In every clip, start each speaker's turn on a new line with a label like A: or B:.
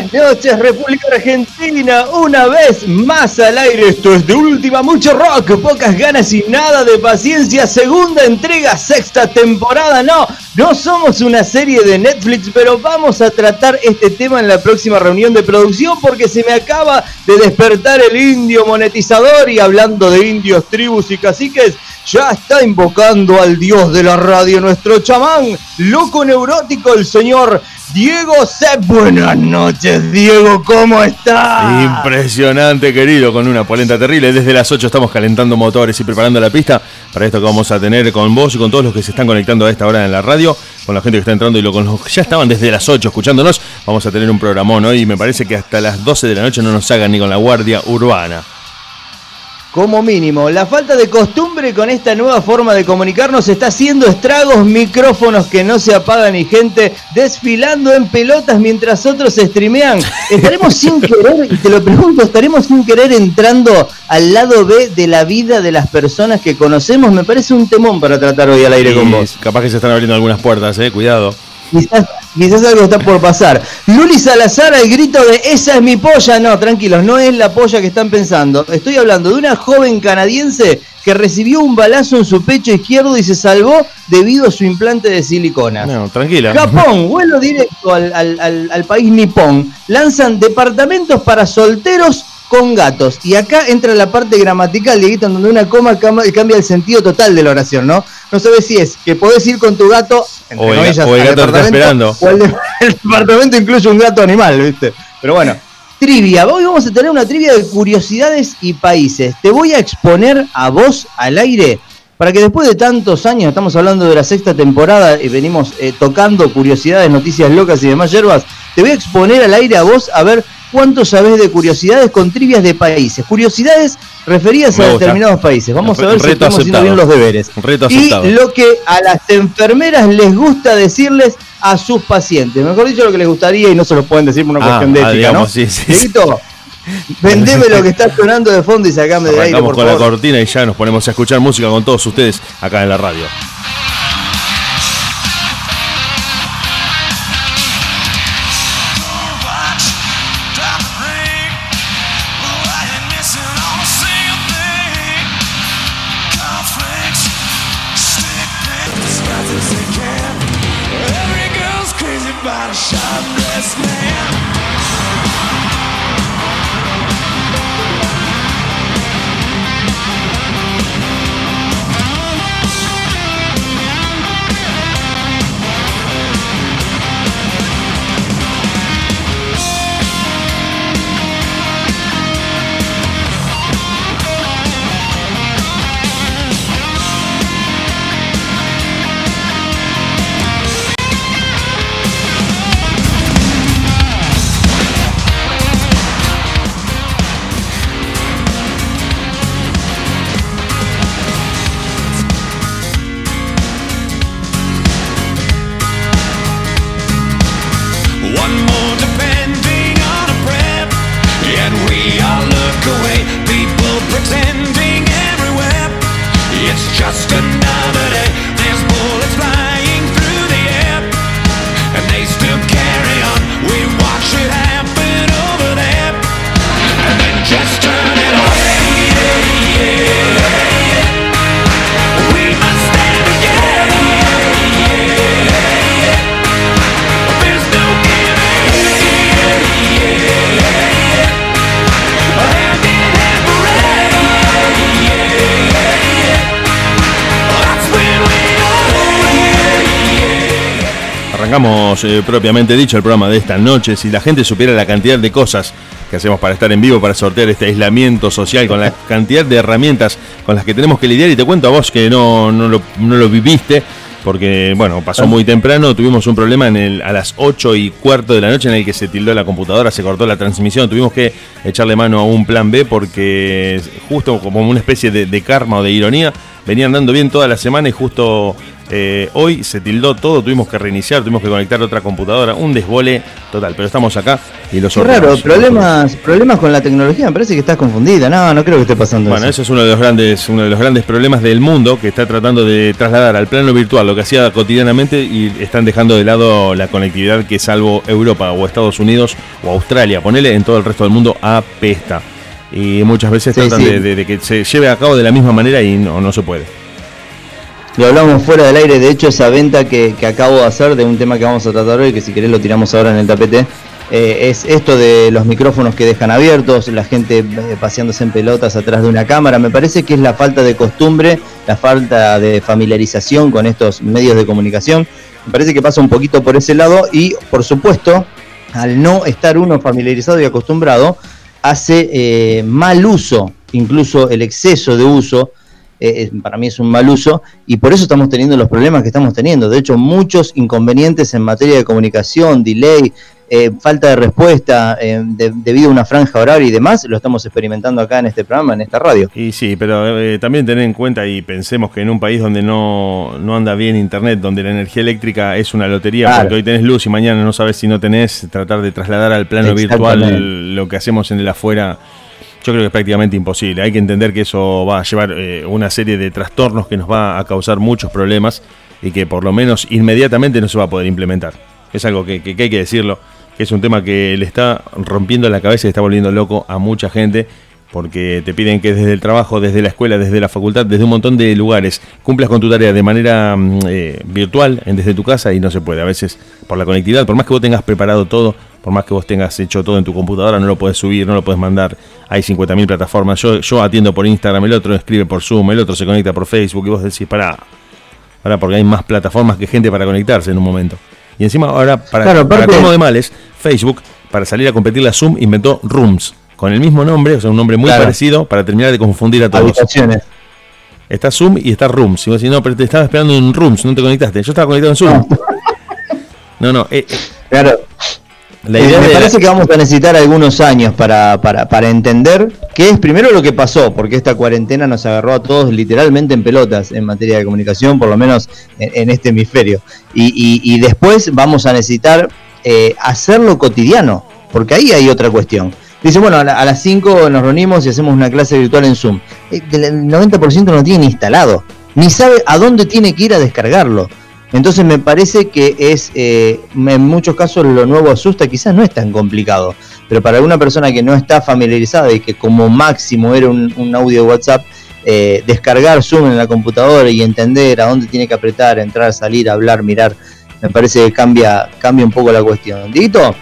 A: buenas noches, República Argentina. Una vez más al aire. Esto es de última, mucho rock, pocas ganas y nada de paciencia. Segunda entrega, sexta temporada. No, no somos una serie de Netflix, pero vamos a tratar este tema en la próxima reunión de producción porque se me acaba de despertar el indio monetizador y hablando de indios, tribus y caciques ya está invocando al dios de la radio, nuestro chamán, loco neurótico, el señor Diego Sepp. Buenas noches, Diego, ¿cómo está?
B: Impresionante, querido, con una polenta terrible. Desde las 8 estamos calentando motores y preparando la pista para esto que vamos a tener con vos y con todos los que se están conectando a esta hora en la radio, con la gente que está entrando y con los que ya estaban desde las 8 escuchándonos. Vamos a tener un programón hoy y me parece que hasta las 12 de la noche no nos hagan ni con la guardia urbana
A: como mínimo. La falta de costumbre con esta nueva forma de comunicarnos está haciendo estragos, micrófonos que no se apagan y gente desfilando en pelotas mientras otros streamean. Estaremos sin querer, y te lo pregunto, estaremos sin querer entrando al lado B de la vida de las personas que conocemos. Me parece un temón para tratar hoy al aire con vos.
B: Capaz que se están abriendo algunas puertas, eh, cuidado.
A: Quizás, algo está por pasar. Luli Salazar al grito de esa es mi polla. No, tranquilos, no es la polla que están pensando. Estoy hablando de una joven canadiense que recibió un balazo en su pecho izquierdo y se salvó debido a su implante de silicona.
B: No, tranquila.
A: Japón, vuelo directo al, al país nipón. Lanzan departamentos para solteros con gatos. Y acá entra la parte gramatical, Dieguito, donde una coma cambia el sentido total de la oración, ¿no? No sabes si es que podés ir con tu gato,
B: o el, gato está esperando.
A: O el, departamento incluye un gato animal, ¿viste? Pero bueno, trivia. Hoy vamos a tener una trivia de curiosidades y países. Te voy a exponer a vos al aire para que después de tantos años, estamos hablando de la sexta temporada y venimos eh, tocando curiosidades, noticias locas y demás hierbas, te voy a exponer al aire a vos a ver cuánto sabés de curiosidades con trivias de países. Curiosidades referidas a determinados países. Vamos a ver si estamos haciendo bien los deberes. y lo que a las enfermeras les gusta decirles a sus pacientes. Mejor dicho, lo que les gustaría y no se lo pueden decir por una ah, cuestión de ah, ética, ¿no? Sí, sí, vendeme lo que está sonando de fondo y sacame de aire, por
B: con la cortina y ya nos ponemos a escuchar música con todos ustedes acá en la radio. Eh, propiamente dicho el programa de esta noche. Si la gente supiera la cantidad de cosas que hacemos para estar en vivo, para sortear este aislamiento social, con la cantidad de herramientas con las que tenemos que lidiar. Y te cuento a vos que no, no, lo, viviste, porque bueno, pasó muy temprano, tuvimos un problema en el, a las 8 y cuarto de la noche en el que se tildó la computadora, se cortó la transmisión, tuvimos que echarle mano a un plan B porque justo como una especie de, de karma o de ironía, venían dando bien toda la semana y justo eh, hoy se tildó todo, tuvimos que reiniciar, tuvimos que conectar otra computadora, un desbole total, pero estamos acá y lo
A: sorteamos. Claro, problemas, problemas con la tecnología, me parece que estás confundida, no, no creo que esté pasando
B: bueno, eso. es uno de los grandes, uno de los grandes problemas del mundo que está tratando de trasladar al plano virtual lo que hacía cotidianamente y están dejando de lado la conectividad que salvo Europa o Estados Unidos o Australia, ponele en todo el resto del mundo apesta. Y muchas veces tratan De, que se lleve a cabo de la misma manera y no, no se puede.
A: Lo hablamos fuera del aire, de hecho esa venta que, acabo de hacer de un tema que vamos a tratar hoy, que si querés lo tiramos ahora en el tapete, eh, es esto de los micrófonos que dejan abiertos, la gente eh, paseándose en pelotas atrás de una cámara. Me parece que es la falta de costumbre, la falta de familiarización con estos medios de comunicación. Me parece que pasa un poquito por ese lado y, por supuesto, al no estar uno familiarizado y acostumbrado, hace eh, mal uso, incluso el exceso de uso eh, para mí es un mal uso y por eso estamos teniendo los problemas que estamos teniendo. De hecho, muchos inconvenientes en materia de comunicación, delay, eh, falta de respuesta eh, debido a una franja horaria y demás, lo estamos experimentando acá en este programa, en esta radio.
B: Y sí, pero también tener en cuenta y pensemos que en un país donde no, anda bien internet, donde la energía eléctrica es una lotería, porque hoy tenés luz y mañana no sabes si no tenés, tratar de trasladar al plano virtual lo que hacemos en el afuera yo creo que es prácticamente imposible. Hay que entender que eso va a llevar eh, una serie de trastornos que nos va a causar muchos problemas y que por lo menos inmediatamente no se va a poder implementar. Es algo que, hay que decirlo, que es un tema que le está rompiendo la cabeza y está volviendo loco a mucha gente porque te piden que desde el trabajo, desde la escuela, desde la facultad, desde un montón de lugares, cumplas con tu tarea de manera mm, eh, virtual, desde tu casa, y no se puede. A veces por la conectividad, por más que vos tengas preparado todo, por más que vos tengas hecho todo en tu computadora, no lo puedes subir, no lo puedes mandar. Hay 50.000 plataformas. Yo, yo atiendo por Instagram, el otro escribe por Zoom, el otro se conecta por Facebook y vos decís, para para porque hay más plataformas que gente para conectarse en un momento. Y encima ahora, para, claro, para de males, Facebook, para salir a competir la Zoom, inventó Rooms, con el mismo nombre, o sea, un nombre muy parecido, para terminar de confundir a todos. Está Zoom y está Rooms. Y vos decís, no, pero te estaba esperando en Rooms, no te conectaste. Yo estaba conectado en Zoom. No, no. Eh, eh.
A: claro. La idea eh, me parece que vamos a necesitar algunos años para, para, para, entender qué es primero lo que pasó, porque esta cuarentena nos agarró a todos literalmente en pelotas en materia de comunicación, por lo menos en, este hemisferio. Y, y, después vamos a necesitar eh, hacerlo cotidiano, porque ahí hay otra cuestión. Dice, bueno, a, las 5 nos reunimos y hacemos una clase virtual en Zoom. Eh, el 90% no tiene instalado, ni sabe a dónde tiene que ir a descargarlo. Entonces me parece que es, eh, en muchos casos lo nuevo asusta, quizás no es tan complicado, pero para alguna persona que no está familiarizada y que como máximo era un, audio de WhatsApp, eh, descargar Zoom en la computadora y entender a dónde tiene que apretar, entrar, salir, hablar, mirar, me parece que cambia, cambia un poco la cuestión. Dito,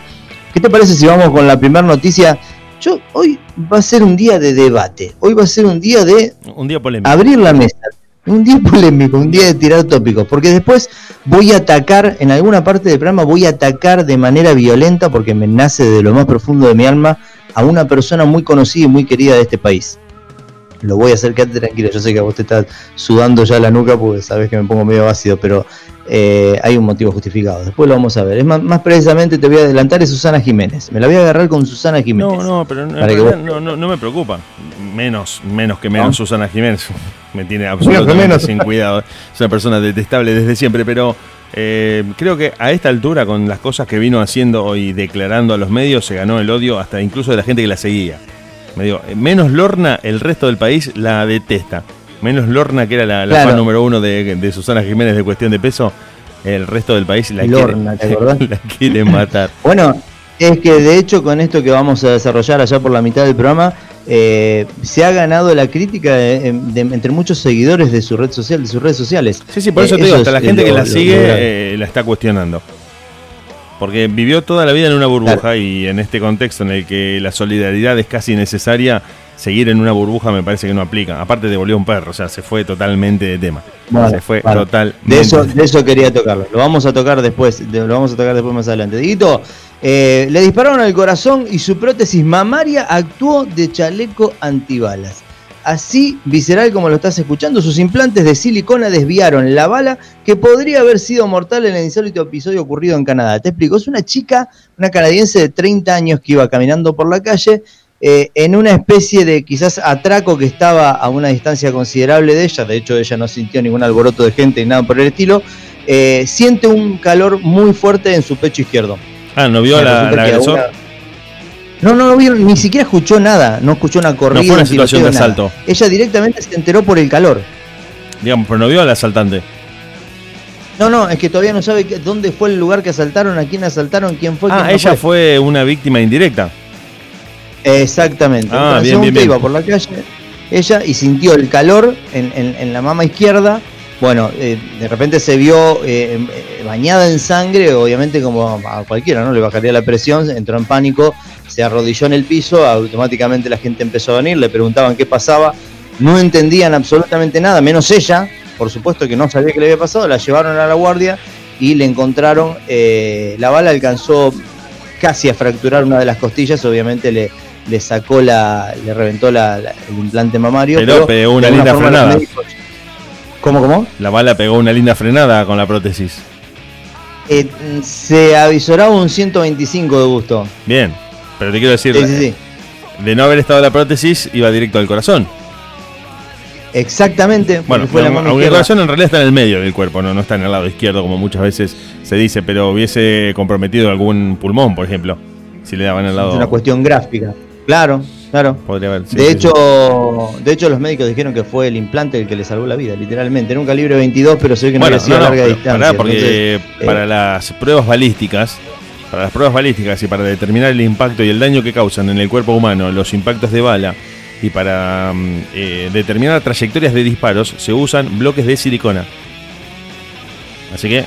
A: ¿qué te parece si vamos con la primera noticia? Yo, hoy va a ser un día de debate, hoy va a ser un día de
B: un día polémico.
A: abrir la mesa, un día polémico, un día de tirar tópicos, porque después voy a atacar, en alguna parte del programa voy a atacar de manera violenta, porque me nace de lo más profundo de mi alma, a una persona muy conocida y muy querida de este país. Lo voy a hacer, quédate tranquilo, yo sé que a vos te estás sudando ya la nuca porque sabes que me pongo medio ácido, pero eh, hay un motivo justificado. Después lo vamos a ver. Es más, más, precisamente te voy a adelantar es Susana Jiménez. Me la voy a agarrar con Susana Jiménez.
B: No, no, pero no, no, me preocupa. Menos, menos que menos Susana Jiménez. me tiene absolutamente sin cuidado. Es una persona detestable desde siempre, pero eh, creo que a esta altura, con las cosas que vino haciendo y declarando a los medios, se ganó el odio hasta incluso de la gente que la seguía. Me digo, menos Lorna, el resto del país la detesta. Menos Lorna, que era la, la fan número uno de, Susana Jiménez de cuestión de peso, el resto del país la, Lorna, quiere, la quiere matar.
A: bueno, es que de hecho con esto que vamos a desarrollar allá por la mitad del programa, eh, se ha ganado la crítica entre muchos seguidores de su red social, de sus redes sociales.
B: Sí, sí, por eso te digo, hasta la gente que la sigue eh, la está cuestionando. Porque vivió toda la vida en una burbuja y en este contexto en el que la solidaridad es casi necesaria, seguir en una burbuja me parece que no aplica. Aparte devolvió un perro, o sea, se fue totalmente de tema. se fue totalmente.
A: De eso, de eso quería tocarlo. Lo vamos a tocar después, lo vamos a tocar después más adelante. Diguito, eh, le dispararon al corazón y su prótesis mamaria actuó de chaleco antibalas. Así, visceral como lo estás escuchando, sus implantes de silicona desviaron la bala que podría haber sido mortal en el insólito episodio ocurrido en Canadá. Te explico, es una chica, una canadiense de 30 años que iba caminando por la calle eh, en una especie de quizás atraco que estaba a una distancia considerable de ella, de hecho ella no sintió ningún alboroto de gente ni nada por el estilo, eh, siente un calor muy fuerte en su pecho izquierdo.
B: Ah, ¿no vio la, la agresor?
A: No, no lo vio, ni siquiera escuchó nada, no escuchó una corrida. No
B: fue una situación de asalto.
A: Ella directamente se enteró por el calor.
B: Digamos, pero no vio al asaltante.
A: No, no, es que todavía no sabe dónde fue el lugar que asaltaron, a quién asaltaron, quién fue.
B: Ah, ella fue una víctima indirecta.
A: Exactamente. Ah, bien, bien, iba por la calle, ella, y sintió el calor en, la mama izquierda. Bueno, eh, de repente se vio eh, eh, bañada en sangre, obviamente como a cualquiera, ¿no? Le bajaría la presión, entró en pánico, se arrodilló en el piso, automáticamente la gente empezó a venir, le preguntaban qué pasaba, no entendían absolutamente nada, menos ella, por supuesto que no sabía qué le había pasado, la llevaron a la guardia y le encontraron, la bala alcanzó casi a fracturar una de las costillas, obviamente le, le sacó la, le reventó la, el implante mamario.
B: Pero, pegó una linda frenada.
A: ¿Cómo, cómo?
B: La bala pegó una linda frenada con la prótesis.
A: Eh, se avisoraba un 125 de gusto.
B: Bien, pero te quiero decir, de no haber estado la prótesis, iba directo al corazón.
A: Exactamente.
B: Bueno, fue la aunque el corazón en realidad está en el medio del cuerpo, no, no está en el lado izquierdo como muchas veces se dice, pero hubiese comprometido algún pulmón, por ejemplo, si le daban el lado.
A: Es una cuestión gráfica. Claro, claro.
B: Podría haber.
A: de hecho, de hecho los médicos dijeron que fue el implante el que le salvó la vida, literalmente. Era un calibre 22, pero se ve que no sido a larga distancia.
B: porque eh, para las pruebas balísticas, para las pruebas balísticas y para determinar el impacto y el daño que causan en el cuerpo humano los impactos de bala y para mm, eh, determinar trayectorias de disparos se usan bloques de silicona. Así que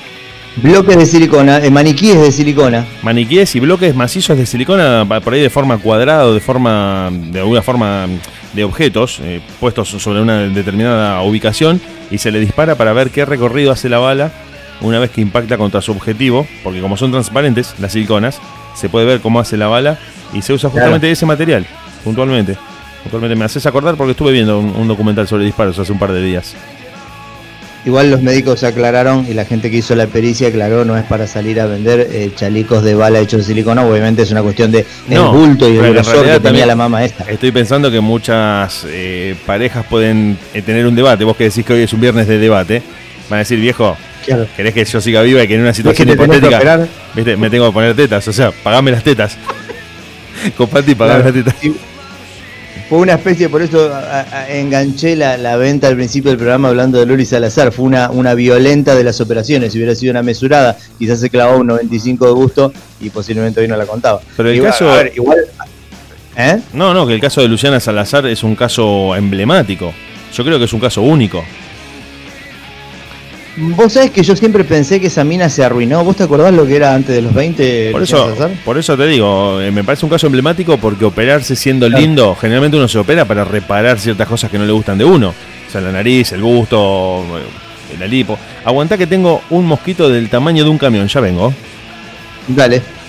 A: Bloques de silicona, eh, maniquíes de silicona.
B: Maniquíes y bloques macizos de silicona, por ahí de forma cuadrada o de forma, de alguna forma de objetos eh, puestos sobre una determinada ubicación y se le dispara para ver qué recorrido hace la bala una vez que impacta contra su objetivo, porque como son transparentes las siliconas, se puede ver cómo hace la bala y se usa justamente ese material, puntualmente. Puntualmente me haces acordar porque estuve viendo un documental sobre disparos hace un par de días.
A: Igual los médicos aclararon y la gente que hizo la pericia aclaró, no es para salir a vender eh, chalicos de bala hechos de silicona, obviamente es una cuestión de bulto y el grosor que tenía la mamá esta.
B: Estoy pensando que muchas eh, parejas pueden eh, tener un debate, vos que decís que hoy es un viernes de debate, van a decir, viejo, ¿querés que yo siga viva y que en una situación hipotética ¿viste? me tengo que poner tetas? O sea, pagame las tetas. Comparte y pagame las tetas
A: fue una especie, por eso enganché la, venta al principio del programa hablando de Lori Salazar, fue una, una violenta de las operaciones, si hubiera sido una mesurada, quizás se clavó un 95 de gusto y posiblemente hoy no la contaba.
B: Pero el caso... igual, ¿eh? No, no, que el caso de Luciana Salazar es un caso emblemático. Yo creo que es un caso único.
A: Vos sabés que yo siempre pensé que esa mina se arruinó. ¿Vos te acordás lo que era antes de los 20?
B: Por eso, por eso te digo, eh, me parece un caso emblemático porque operarse siendo lindo, generalmente uno se opera para reparar ciertas cosas que no le gustan de uno. O sea, la nariz, el busto, eh, el alipo. Aguantá que tengo un mosquito del tamaño de un camión, ya vengo.
A: Dale.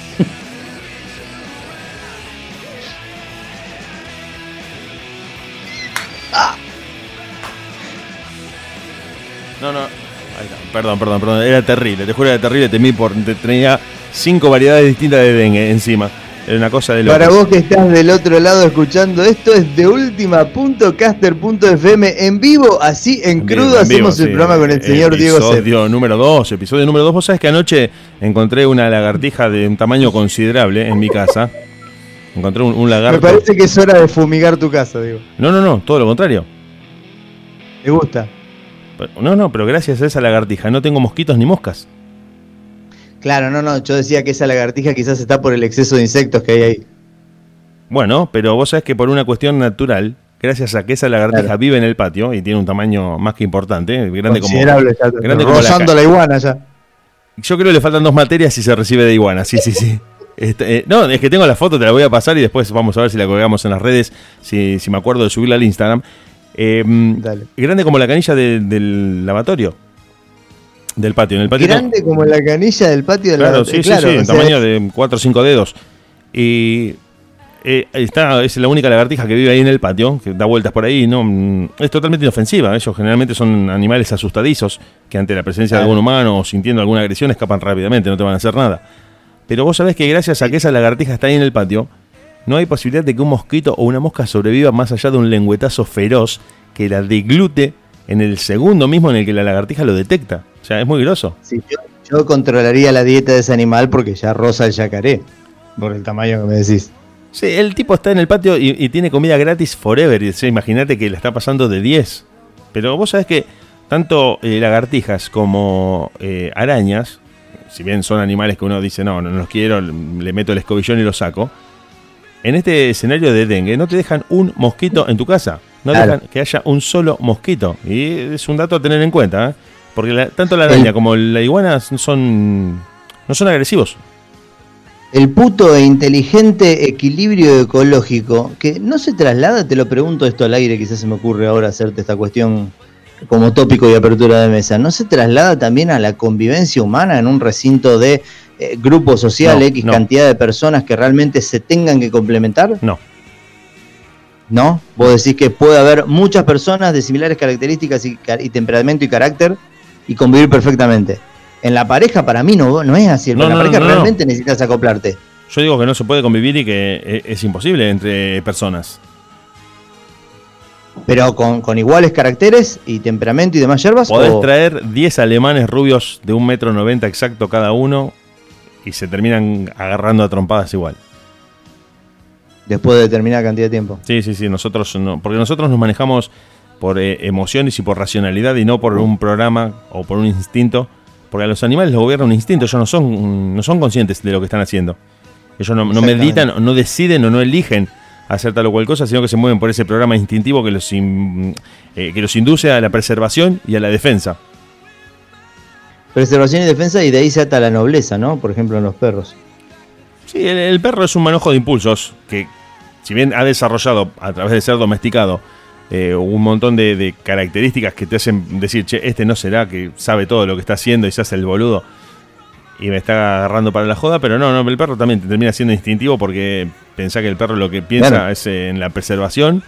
B: Perdón, perdón, perdón. Era terrible. Te juro era terrible. Temí por. Tenía cinco variedades distintas de dengue encima. Era una cosa de
A: Para vos que estás del otro lado escuchando esto, es de última.caster.fm en vivo, así en, crudo, hacemos el programa con el señor Diego
B: Episodio número 2, episodio número 2. Vos sabés que anoche encontré una lagartija de un tamaño considerable en mi casa. Encontré un, un lagarto.
A: Me parece que es hora de fumigar tu casa, digo.
B: No, no, no, todo lo contrario.
A: ¿Te gusta?
B: No, no, pero gracias a esa lagartija no tengo mosquitos ni moscas.
A: Claro, no, no, yo decía que esa lagartija quizás está por el exceso de insectos que hay ahí.
B: Bueno, pero vos sabés que por una cuestión natural, gracias a que esa lagartija vive en el patio y tiene un tamaño más que importante, grande como,
A: grande como la, iguana ya.
B: Yo creo que le faltan dos materias y se recibe de iguana, sí, sí, sí. Este, eh, no, es que tengo la foto, te la voy a pasar y después vamos a ver si la colgamos en las redes, si, si me acuerdo de subirla al Instagram. Eh, grande como la canilla del lavatorio. Del patio. En el patio
A: grande como la canilla del patio del
B: claro, Sí, sí, sí, en tamaño de 4 o 5 dedos. Y eh, está, es la única lagartija que vive ahí en el patio, que da vueltas por ahí. no mm, Es totalmente inofensiva. Ellos generalmente son animales asustadizos que ante la presencia de algún humano o sintiendo alguna agresión escapan rápidamente, no te van a hacer nada. Pero vos sabés que gracias a que esa lagartija está ahí en el patio, no hay posibilidad de que un mosquito o una mosca sobreviva más allá de un lengüetazo feroz que la deglute en el segundo mismo en el que la lagartija lo detecta. O sea, es muy groso.
A: Sí, yo, controlaría la dieta de ese animal porque ya rosa el yacaré, por el tamaño que me decís.
B: Sí, el tipo está en el patio y, tiene comida gratis forever. Imagínate que le está pasando de 10. Pero vos sabés que tanto eh, lagartijas como eh, arañas, si bien son animales que uno dice, no, no los quiero, le meto el escobillón y lo saco, en este escenario de dengue no te dejan un mosquito en tu casa. No dejan que haya un solo mosquito. Y es un dato a tener en cuenta, ¿eh? porque tanto la araña como la iguana son, no son agresivos.
A: El puto e inteligente equilibrio ecológico, que no se traslada, te lo pregunto esto al aire, quizás se me ocurre ahora hacerte esta cuestión como tópico y apertura de mesa, ¿no se traslada también a la convivencia humana en un recinto de eh, grupo social, X cantidad de personas que realmente se tengan que complementar?
B: No.
A: ¿No? Vos decís que puede haber muchas personas de similares características y, temperamento y carácter y convivir perfectamente. En la pareja para mí no, no es así. En la pareja realmente necesitas acoplarte.
B: Yo digo que no se puede convivir y que e, es imposible entre personas.
A: Pero con, iguales caracteres y temperamento y demás hierbas.
B: Podés traer 10 alemanes rubios de un metro noventa exacto cada uno y se terminan agarrando a trompadas igual.
A: Después de determinada cantidad de tiempo.
B: Sí, sí, sí. Nosotros no, porque nosotros nos manejamos por eh, emociones y por racionalidad y no por un programa o por un instinto. Porque a los animales los gobierna un instinto, ellos no son, no son conscientes de lo que están haciendo. Ellos no, no meditan, no deciden o no eligen hacer tal o cual cosa, sino que se mueven por ese programa instintivo que los, eh, que los induce a la preservación y a la defensa.
A: Preservación y defensa y de ahí se ata la nobleza, ¿no? Por ejemplo, en los perros.
B: Sí, el, perro es un manojo de impulsos que, si bien ha desarrollado a través de ser domesticado eh, un montón de, características que te hacen decir, che, este no será que sabe todo lo que está haciendo y se hace el boludo y me está agarrando para la joda, pero no, no, el perro también termina siendo instintivo porque pensá que el perro lo que piensa es en la preservación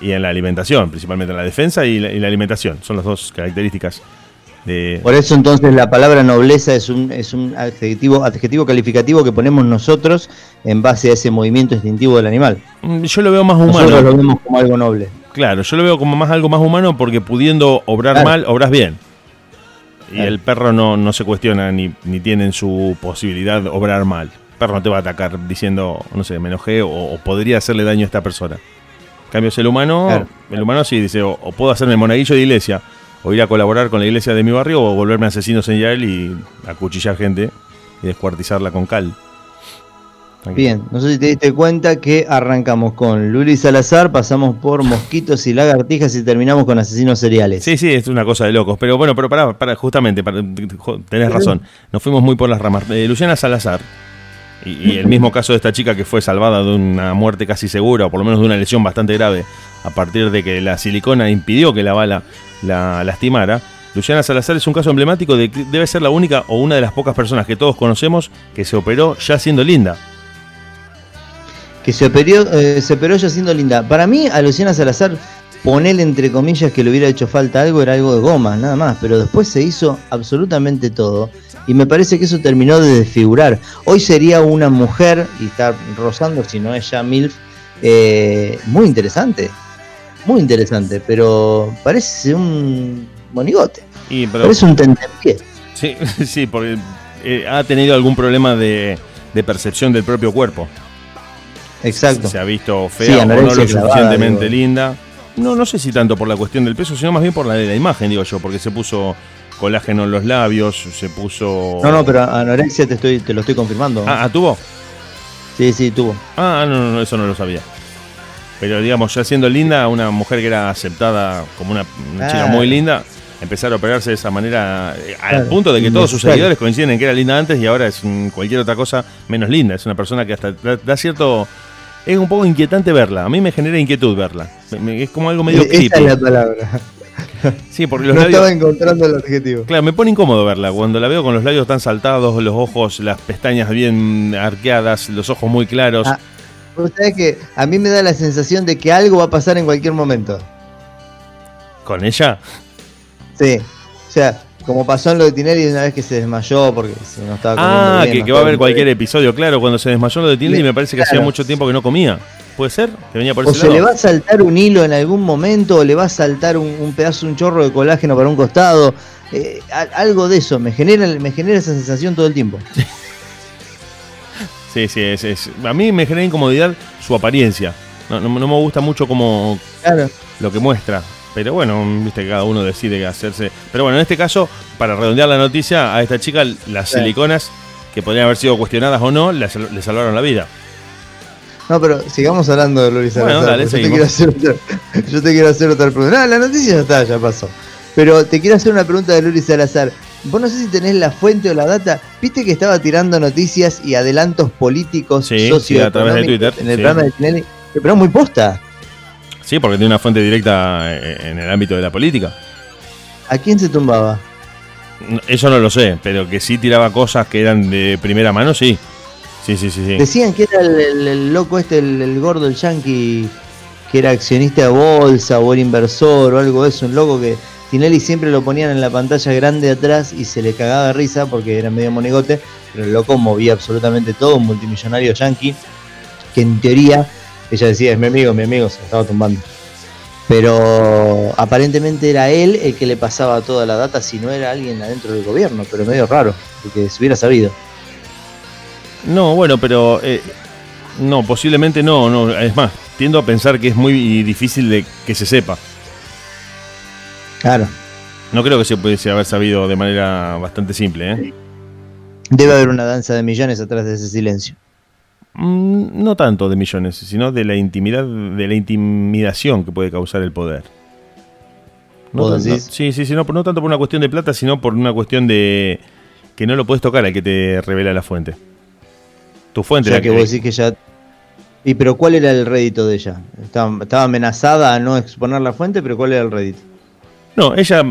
B: y en la alimentación, principalmente en la defensa y la, alimentación. Son las dos características. De...
A: Por eso entonces la palabra nobleza es un, es un adjetivo, adjetivo calificativo que ponemos nosotros en base a ese movimiento instintivo del animal.
B: Mm, yo lo veo más humano.
A: Nosotros lo vemos como algo noble.
B: Claro, yo lo veo como más algo más humano porque pudiendo obrar mal, obras bien. Y el perro no, no se cuestiona ni, ni tiene en su posibilidad obrar mal perro no te va a atacar diciendo, no sé, me enojé o, podría hacerle daño a esta persona. En cambio, el humano, el humano sí dice, o, puedo hacerme monaguillo de iglesia, o ir a colaborar con la iglesia de mi barrio, o volverme asesino señal y acuchillar gente y descuartizarla con cal.
A: Bien, no sé si te diste cuenta que arrancamos con Luli Salazar, pasamos por mosquitos y lagartijas y terminamos con asesinos seriales.
B: Sí, sí, es una cosa de locos. Pero bueno, pero para, para justamente, para, tenés razón, nos fuimos muy por las ramas. Eh, Luciana Salazar y, el mismo caso de esta chica que fue salvada de una muerte casi segura, o por lo menos de una lesión bastante grave, a partir de que la silicona impidió que la bala la lastimara. Luciana Salazar es un caso emblemático de que debe ser la única o una de las pocas personas que todos conocemos que se operó ya siendo linda.
A: Que se operó, eh, se operó ya siendo linda. Para mí, a Luciana Salazar ponele entre comillas que le hubiera hecho falta algo, era algo de goma, nada más, pero después se hizo absolutamente todo y me parece que eso terminó de desfigurar. Hoy sería una mujer, y está rozando, si no es ya MILF, eh, muy interesante, muy interesante, pero parece un monigote, parece un tentempié.
B: Sí, sí, porque eh, ha tenido algún problema de, percepción del propio cuerpo.
A: Exacto.
B: Se ha visto fea o no lo suficientemente linda. No, no sé si tanto por la cuestión del peso, sino más bien por la de la imagen, digo yo, porque se puso colágeno en los labios, se puso.
A: No, no, pero anorexia te estoy, te lo estoy confirmando.
B: Ah, ¿ah ¿tuvo?
A: Sí, sí, tuvo.
B: Ah, no, no, eso no lo sabía. Pero digamos, ya siendo linda, una mujer que era aceptada como una, chica muy linda, empezar a operarse de esa manera, eh, al punto de que todos sus seguidores coinciden en que era linda antes y ahora es cualquier otra cosa menos linda. Es una persona que hasta da cierto es un poco inquietante verla. A mí me genera inquietud verla. es como algo medio creepy.
A: Esa es la palabra.
B: Sí, porque los
A: no estaba encontrando el objetivo.
B: Claro, me pone incómodo verla. Cuando la veo con los labios tan saltados, los ojos, las pestañas bien arqueadas, los ojos muy claros.
A: Ah, que a mí me da la sensación de que algo va a pasar en cualquier momento.
B: ¿Con ella?
A: Sí. O sea, como pasó en lo de Tinelli una vez que se desmayó porque se no estaba
B: comiendo
A: Ah,
B: bien, que, que va a haber cualquier episodio, claro, cuando se desmayó lo de Tinelli me parece que hacía mucho tiempo que no comía. ¿Puede ser? Que venía por
A: o
B: ese
A: se
B: lado.
A: le va a saltar un hilo en algún momento, o le va a saltar un, un pedazo, un chorro de colágeno para un costado. eh, algo de eso, me genera, me genera esa sensación todo el tiempo.
B: Sí, sí, es, es- a mí me genera incomodidad su apariencia. No, no- no me gusta mucho como
A: Claro.
B: lo que muestra. Pero bueno, viste que cada uno decide hacerse. Pero bueno, en este caso, para redondear la noticia, a esta chica las
A: Sí.
B: siliconas, que podrían haber sido cuestionadas o no, le, sal- le salvaron la vida.
A: No, pero sigamos hablando de Luis
B: Bueno,
A: Salazar,
B: dale,
A: yo, te quiero hacer otra, yo te quiero hacer otra pregunta. No, la noticia ya está, ya pasó. Pero te quiero hacer una pregunta de Luis Salazar. Vos no sé si tenés la fuente o la data. Viste que estaba tirando noticias y adelantos políticos
B: Sí, sí,
A: socioeconómicos
B: a través de Twitter,
A: en el
B: sí.
A: programa de Tinelli. Pero muy posta.
B: Sí, porque tiene una fuente directa eh, en el ámbito de la política.
A: ¿A quién se tumbaba?
B: Eso no lo sé, pero que sí tiraba cosas que eran de primera mano, sí. Sí, sí, sí, sí.
A: Decían que era el, el- el loco este, el, el gordo, el yankee, que era accionista de bolsa o era inversor o algo de eso, un loco que Tinelli siempre lo ponían en la pantalla grande de atrás y se le cagaba de risa porque era medio monigote, pero el loco movía absolutamente todo, un multimillonario yankee, que en teoría, ella decía, es mi amigo, mi amigo, se lo estaba tumbando. Pero aparentemente era él el que le pasaba toda la data, si no era alguien adentro del gobierno, pero medio raro, porque se hubiera sabido.
B: No, bueno, pero eh, no, posiblemente no, no. Es más, tiendo a pensar que es muy difícil de que se sepa.
A: Claro.
B: No creo que se pudiese haber sabido de manera bastante simple, ¿eh?
A: Debe haber una danza de millones atrás de ese silencio.
B: Mm, no tanto de millones, sino de la intimidad, de la intimidación que puede causar el poder. No
A: ¿Vos
B: tanto-
A: decís?
B: sí, sí, sí, no, no tanto por una cuestión de plata, sino por una cuestión de que no lo puedes tocar al que te revela la fuente. Tu
A: O
B: fuente.
A: sea
B: la
A: que vos decís que ya. ¿Y pero cuál era el rédito de ella? Estaba, estaba amenazada a no exponer la fuente, pero ¿cuál era el rédito?
B: No, ella.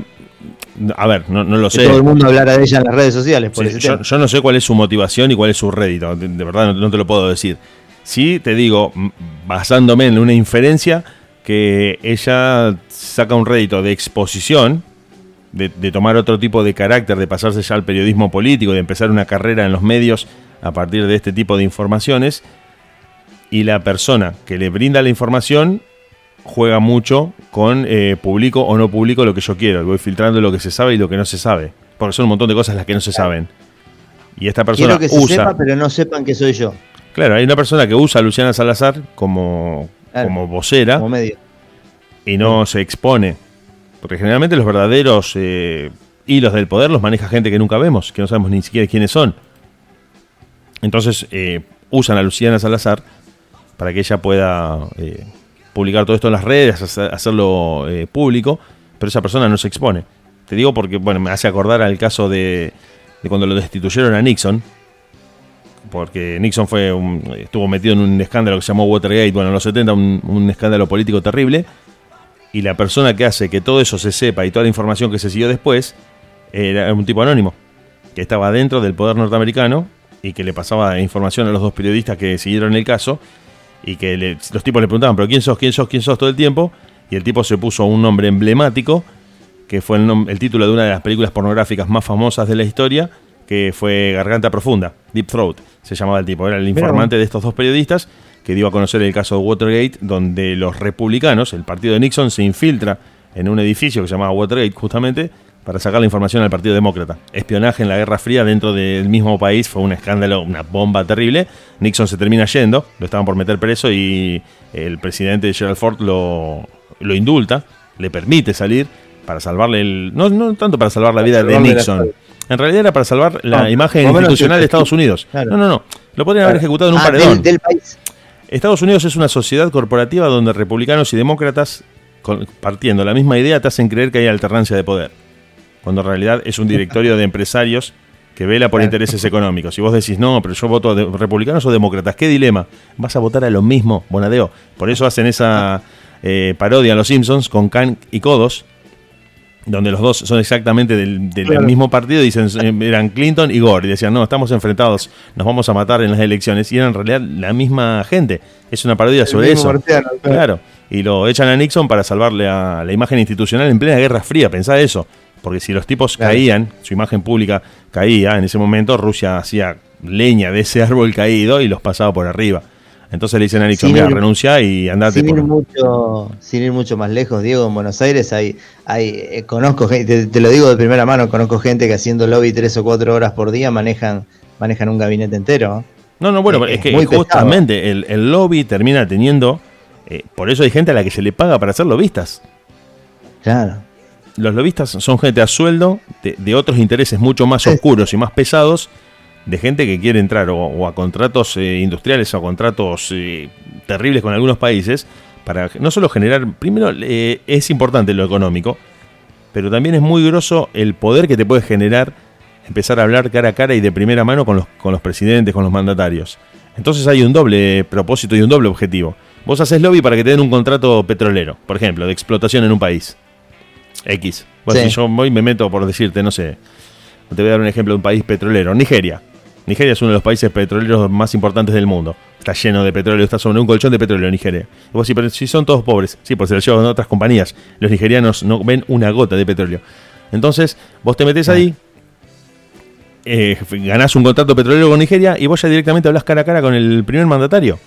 B: A ver, no, no lo
A: Que
B: sé.
A: todo el mundo hablara de ella en las redes sociales por
B: Sí,
A: ese
B: yo,
A: tema.
B: yo no sé cuál es su motivación y cuál es su rédito. De, de verdad, no, no te lo puedo decir. Sí, te digo, basándome en una inferencia, que ella saca un rédito de exposición, de, de tomar otro tipo de carácter, de pasarse ya al periodismo político, de empezar una carrera en los medios a partir de este tipo de informaciones. Y la persona que le brinda la información juega mucho con eh, publico o no publico lo que yo quiero. Voy filtrando lo que se sabe y lo que no se sabe. Porque son un montón de cosas las que no se saben. Y esta persona
A: Quiero que se
B: usa.
A: sepa, pero no sepan que soy yo.
B: Claro, hay una persona que usa a Luciana Salazar como,
A: Claro.
B: como vocera
A: Como medio.
B: y no se expone. Porque generalmente los verdaderos eh, hilos del poder los maneja gente que nunca vemos, que no sabemos ni siquiera quiénes son. Entonces eh, usan a Luciana Salazar para que ella pueda eh, publicar todo esto en las redes, hacer- hacerlo eh, público, pero esa persona no se expone. Te digo porque, bueno, me hace acordar al caso de, de cuando lo destituyeron a Nixon, porque Nixon fue un- estuvo metido en un escándalo que se llamó Watergate, bueno, en los 70, un, un escándalo político terrible, y la persona que hace que todo eso se sepa y toda la información que se siguió después era un tipo anónimo, que estaba dentro del poder norteamericano y que le pasaba información a los dos periodistas que siguieron el caso y que le- los tipos le preguntaban, pero ¿quién sos? ¿quién sos? ¿quién sos? todo el tiempo y el tipo se puso un nombre emblemático que fue el, el título de una de las películas pornográficas más famosas de la historia, que fue Garganta Profunda, Deep Throat, se llamaba el tipo, era el informante de estos dos periodistas que dio a conocer el caso de Watergate, donde los republicanos, el partido de Nixon, se infiltra en un edificio que se llamaba Watergate justamente para sacar la información al Partido Demócrata. Espionaje en la Guerra Fría dentro del mismo país fue un escándalo, una bomba terrible. Nixon se termina yendo, lo estaban por meter preso y el presidente Gerald Ford lo, lo indulta, le permite salir para salvarle el... No, no tanto para salvar la vida de Nixon. En realidad era para salvar la
A: No,
B: imagen institucional de Estados
A: prestigio.
B: Unidos.
A: Claro.
B: No, no, no. Lo podrían haber ejecutado en un
A: Ah,
B: paredón.
A: del, del país.
B: Estados Unidos es una sociedad corporativa donde republicanos y demócratas, partiendo la misma idea, te hacen creer que hay alternancia de poder. Cuando en realidad es un directorio de empresarios que vela por intereses económicos. Y vos decís, no, pero yo voto de republicanos o demócratas. ¿Qué dilema? ¿Vas a votar a lo mismo, Bonadeo? Por eso hacen esa eh, parodia a los Simpsons con Khan y Kodos, donde los dos son exactamente del, del
A: Claro.
B: mismo partido, dicen eh, eran Clinton y Gore, y decían, no, estamos enfrentados, nos vamos a matar en las elecciones, y eran en realidad la misma gente. Es una parodia sobre
A: El
B: eso.
A: Claro.
B: Y lo echan a Nixon para salvarle a la imagen institucional en plena Guerra Fría, pensá eso. Porque si los tipos caían, su imagen pública caía, en ese momento Rusia hacía leña de ese árbol caído y los pasaba por arriba. Entonces le dicen a Nixon, mira, renuncia y andate.
A: Sin, ir mucho, sin ir mucho más lejos, Diego, en Buenos Aires hay, hay eh, conozco gente, te, lo digo de primera mano, conozco gente que haciendo lobby tres o cuatro horas por día manejan, manejan un gabinete entero.
B: No, no, bueno, es, que justamente el, lobby termina teniendo, eh, por eso hay gente a la que se le paga para ser lobistas.
A: Claro.
B: Los lobistas son gente a sueldo de otros intereses mucho más oscuros y más pesados de gente que quiere entrar o, a contratos eh, industriales o a contratos eh, terribles con algunos países para no solo generar, primero eh, es importante lo económico, pero también es muy grosso el poder que te puede generar empezar a hablar cara a cara y de primera mano con los, con los presidentes, con los mandatarios. Entonces hay un doble propósito y un doble objetivo. Vos haces lobby para que te den un contrato petrolero, por ejemplo, de explotación en un país. X. Bueno, si yo voy me meto por decirte, no sé, te voy a dar un ejemplo de un país petrolero, Nigeria. Nigeria es uno de los países petroleros más importantes del mundo. Está lleno de petróleo, está sobre un colchón de petróleo Nigeria. Y vos, sí, pero si son todos pobres, sí, porque se lo llevan otras compañías. Los nigerianos no ven una gota de petróleo. Entonces, vos te metes ahí, eh, ganás un contrato petrolero con Nigeria y vos ya directamente hablas cara a cara con el primer mandatario.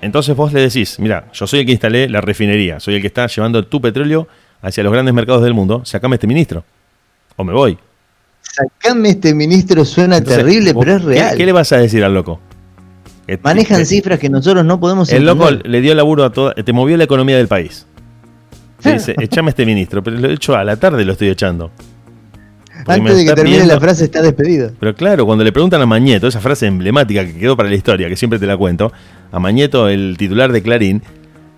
B: Entonces vos le decís, mira, yo soy el que instalé la refinería, soy el que está llevando tu petróleo hacia los grandes mercados del mundo, sacame este ministro. O me voy.
A: Sacame este ministro, suena terrible, pero es real.
B: ¿qué, le vas a decir al loco?
A: Manejan cifras que nosotros no podemos
B: El loco le dio laburo a todo, te movió la economía del país. Te dice, echame este ministro, pero lo he hecho a la tarde, lo estoy echando.
A: Antes de que termine la frase está despedido.
B: Pero claro, cuando le preguntan a Mañeto, esa frase emblemática que quedó para la historia, que siempre te la cuento, a Mañeto, el titular de Clarín,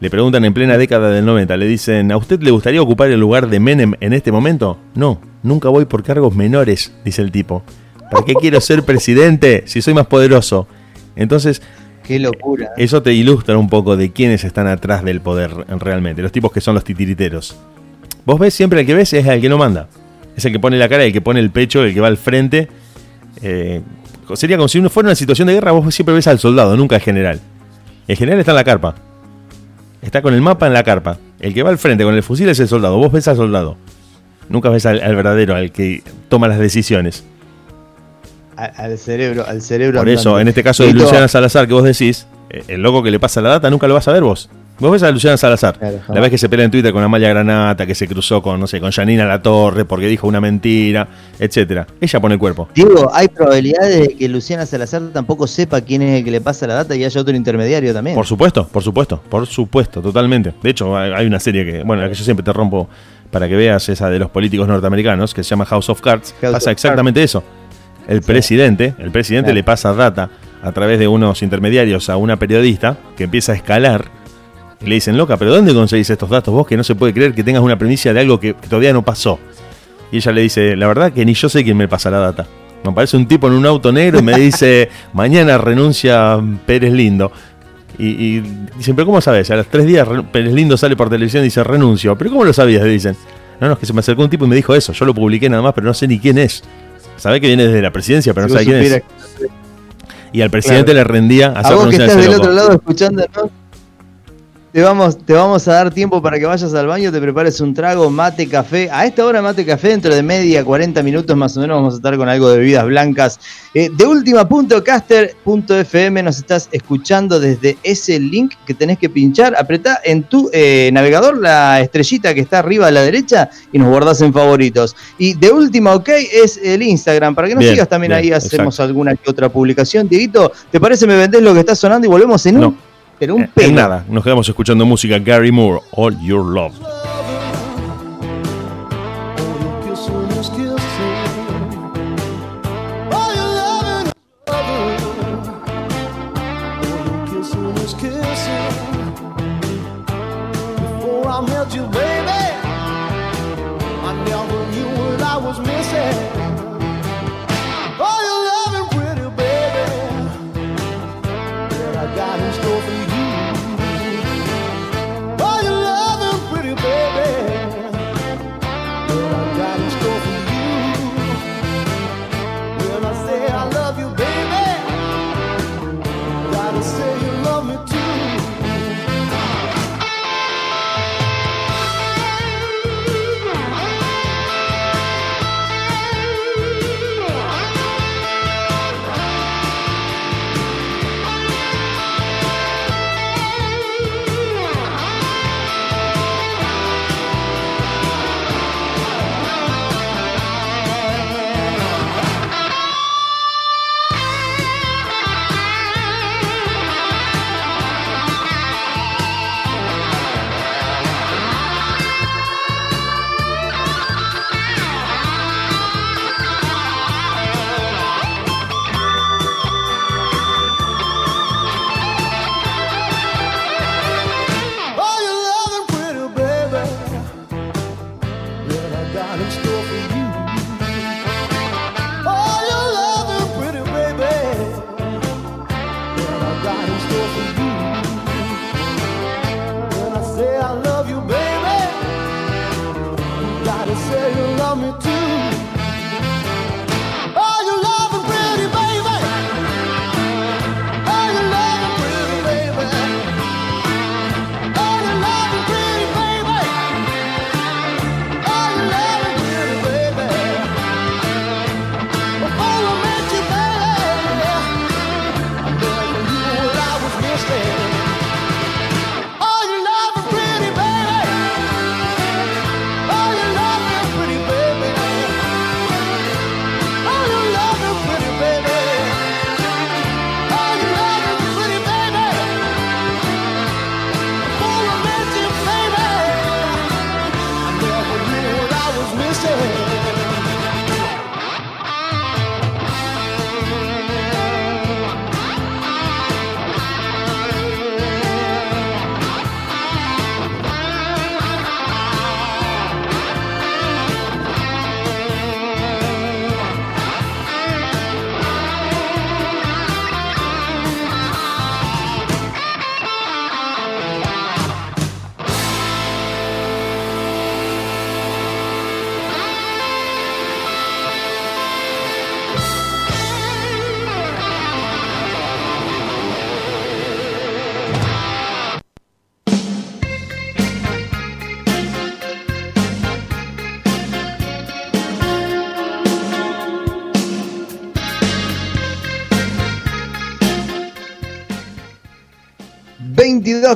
B: le preguntan en plena década del 90, le dicen, ¿a usted le gustaría ocupar el lugar de Menem en este momento? No, nunca voy por cargos menores, dice el tipo. ¿Para qué quiero ser presidente si soy más poderoso? Entonces,
A: Qué locura.
B: Eso te ilustra un poco de quiénes están atrás del poder realmente, los tipos que son los titiriteros. Vos ves siempre el que ves es el que no manda. Es el que pone la cara, el que pone el pecho, el que va al frente. Eh, sería como si uno fuera una situación de guerra, vos siempre ves al soldado, nunca al general. El general está en la carpa. Está con el mapa en la carpa. El que va al frente con el fusil es el soldado. Vos ves al soldado. Nunca ves al, verdadero, al que toma las decisiones.
A: Al, cerebro, al cerebro.
B: Por eso, en este caso de Luciana Salazar que vos decís, eh, el loco que le pasa la data nunca lo vas a ver vos. Vos ves a Luciana Salazar, la vez que se pelea en Twitter con Amalia Granata, que se cruzó con, no sé, con Janina La Torre porque dijo una mentira, etcétera. Ella pone el cuerpo.
A: Digo, hay probabilidades de que Luciana Salazar tampoco sepa quién es el que le pasa la data y haya otro intermediario también.
B: Por supuesto, por supuesto, por supuesto, totalmente. De hecho, hay una serie que, bueno, la que yo siempre te rompo para que veas esa de los políticos norteamericanos, que se llama House of Cards, pasa exactamente eso. El presidente, el presidente le pasa data a través de unos intermediarios a una periodista que empieza a escalar y le dicen, loca, pero ¿dónde conseguís estos datos vos que no se puede creer que tengas una primicia de algo que, todavía no pasó? Y ella le dice, la verdad que ni yo sé quién me pasa la data. Me aparece un tipo en un auto negro y me dice, mañana renuncia Pérez Lindo. Y, y dicen, pero ¿cómo sabes? A los tres días Pérez Lindo sale por televisión y dice, renuncio. ¿Pero cómo lo sabías? Le dicen. No, no, es que se me acercó un tipo y me dijo eso. Yo lo publiqué nada más, pero no sé ni quién es. Sabe que viene desde la presidencia, pero no sabe quién es. Y al presidente le rendía
A: hacer A vos que estás del otro lado escuchando, ¿no? Te vamos, te vamos a dar tiempo para que vayas al baño, te prepares un trago, mate, café. A esta hora mate, café, dentro de media, 40 minutos más o menos vamos a estar con algo de bebidas blancas. Eh, de última.caster.fm nos estás escuchando desde ese link que tenés que pinchar. Apretá en tu eh, navegador la estrellita que está arriba a la derecha y nos guardás en favoritos. Y de última, ok, es el Instagram. Para que nos sigas también ahí hacemos alguna que otra publicación. Dieguito, ¿te parece me vendés lo que está sonando y volvemos en un pero un
B: eh, nada, nos quedamos escuchando música Gary Moore, All Your Love.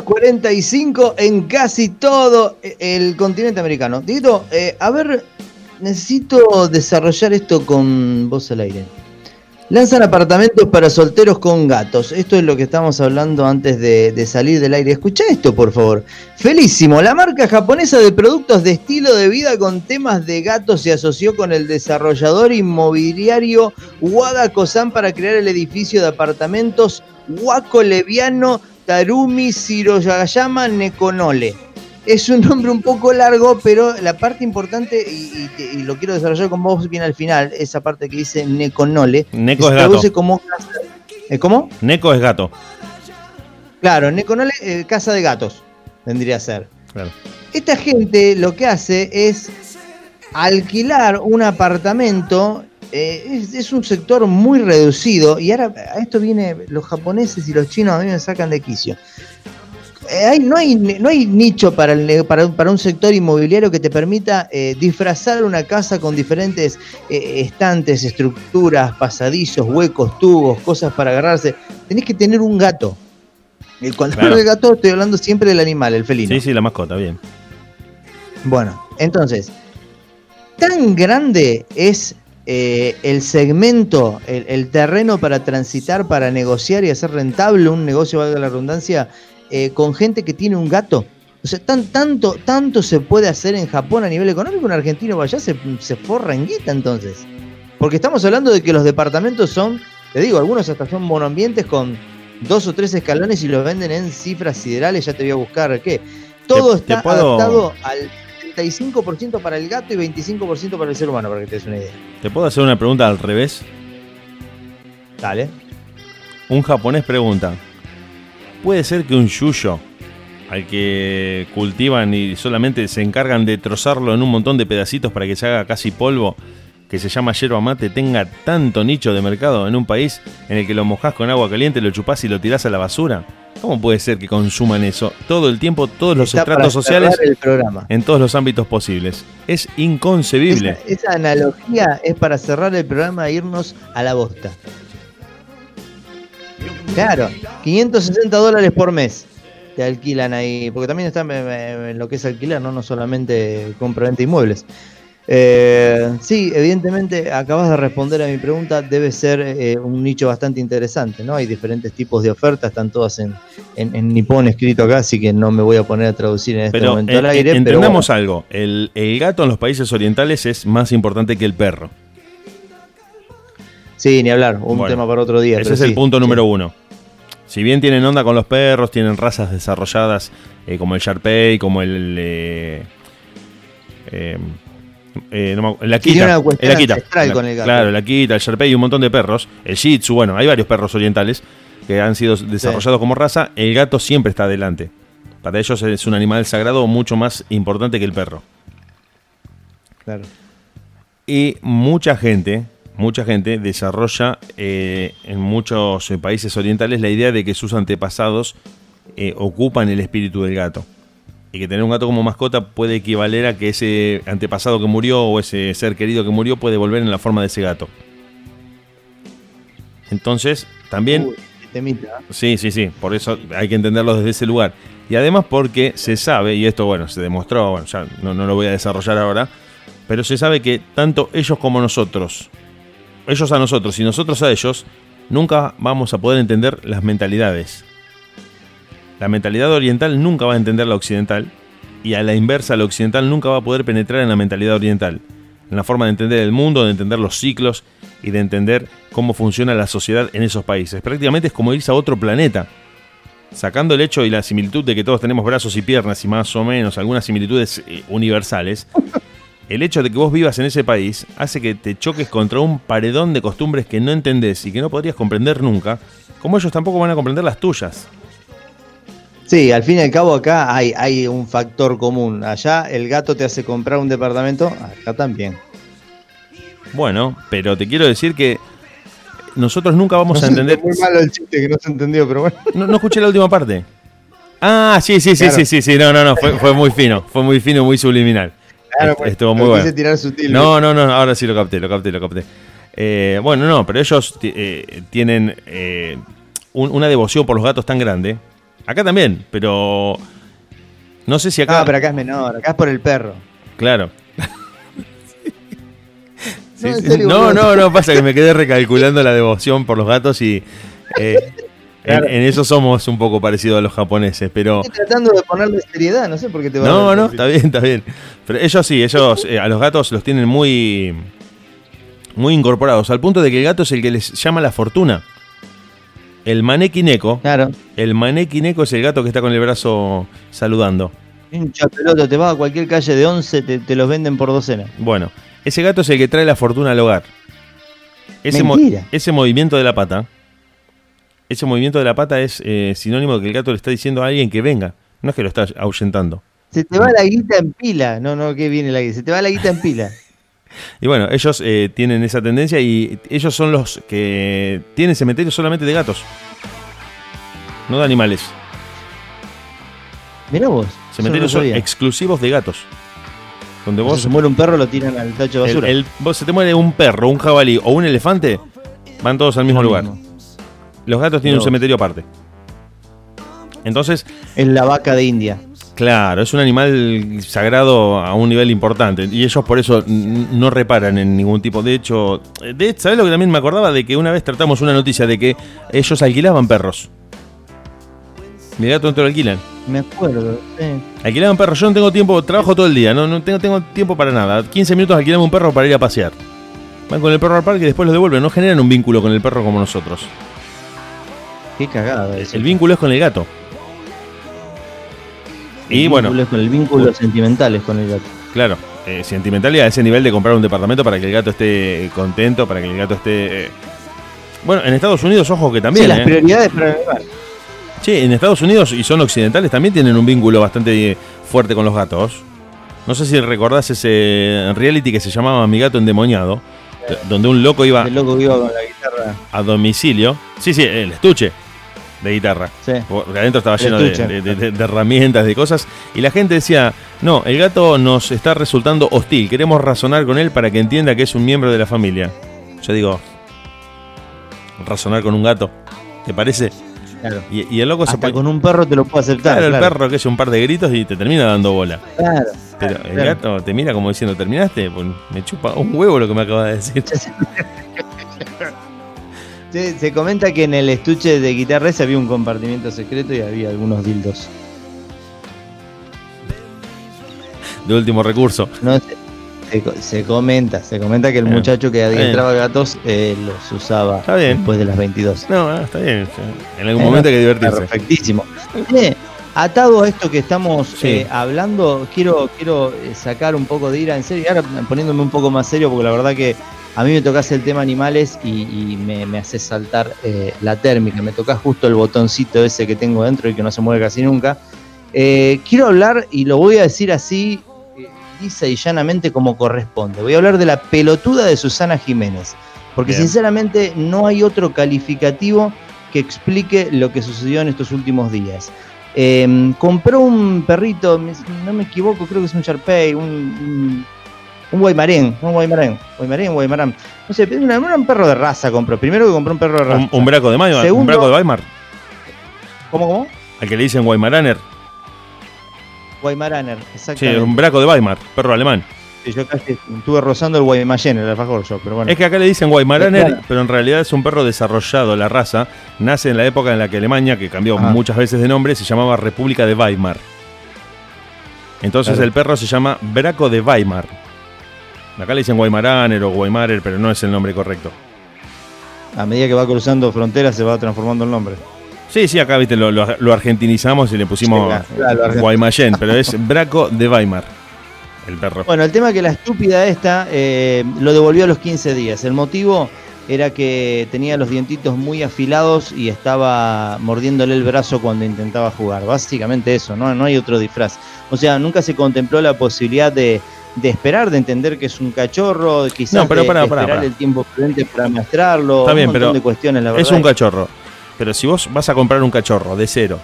A: 22.45 en casi todo el continente americano. Dito, eh, a ver, necesito desarrollar esto con voz al aire. Lanzan apartamentos para solteros con gatos. Esto es lo que estamos hablando antes de, salir del aire. Escucha esto, por favor. Felísimo. La marca japonesa de productos de estilo de vida con temas de gatos se asoció con el desarrollador inmobiliario Wada Kosan para crear el edificio de apartamentos Wako Leviano Tarumi Shiroyama Nekonole es un nombre un poco largo, pero la parte importante, y, lo quiero desarrollar con vos bien al final, esa parte que dice Neconole.
B: Neco es gato.
A: Como, ¿eh, ¿Cómo?
B: Neco es gato.
A: Claro, Neconole, eh, casa de gatos, vendría a ser. Claro. Esta gente lo que hace es alquilar un apartamento. Eh, es, es, un sector muy reducido y ahora a esto viene los japoneses y los chinos a mí me sacan de quicio eh, no, hay, no hay nicho para, para, un sector inmobiliario que te permita eh, disfrazar una casa con diferentes eh, estantes, estructuras, pasadizos, huecos, tubos, cosas para agarrarse. Tenés que tener un gato. Cuando hablo de gato estoy hablando siempre del animal, el felino.
B: Sí, sí, la mascota, bien.
A: Bueno, entonces, tan grande es el segmento, el, el, terreno para transitar, para negociar y hacer rentable un negocio, valga la redundancia, eh, con gente que tiene un gato. O sea, tan, tanto, tanto se puede hacer en Japón a nivel económico, un argentino vaya se, se forra en guita entonces. Porque estamos hablando de que los departamentos son, te digo, algunos hasta son monoambientes con dos o tres escalones y los venden en cifras siderales, ya te voy a buscar qué. Todo está adaptado al 35% para el gato y 25% para el ser humano, para que te des una idea.
B: ¿Te puedo hacer una pregunta al revés?
A: Dale.
B: Un japonés pregunta, puede ser que un yuyo al que cultivan y solamente se encargan de trozarlo en un montón de pedacitos para que se haga casi polvo, que se llama yerba mate, tenga tanto nicho de mercado en un país en el que lo mojás con agua caliente, lo chupás y lo tirás a la basura? ¿Cómo puede ser que consuman eso todo el tiempo, todos los estratos sociales, en todos los ámbitos posibles? Es inconcebible.
A: Esa, esa analogía es para cerrar el programa e irnos a la bosta. Claro, 560 dólares por mes te alquilan ahí, porque también está en lo que es alquilar, no, no solamente compra-venta inmuebles. Eh, sí, evidentemente acabas de responder a mi pregunta, debe ser eh, un nicho bastante interesante, ¿no? Hay diferentes tipos de ofertas, están todas en, en, nipón escrito acá, así que no me voy a poner a traducir en este momento al aire.
B: Entendamos algo, el, el gato en los países orientales es más importante que el perro.
A: Sí, ni hablar, un tema para otro día.
B: Ese es el punto número uno. Si bien tienen onda con los perros, tienen razas desarrolladas eh, como el Sharpei, como el. Eh, eh, eh no, el. Con gato. Claro, el Akita, el Sharpei y un montón de perros. El Shih Tzu, bueno, hay varios perros orientales que han sido desarrollados como raza. El gato siempre está adelante. Para ellos es un animal sagrado mucho más importante que el perro.
A: Claro.
B: Y mucha gente, mucha gente desarrolla eh, en muchos países orientales la idea de que sus antepasados eh, ocupan el espíritu del gato. Y que tener un gato como mascota puede equivaler a que ese antepasado que murió o ese ser querido que murió puede volver en la forma de ese gato. Entonces, también... sí, sí, sí, por eso hay que entenderlo desde ese lugar. Y además porque se sabe, y esto bueno, se demostró, bueno, ya no, no lo voy a desarrollar ahora, pero se sabe que tanto ellos como nosotros, ellos a nosotros y nosotros a ellos, nunca vamos a poder entender las mentalidades. La mentalidad oriental nunca va a entender la occidental y a la inversa la occidental nunca va a poder penetrar en la mentalidad oriental, en la forma de entender el mundo, de entender los ciclos y de entender cómo funciona la sociedad en esos países. Prácticamente es como irse a otro planeta. Sacando el hecho y la similitud de que todos tenemos brazos y piernas y más o menos algunas similitudes eh, universales, el hecho de que vos vivas en ese país hace que te choques contra un paredón de costumbres que no entendés y que no podrías comprender nunca, como ellos tampoco van a comprender las tuyas.
A: Sí, al fin y al cabo acá hay, hay un factor común. Allá el gato te hace comprar un departamento, acá también.
B: Bueno, pero te quiero decir que nosotros nunca vamos a entender.
A: Muy malo el chiste que no se entendió, pero bueno.
B: No, escuché la última parte. Ah, sí, sí, sí, sí, sí, sí, no, no, no, fue, fue muy fino, fue muy fino, muy subliminal. Pues, estuvo muy bueno. no, no, no, ahora sí lo capté, lo capté, lo capté. Eh, bueno, no, pero ellos eh, tienen eh, una devoción por los gatos tan grande Acá también, pero no sé si acá.
A: Ah, pero acá es menor, acá es por el perro.
B: Claro.
A: No,
B: Sí,
A: serio,
B: no, no, no, pasa que me quedé recalculando la devoción por los gatos y eh,
A: Claro.
B: en, en eso somos un poco parecidos a los japoneses, pero
A: Estoy tratando de ponerle seriedad, no sé por qué te va a
B: no,
A: dar
B: no, está bien, está bien. Pero ellos sí, ellos eh, a los gatos los tienen muy muy incorporados, al punto de que el gato es el que les llama la fortuna. El maneki neko,
A: Claro.
B: el maneki neko es el gato que está con el brazo saludando.
A: Hincha pelota, te vas a cualquier calle de 11, te, te los venden por docena.
B: Bueno, ese gato es el que trae la fortuna al hogar. Ese, mo- ese movimiento de la pata, ese movimiento de la pata es eh, sinónimo de que el gato le está diciendo a alguien que venga. No es que lo está ahuyentando.
A: Se te va la guita en pila. No, no, que viene la guita. Se te va la guita en pila.
B: Y bueno, ellos eh, tienen esa tendencia y ellos son los que tienen cementerios solamente de gatos. No de animales.
A: Mirá vos.
B: Cementerios son exclusivos de gatos. Donde vos
A: se muere un perro, lo tiran al tacho de
B: el-
A: basura.
B: el- vos se te muere un perro, un jabalí o un elefante, van todos al mismo
A: Lo
B: lugar.
A: mismo.
B: Los gatos tienen
A: Mirá
B: un
A: vos.
B: cementerio aparte. Entonces,
A: Es la vaca de India.
B: Claro, es un animal sagrado a un nivel importante. Y ellos por eso no reparan en ningún tipo. De hecho, de, ¿sabes lo que también me acordaba? De que una vez tratamos una noticia de que ellos alquilaban perros. Mi gato no te lo alquilan.
A: Me acuerdo. sí.
B: Alquilaban perros. Yo no tengo tiempo, trabajo todo el día. No, no tengo, tengo tiempo para nada. 15 minutos alquilamos un perro para ir a pasear. Van con el perro al parque y después los devuelven. No generan un vínculo con el perro como nosotros.
A: Qué cagada.
B: El vínculo es con el gato. Y bueno,
A: con el vínculo sentimental es con el gato.
B: claro, eh, sentimental y a ese nivel de comprar un departamento para que el gato esté contento, para que el gato esté... eh, Bueno, en Estados Unidos, ojo que también...
A: sí, las
B: eh.
A: prioridades para el.
B: Sí, en Estados Unidos y son occidentales también tienen un vínculo bastante eh, fuerte con los gatos. No sé si recordás ese reality que se llamaba Mi gato endemoniado, donde un loco iba
A: El loco iba con la guitarra.
B: a domicilio. Sí, sí, el estuche de guitarra.
A: Sí.
B: Porque adentro estaba lleno de,
A: estuche.
B: de- de- de herramientas, de cosas. Y la gente decía, no, el gato nos está resultando hostil. Queremos razonar con él para que entienda que es un miembro de la familia. Yo digo, razonar con un gato, ¿te parece?
A: Claro.
B: Y, y el loco se
A: Hasta
B: pone...
A: con un perro te lo puedo aceptar.
B: Claro, el perro que es un par de gritos y te termina dando bola.
A: Claro.
B: Pero
A: claro,
B: el gato te mira como diciendo, ¿terminaste? Pues me chupa un huevo lo que me acaba de decir.
A: Se, se comenta que en el estuche de guitarra ese había un compartimiento secreto y había algunos dildos.
B: De último recurso.
A: No, se, se co- se comenta, se comenta que el
B: Bien.
A: muchacho que
B: Bien.
A: adiestraba gatos eh, los usaba
B: Está bien.
A: después de las 22.
B: No, ah, está bien. En algún
A: Eh,
B: momento hay que divertirse.
A: Perfectísimo. Eh, atado a esto que estamos
B: Sí.
A: eh, hablando, quiero, quiero eh, sacar un poco de ira en serio. Y ahora poniéndome un poco más serio, porque la verdad que a mí me tocas el tema animales y, y me, me hace saltar eh, la térmica. Me tocas justo el botoncito ese que tengo dentro y que no se mueve casi nunca. Eh, quiero hablar, y lo voy a decir así, eh, lisa y llanamente como corresponde. Voy a hablar de la pelotuda de Susana Jiménez. Porque
B: Bien.
A: sinceramente no hay otro calificativo que explique lo que sucedió en estos últimos días. Eh, compró un perrito, no me equivoco, creo que es un Sharpei, un, un, un Guaymarén, un Guaymarén, Guaymarén, Guaymarán. No sé, un, un perro de raza compró. Primero que compró un perro de raza.
B: Un, un braco de Mayo, un braco de Weimar.
A: ¿Cómo, cómo?
B: Al que le dicen Weimaraner.
A: Guaymaraner,
B: Sí,
A: exactamente.
B: un braco de Weimar, perro alemán.
A: Sí, yo casi estuve rozando el Guaymallén, el alfajor yo, pero bueno.
B: Es que acá le dicen Weimaraner,
A: Claro.
B: pero en realidad es un perro desarrollado. La raza nace en la época en la que Alemania, que cambió
A: Ajá.
B: muchas veces de nombre, se llamaba República de Weimar. Entonces
A: Claro.
B: el perro se llama Braco de Weimar. Acá le dicen Weimaraner o Weimarer, pero no es el nombre correcto.
A: A medida que va cruzando fronteras se va transformando el nombre.
B: Sí, sí, acá viste, lo, lo- lo argentinizamos y le pusimos
A: Sí, claro,
B: Guaymallén, pero es Braco de Weimar. El perro.
A: Bueno, el tema es que la estúpida esta eh, lo devolvió a los 15 días. El motivo era que tenía los dientitos muy afilados y estaba mordiéndole el brazo cuando intentaba jugar. Básicamente eso, ¿no? No hay otro disfraz. O sea, nunca se contempló la posibilidad de, de esperar, de entender que es un cachorro, quizás
B: No, pero
A: de,
B: pará,
A: de esperar el tiempo prudente para maestrarlo.
B: Está bien,
A: un montón
B: pero
A: de cuestiones, la verdad.
B: Es un cachorro. Pero si vos vas a comprar un cachorro de cero,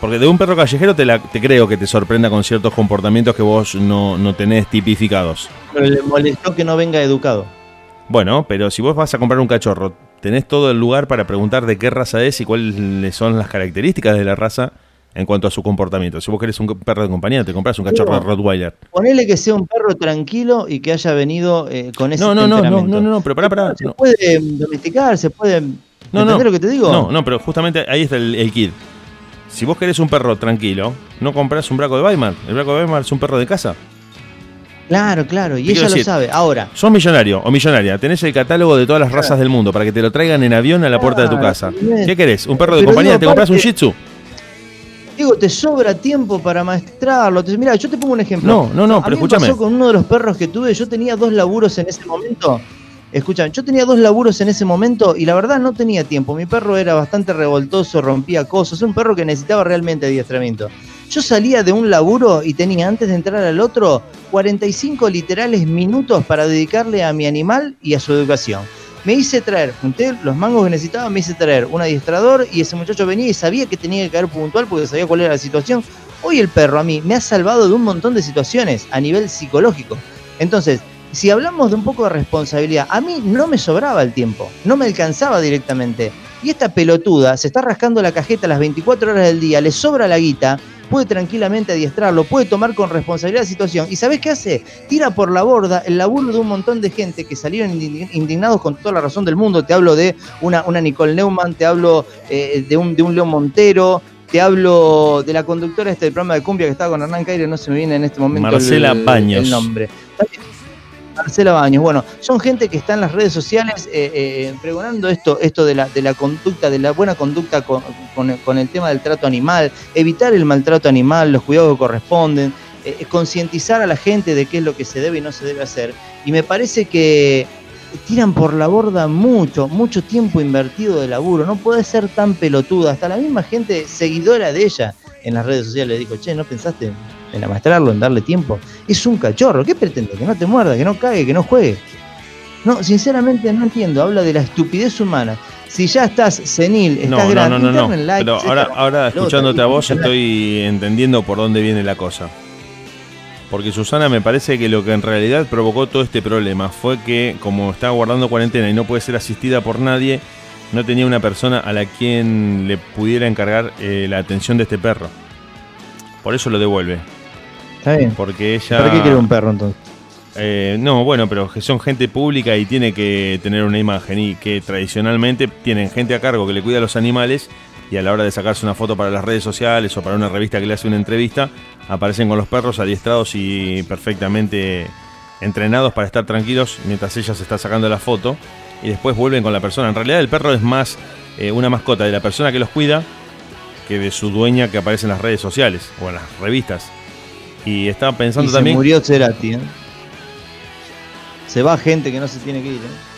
B: porque de un perro callejero te, la- te creo que te sorprenda con ciertos comportamientos que vos no, no tenés tipificados.
A: Pero le molestó que no venga educado.
B: Bueno, pero si vos vas a comprar un cachorro, tenés todo el lugar para preguntar de qué raza es y cuáles son las características de la raza en cuanto a su comportamiento. Si vos querés un perro de compañía, te compras un cachorro de Rottweiler.
A: Ponele que sea un perro tranquilo y que haya venido eh, con ese
B: no, no, no, no, no, no, pero pará, pará.
A: Se puede domesticar, se puede...
B: No, no. lo que te digo? No, no, pero justamente ahí está el, el kit. Si vos querés un perro tranquilo, no compras un braco de Weimar. El braco de Weimar es un perro de casa.
A: Claro, claro, y ella lo sabe. Ahora.
B: Sos millonario o millonaria, tenés el catálogo de todas las razas del mundo para que te lo traigan en avión a la puerta de tu casa. ¿Qué querés? ¿Un perro de compañía? ¿Te compras un Shih Tzu?
A: Digo, te sobra tiempo para maestrarlo. Mira, yo te pongo un ejemplo.
B: No, no, no, pero escúchame.
A: pasó con uno de los perros que tuve. Yo tenía dos laburos en ese momento. Escuchan, yo tenía dos laburos en ese momento y la verdad no tenía tiempo. Mi perro era bastante revoltoso, rompía cosas. Un perro que necesitaba realmente adiestramiento. Yo salía de un laburo y tenía antes de entrar al otro 45 literales minutos para dedicarle a mi animal y a su educación. Me hice traer, junté los mangos que necesitaba, me hice traer un adiestrador y ese muchacho venía y sabía que tenía que caer puntual porque sabía cuál era la situación. Hoy el perro a mí me ha salvado de un montón de situaciones a nivel psicológico. Entonces, si hablamos de un poco de responsabilidad, a mí no me sobraba el tiempo, no me alcanzaba directamente. Y esta pelotuda se está rascando la cajeta las 24 horas del día, le sobra la guita puede tranquilamente adiestrarlo, puede tomar con responsabilidad la situación. ¿Y sabes qué hace? Tira por la borda el laburo de un montón de gente que salieron indignados con toda la razón del mundo. Te hablo de una, una Nicole Neumann, te hablo eh, de, un, de un León Montero, te hablo de la conductora este del programa de cumbia que estaba con Hernán Caire, no se me viene en este momento
B: Marcela el,
A: el nombre. Marcela Baños. Bueno, son gente que está en las redes sociales eh, eh, pregonando esto, esto de la, de la conducta, de la buena conducta con, con, el tema del trato animal, evitar el maltrato animal, los cuidados que corresponden, eh, concientizar a la gente de qué es lo que se debe y no se debe hacer. Y me parece que tiran por la borda mucho, mucho tiempo invertido de laburo. No puede ser tan pelotuda. Hasta la misma gente seguidora de ella en las redes sociales le dijo, che, ¿no pensaste en amastrarlo, en darle tiempo. Es un cachorro, ¿qué pretende? Que no te muerda, que no cague, que no juegue. No, sinceramente no entiendo, habla de la estupidez humana. Si ya estás senil, estás grande,
B: no, no, no, Pero ahora, ahora escuchándote a vos estoy entendiendo por dónde viene la cosa. Porque Susana me parece que lo que en realidad provocó todo este problema fue que como estaba guardando cuarentena y no puede ser asistida por nadie, no tenía una persona a la quien le pudiera encargar eh, la atención de este perro. Por eso lo devuelve.
A: Está bien.
B: Porque ella.
A: ¿Para qué quiere un perro entonces?
B: Eh, no, bueno, pero son gente pública y tiene que tener una imagen y que tradicionalmente tienen gente a cargo que le cuida a los animales y a la hora de sacarse una foto para las redes sociales o para una revista que le hace una entrevista, aparecen con los perros adiestrados y perfectamente entrenados para estar tranquilos mientras ella se está sacando la foto y después vuelven con la persona. En realidad el perro es más eh, una mascota de la persona que los cuida que de su dueña que aparece en las redes sociales o en las revistas. Y estaba pensando también.
A: Se murió Cerati, ¿eh? Se va gente que no se tiene que ir, ¿eh?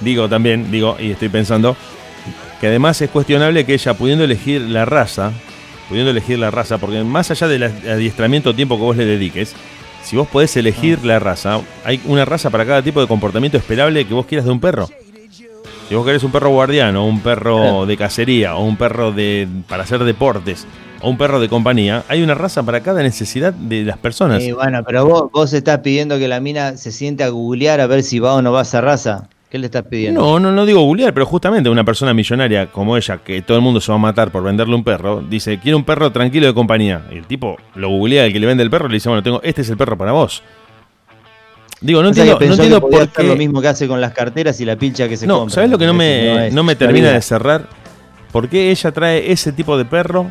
B: Digo también, digo, y estoy pensando que además es cuestionable que ella pudiendo elegir la raza, pudiendo elegir la raza, porque más allá del adiestramiento tiempo que vos le dediques, si vos podés elegir ah. la raza, hay una raza para cada tipo de comportamiento esperable que vos quieras de un perro. Si vos querés un perro guardiano, un perro de cacería, o un perro de para hacer deportes, o un perro de compañía, hay una raza para cada necesidad de las personas.
A: Y bueno, pero vos, vos estás pidiendo que la mina se siente a googlear a ver si va o no va a esa raza. ¿Qué le estás pidiendo?
B: No, no, no digo googlear, pero justamente una persona millonaria como ella, que todo el mundo se va a matar por venderle un perro, dice, quiero un perro tranquilo de compañía. Y el tipo lo googlea, el que le vende el perro, le dice, bueno, tengo, este es el perro para vos. Digo, no entiendo, no entiendo por qué.
A: lo mismo que hace con las carteras y la pilcha que se no,
B: ¿sabes lo que no me, no, me termina de cerrar? ¿Por qué ella trae ese tipo de perro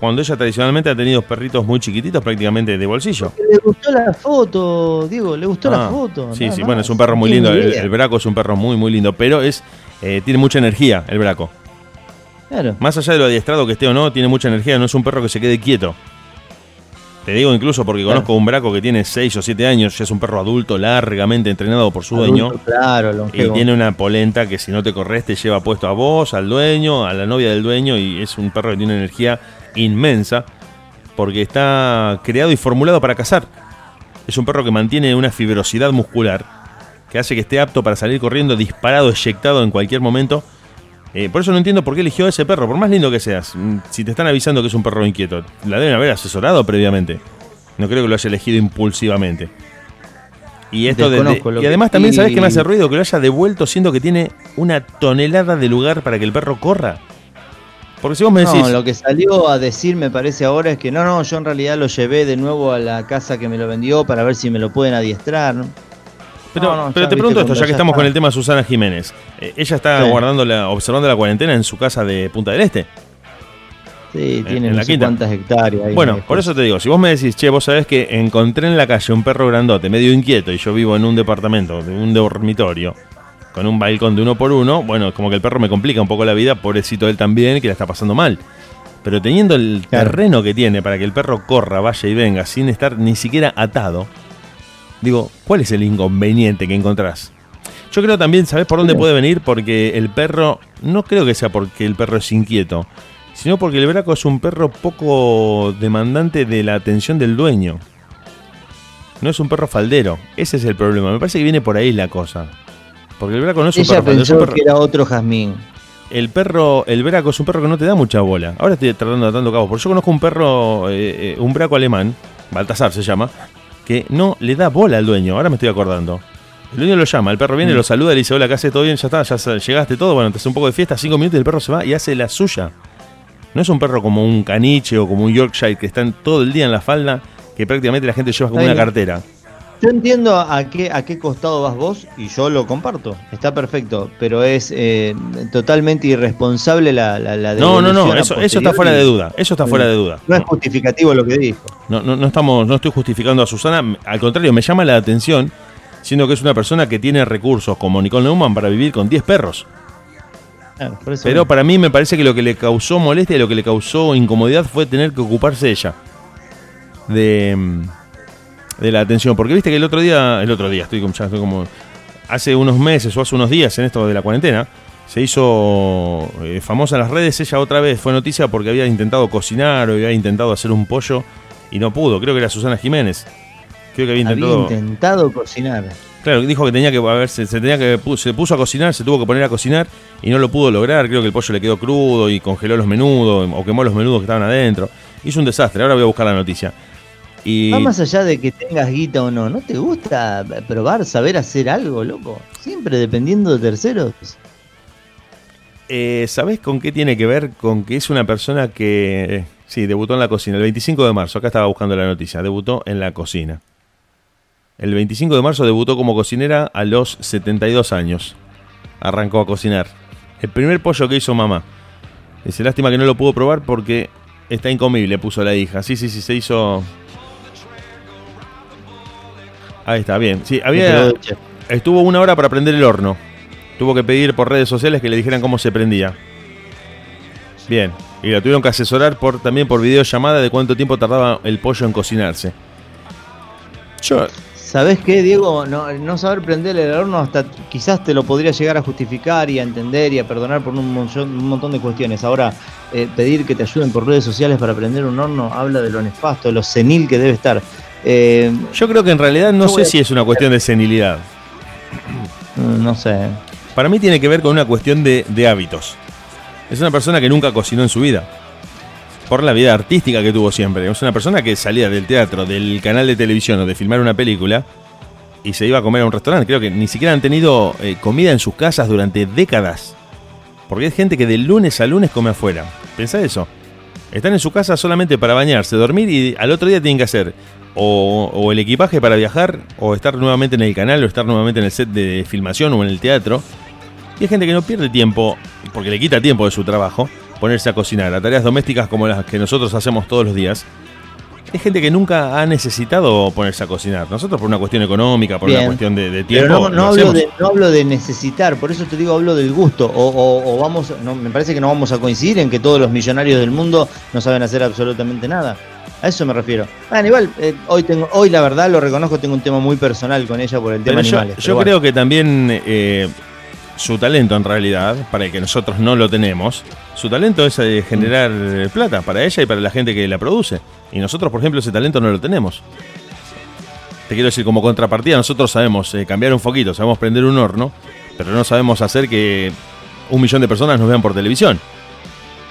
B: cuando ella tradicionalmente ha tenido perritos muy chiquititos, prácticamente de bolsillo?
A: Le gustó la foto, digo, le gustó la ah, foto.
B: Sí, sí, bueno, es un perro muy lindo. El, Braco es un perro muy, muy lindo, pero es eh, tiene mucha energía el Braco. Claro. Más allá de lo adiestrado que esté o no, tiene mucha energía, no es un perro que se quede quieto. Te digo incluso porque conozco un braco que tiene 6 o 7 años, ya es un perro adulto largamente entrenado por su dueño.
A: Claro,
B: Y tiene una polenta que si no te corres te lleva puesto a vos, al dueño, a la novia del dueño y es un perro que tiene una energía inmensa porque está creado y formulado para cazar. Es un perro que mantiene una fibrosidad muscular que hace que esté apto para salir corriendo disparado, eyectado en cualquier momento eh, por eso no entiendo por qué eligió a ese perro, por más lindo que seas. Mm, si te están avisando que es un perro inquieto, la deben haber asesorado previamente. No creo que lo haya elegido impulsivamente. Y esto de, y además también sabes que me hace ruido que lo haya devuelto siendo que tiene una tonelada de lugar para que el perro corra. Porque si vos me decís.
A: No, lo que salió a decir me parece ahora es que no, no, yo en realidad lo llevé de nuevo a la casa que me lo vendió para ver si me lo pueden adiestrar. ¿no?
B: Pero, pero te pregunto esto, ya que estamos con el tema de Susana Jiménez. Eh, ella está guardando la, observando la cuarentena en su casa de Punta del Este.
A: Sí, tiene no sé cuántas hectáreas.
B: bueno, por eso te digo, si vos me decís, che, vos sabés que encontré en la calle un perro grandote, medio inquieto, y yo vivo en un departamento, de un dormitorio, con un balcón de uno por uno, bueno, como que el perro me complica un poco la vida, pobrecito él también, que la está pasando mal. Pero teniendo el terreno que tiene para que el perro corra, vaya y venga, sin estar ni siquiera atado, digo, ¿cuál es el inconveniente que encontrás? Yo creo también, ¿sabés por dónde puede venir? Porque el perro, no creo que sea porque el perro es inquieto, sino porque el braco es un perro poco demandante de la atención del dueño. No es un perro faldero, ese es el problema. Me parece que viene por ahí la cosa. Porque el braco no es un perro
A: pensó que era otro jazmín.
B: El perro, el braco es un perro que no te da mucha bola. Ahora estoy tratando de tanto cabo. Porque yo conozco un perro, eh, eh, un braco alemán, Baltasar se llama, que no le da bola al dueño. Ahora me estoy acordando. El dueño lo llama, el perro viene, mm. lo saluda, le dice, hola, ¿qué hace? ¿Todo bien? Ya está, ya llegaste todo. Bueno, te hace un poco de fiesta, cinco minutos y el perro se va y hace la suya. No es un perro como un caniche o como un Yorkshire que están todo el día en la falda, que prácticamente la gente lleva como una cartera.
A: Yo entiendo a qué, a qué costado vas vos y yo lo comparto. Está perfecto, pero es eh, totalmente irresponsable la, la,
B: No, no, no, eso, eso, está fuera de duda. Eso está fuera de duda.
A: No, es justificativo lo que dijo.
B: No, no, no, estamos, no estoy justificando a Susana. Al contrario, me llama la atención, siendo que es una persona que tiene recursos como Nicole Neumann para vivir con 10 perros. Pero para mí me parece que lo que le causó molestia y lo que le causó incomodidad fue tener que ocuparse ella de, de la atención. Porque viste que el otro día, el otro día, estoy como, estoy como hace unos meses o hace unos días en esto de la cuarentena, se hizo eh, famosa en las redes. Ella otra vez fue noticia porque había intentado cocinar o había intentado hacer un pollo y no pudo. Creo que era Susana Jiménez.
A: Creo que había intentado, había intentado cocinar.
B: Claro, dijo que tenía que, a ver, se, tenía que, se puso a cocinar, se tuvo que poner a cocinar y no lo pudo lograr. Creo que el pollo le quedó crudo y congeló los menudos o quemó los menudos que estaban adentro. Hizo un desastre. Ahora voy a buscar la noticia.
A: Y... Va más allá de que tengas guita o no, ¿no te gusta probar, saber hacer algo, loco? Siempre dependiendo de terceros.
B: Eh, ¿Sabes con qué tiene que ver? Con que es una persona que, sí, debutó en la cocina el 25 de marzo. Acá estaba buscando la noticia. Debutó en la cocina. El 25 de marzo debutó como cocinera a los 72 años. Arrancó a cocinar. El primer pollo que hizo mamá. Dice, lástima que no lo pudo probar porque está incomible, puso la hija. Sí, sí, sí, se hizo... Ahí está, bien. Sí, había... Estuvo una hora para prender el horno. Tuvo que pedir por redes sociales que le dijeran cómo se prendía. Bien. Y la tuvieron que asesorar por, también por videollamada de cuánto tiempo tardaba el pollo en cocinarse.
A: Yo ¿Sabes qué, Diego? No, saber prender el horno hasta quizás te lo podría llegar a justificar y a entender y a perdonar por un, montón, de cuestiones. Ahora, eh, pedir que te ayuden por redes sociales para prender un horno habla de lo nefasto, de lo senil que debe estar.
B: Eh, Yo creo que en realidad no sé si es una cuestión de senilidad.
A: Mm, no sé.
B: Para mí tiene que ver con una cuestión de, de hábitos. Es una persona que nunca cocinó en su vida por la vida artística que tuvo siempre. Es una persona que salía del teatro, del canal de televisión o de filmar una película y se iba a comer a un restaurante. Creo que ni siquiera han tenido eh, comida en sus casas durante décadas. Porque hay gente que de lunes a lunes come afuera. Pensá eso. Están en su casa solamente para bañarse, dormir y al otro día tienen que hacer o, o, el equipaje para viajar, o estar nuevamente en el canal, o estar nuevamente en el set de filmación o en el teatro. Y hay gente que no pierde tiempo, porque le quita tiempo de su trabajo, ponerse a cocinar, a tareas domésticas como las que nosotros hacemos todos los días, es gente que nunca ha necesitado ponerse a cocinar. Nosotros por una cuestión económica, por una cuestión de, tiempo.
A: Pero no, hablo de, no, hablo de, necesitar, por eso te digo, hablo del gusto. O, vamos, no, me parece que no vamos a coincidir en que todos los millonarios del mundo no saben hacer absolutamente nada. A eso me refiero. Ah, igual, eh, hoy tengo, hoy la verdad lo reconozco, tengo un tema muy personal con ella por el tema
B: yo,
A: animales.
B: Yo creo que también eh, su talento en realidad, para el que nosotros no lo tenemos, su talento es eh, generar eh, plata para ella y para la gente que la produce. Y nosotros, por ejemplo, ese talento no lo tenemos. Te quiero decir, como contrapartida, nosotros sabemos eh, cambiar un foquito, sabemos prender un horno, pero no sabemos hacer que un millón de personas nos vean por televisión.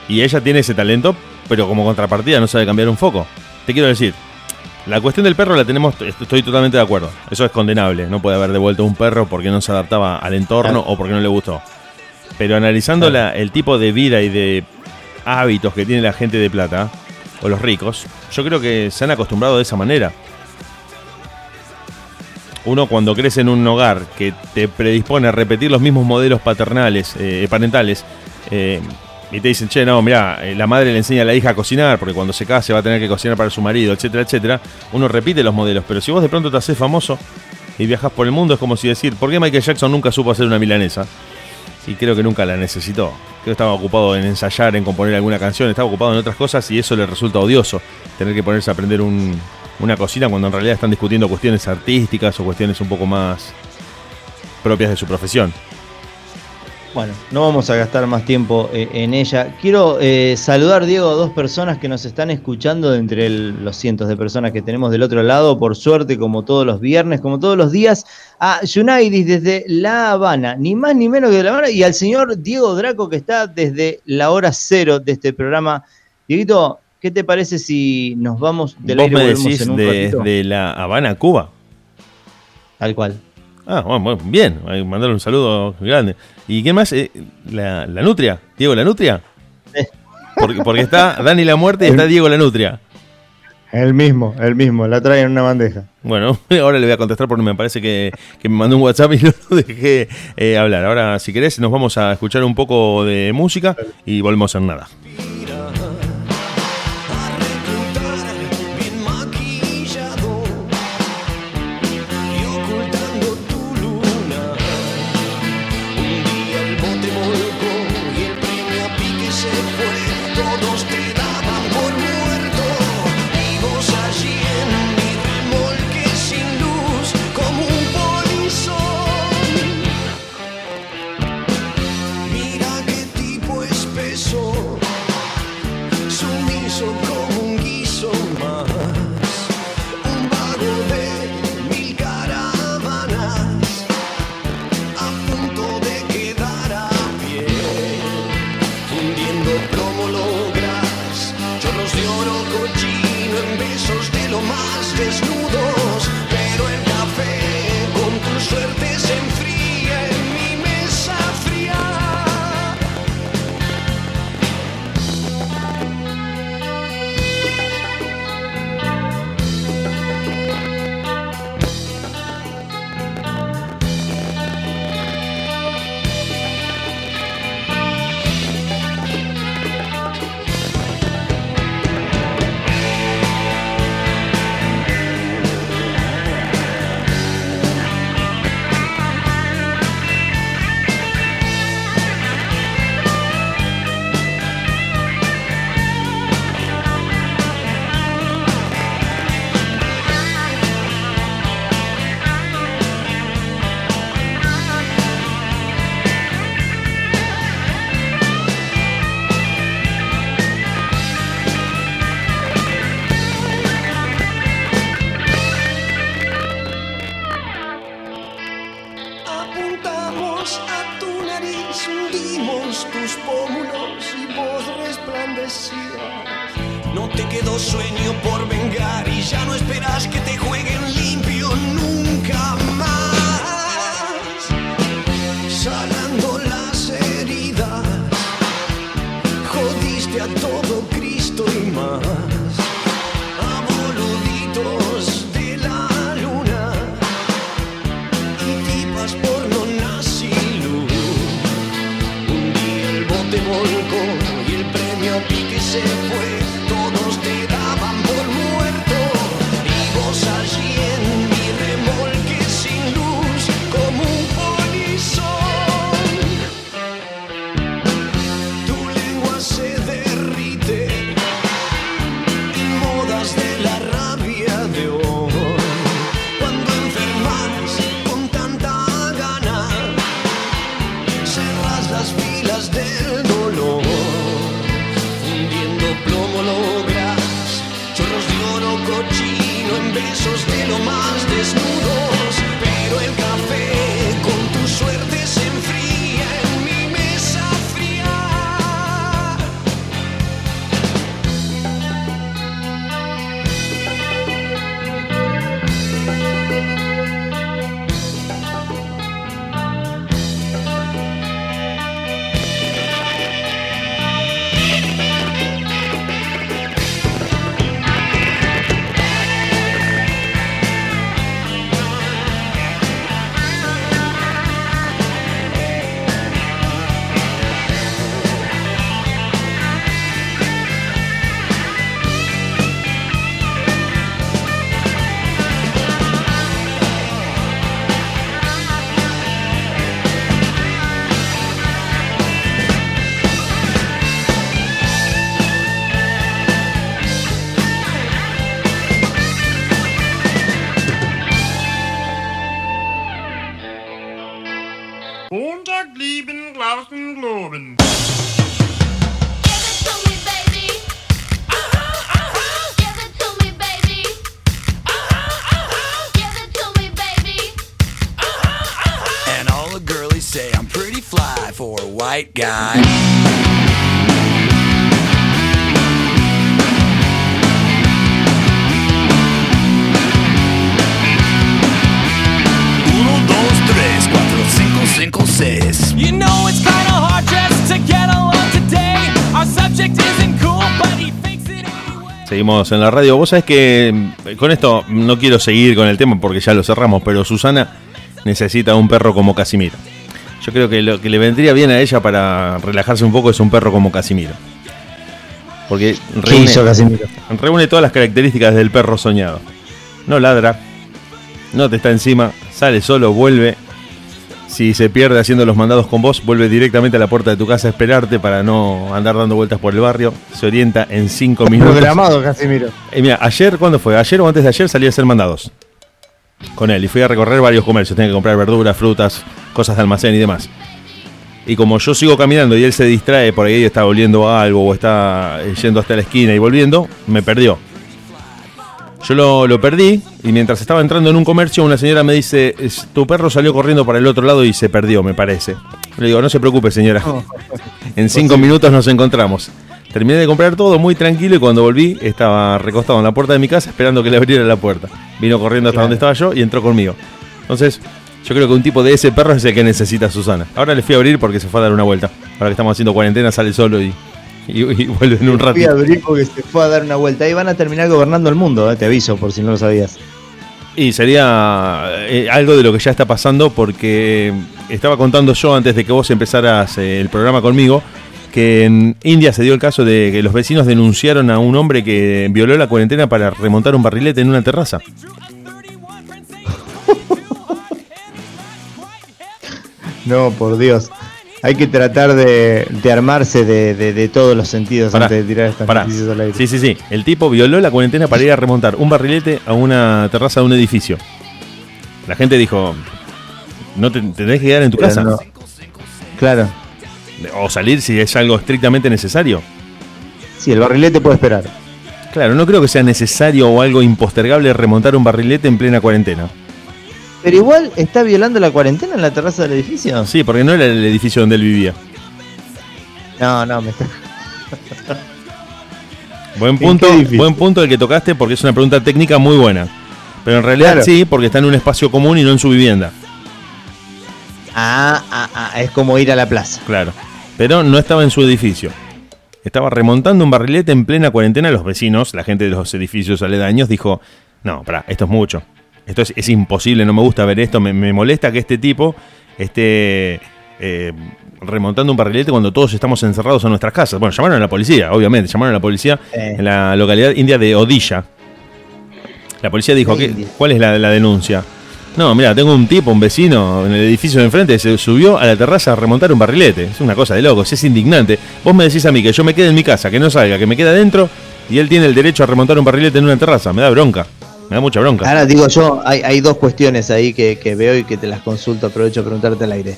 B: Y ella tiene ese talento, pero como contrapartida no sabe cambiar un foco. Te quiero decir,
C: La cuestión del perro la tenemos, estoy totalmente de acuerdo. Eso es condenable. No puede haber devuelto un perro porque no se adaptaba al entorno o porque no le gustó. Pero analizando el tipo de vida y de hábitos que tiene la gente de plata, o los ricos, yo creo que se han acostumbrado de esa manera. Uno cuando crece en un hogar que te predispone a repetir los mismos modelos paternales, eh, parentales, eh, y te dicen, che, no, mira, eh, la madre le enseña a la hija a cocinar, porque cuando se case va a tener que cocinar para su marido, etcétera, etcétera, uno repite los modelos. Pero si vos de pronto te haces famoso y viajas por el mundo, es como si decir, ¿por qué Michael Jackson nunca supo hacer una milanesa? Y creo que nunca la necesitó estaba ocupado en ensayar, en componer alguna canción, estaba ocupado en otras cosas y eso le resulta odioso, tener que ponerse a aprender una cocina cuando en realidad están discutiendo cuestiones artísticas o cuestiones un poco más propias de su profesión.
A: Bueno, no vamos a gastar más tiempo eh, en ella. Quiero eh, saludar, Diego, a dos personas que nos están escuchando de entre los cientos de personas que tenemos del otro lado, por suerte, como todos los viernes, como todos los días, a Yunaidis desde La Habana, ni más ni menos que de La Habana, y al señor Diego Draco que está desde la hora cero de este programa. Dieguito, ¿qué te parece si nos vamos
C: del ¿Vos me decís en un de, La Habana, Cuba?
A: Tal cual.
C: Ah, bueno, bien, mandarle un saludo grande. ¿Y qué más? Eh, la, Nutria, Diego la Nutria. Porque, porque está Dani la Muerte y está Diego la Nutria.
A: El mismo, el mismo, la trae en una bandeja.
C: Bueno, ahora le voy a contestar porque me parece que, me mandó un WhatsApp y no lo dejé eh, hablar. Ahora, si querés, nos vamos a escuchar un poco de música y volvemos en nada.
B: Seguimos en la radio. Vos sabés que mm, con esto no quiero seguir con el tema porque ya lo cerramos, pero Susana necesita un perro como Casimiro. Yo creo que lo que le vendría bien a ella para relajarse un poco es un perro como Casimiro. Porque
A: ¿Qué
B: reúne,
A: hizo Casimiro?
B: reúne todas las características del perro soñado. No ladra, no te está encima, sale solo, vuelve. Si se pierde haciendo los mandados con vos, vuelve directamente a la puerta de tu casa a esperarte para no andar dando vueltas por el barrio. Se orienta en 5 minutos.
A: Programado Casimiro.
B: Eh, mira, ayer, ¿cuándo fue? Ayer o antes de ayer salí a hacer mandados con él y fui a recorrer varios comercios. Tenía que comprar verduras, frutas, cosas de almacén y demás. Y como yo sigo caminando y él se distrae por ahí, está oliendo a algo o está yendo hasta la esquina y volviendo, me perdió. Yo lo, lo perdí y mientras estaba entrando en un comercio, una señora me dice: "Es- Tu perro salió corriendo para el otro lado y se perdió, me parece. Le digo: No se preocupe, señora. En cinco minutos nos encontramos. Terminé de comprar todo muy tranquilo y cuando volví estaba recostado en la puerta de mi casa esperando que le abriera la puerta. Vino corriendo hasta donde estaba yo y entró conmigo. Entonces, yo creo que un tipo de ese perro es el que necesita Susana. Ahora le fui a abrir porque se fue a dar una vuelta. Ahora que estamos haciendo cuarentena sale solo y, y, y vuelve en un ratito.
A: se fue a dar una vuelta. Ahí van a terminar gobernando el mundo, eh, te aviso, por si no lo sabías.
B: Y sería eh, algo de lo que ya está pasando porque estaba contando yo antes de que vos empezaras eh, el programa conmigo que en India se dio el caso de que los vecinos denunciaron a un hombre que violó la cuarentena para remontar un barrilete en una terraza.
A: No, por Dios. Hay que tratar de, de armarse de, de- de todos los sentidos
B: Pará,
A: antes de tirar estas noticias al aire.
B: Sí, sí, sí. El tipo violó la cuarentena para ir a remontar un barrilete a una terraza de un edificio. La gente dijo, no te te tenés que quedar en tu
A: Pero
B: casa.
A: no. Claro.
B: O salir si es algo estrictamente necesario.
A: Sí, el barrilete puede esperar.
B: Claro, no creo que sea necesario o algo impostergable remontar un barrilete en plena cuarentena.
A: Pero igual está violando la cuarentena en la terraza del edificio.
B: Sí, porque no era el edificio donde él vivía.
A: No, no, me está.
B: Buen
A: ¿En
B: punto, buen punto el que tocaste porque es una pregunta técnica muy buena. Pero en realidad
A: Claro.
B: sí, porque está en un espacio común y no en su vivienda.
A: Ah, ah, ah, es como ir a la plaza.
B: Claro. Pero no estaba en su edificio. Estaba remontando un barrilete en plena cuarentena. Los vecinos, la gente de los edificios aledaños, dijo: No, pará, esto es mucho. Esto es, es imposible, no me gusta ver esto. Me, me molesta que este tipo esté eh, remontando un barrilete cuando todos estamos encerrados en nuestras casas. Bueno, llamaron a la policía, obviamente. Llamaron a la policía
A: Eh.
B: en la localidad india de Odisha. La policía dijo: ¿qué-. ¿Cuál es la, la denuncia? No, mira, tengo un tipo, un vecino en el edificio de enfrente, se subió a la terraza a remontar un barrilete. Es una cosa de locos, es indignante. Vos me decís a mí que yo me quede en mi casa, que no salga, que me quede adentro y él tiene el derecho a remontar un barrilete en una terraza. Me da bronca, me da mucha bronca.
A: Ahora digo yo, hay, hay dos cuestiones ahí que, que veo y que te las consulto, aprovecho a preguntarte al aire.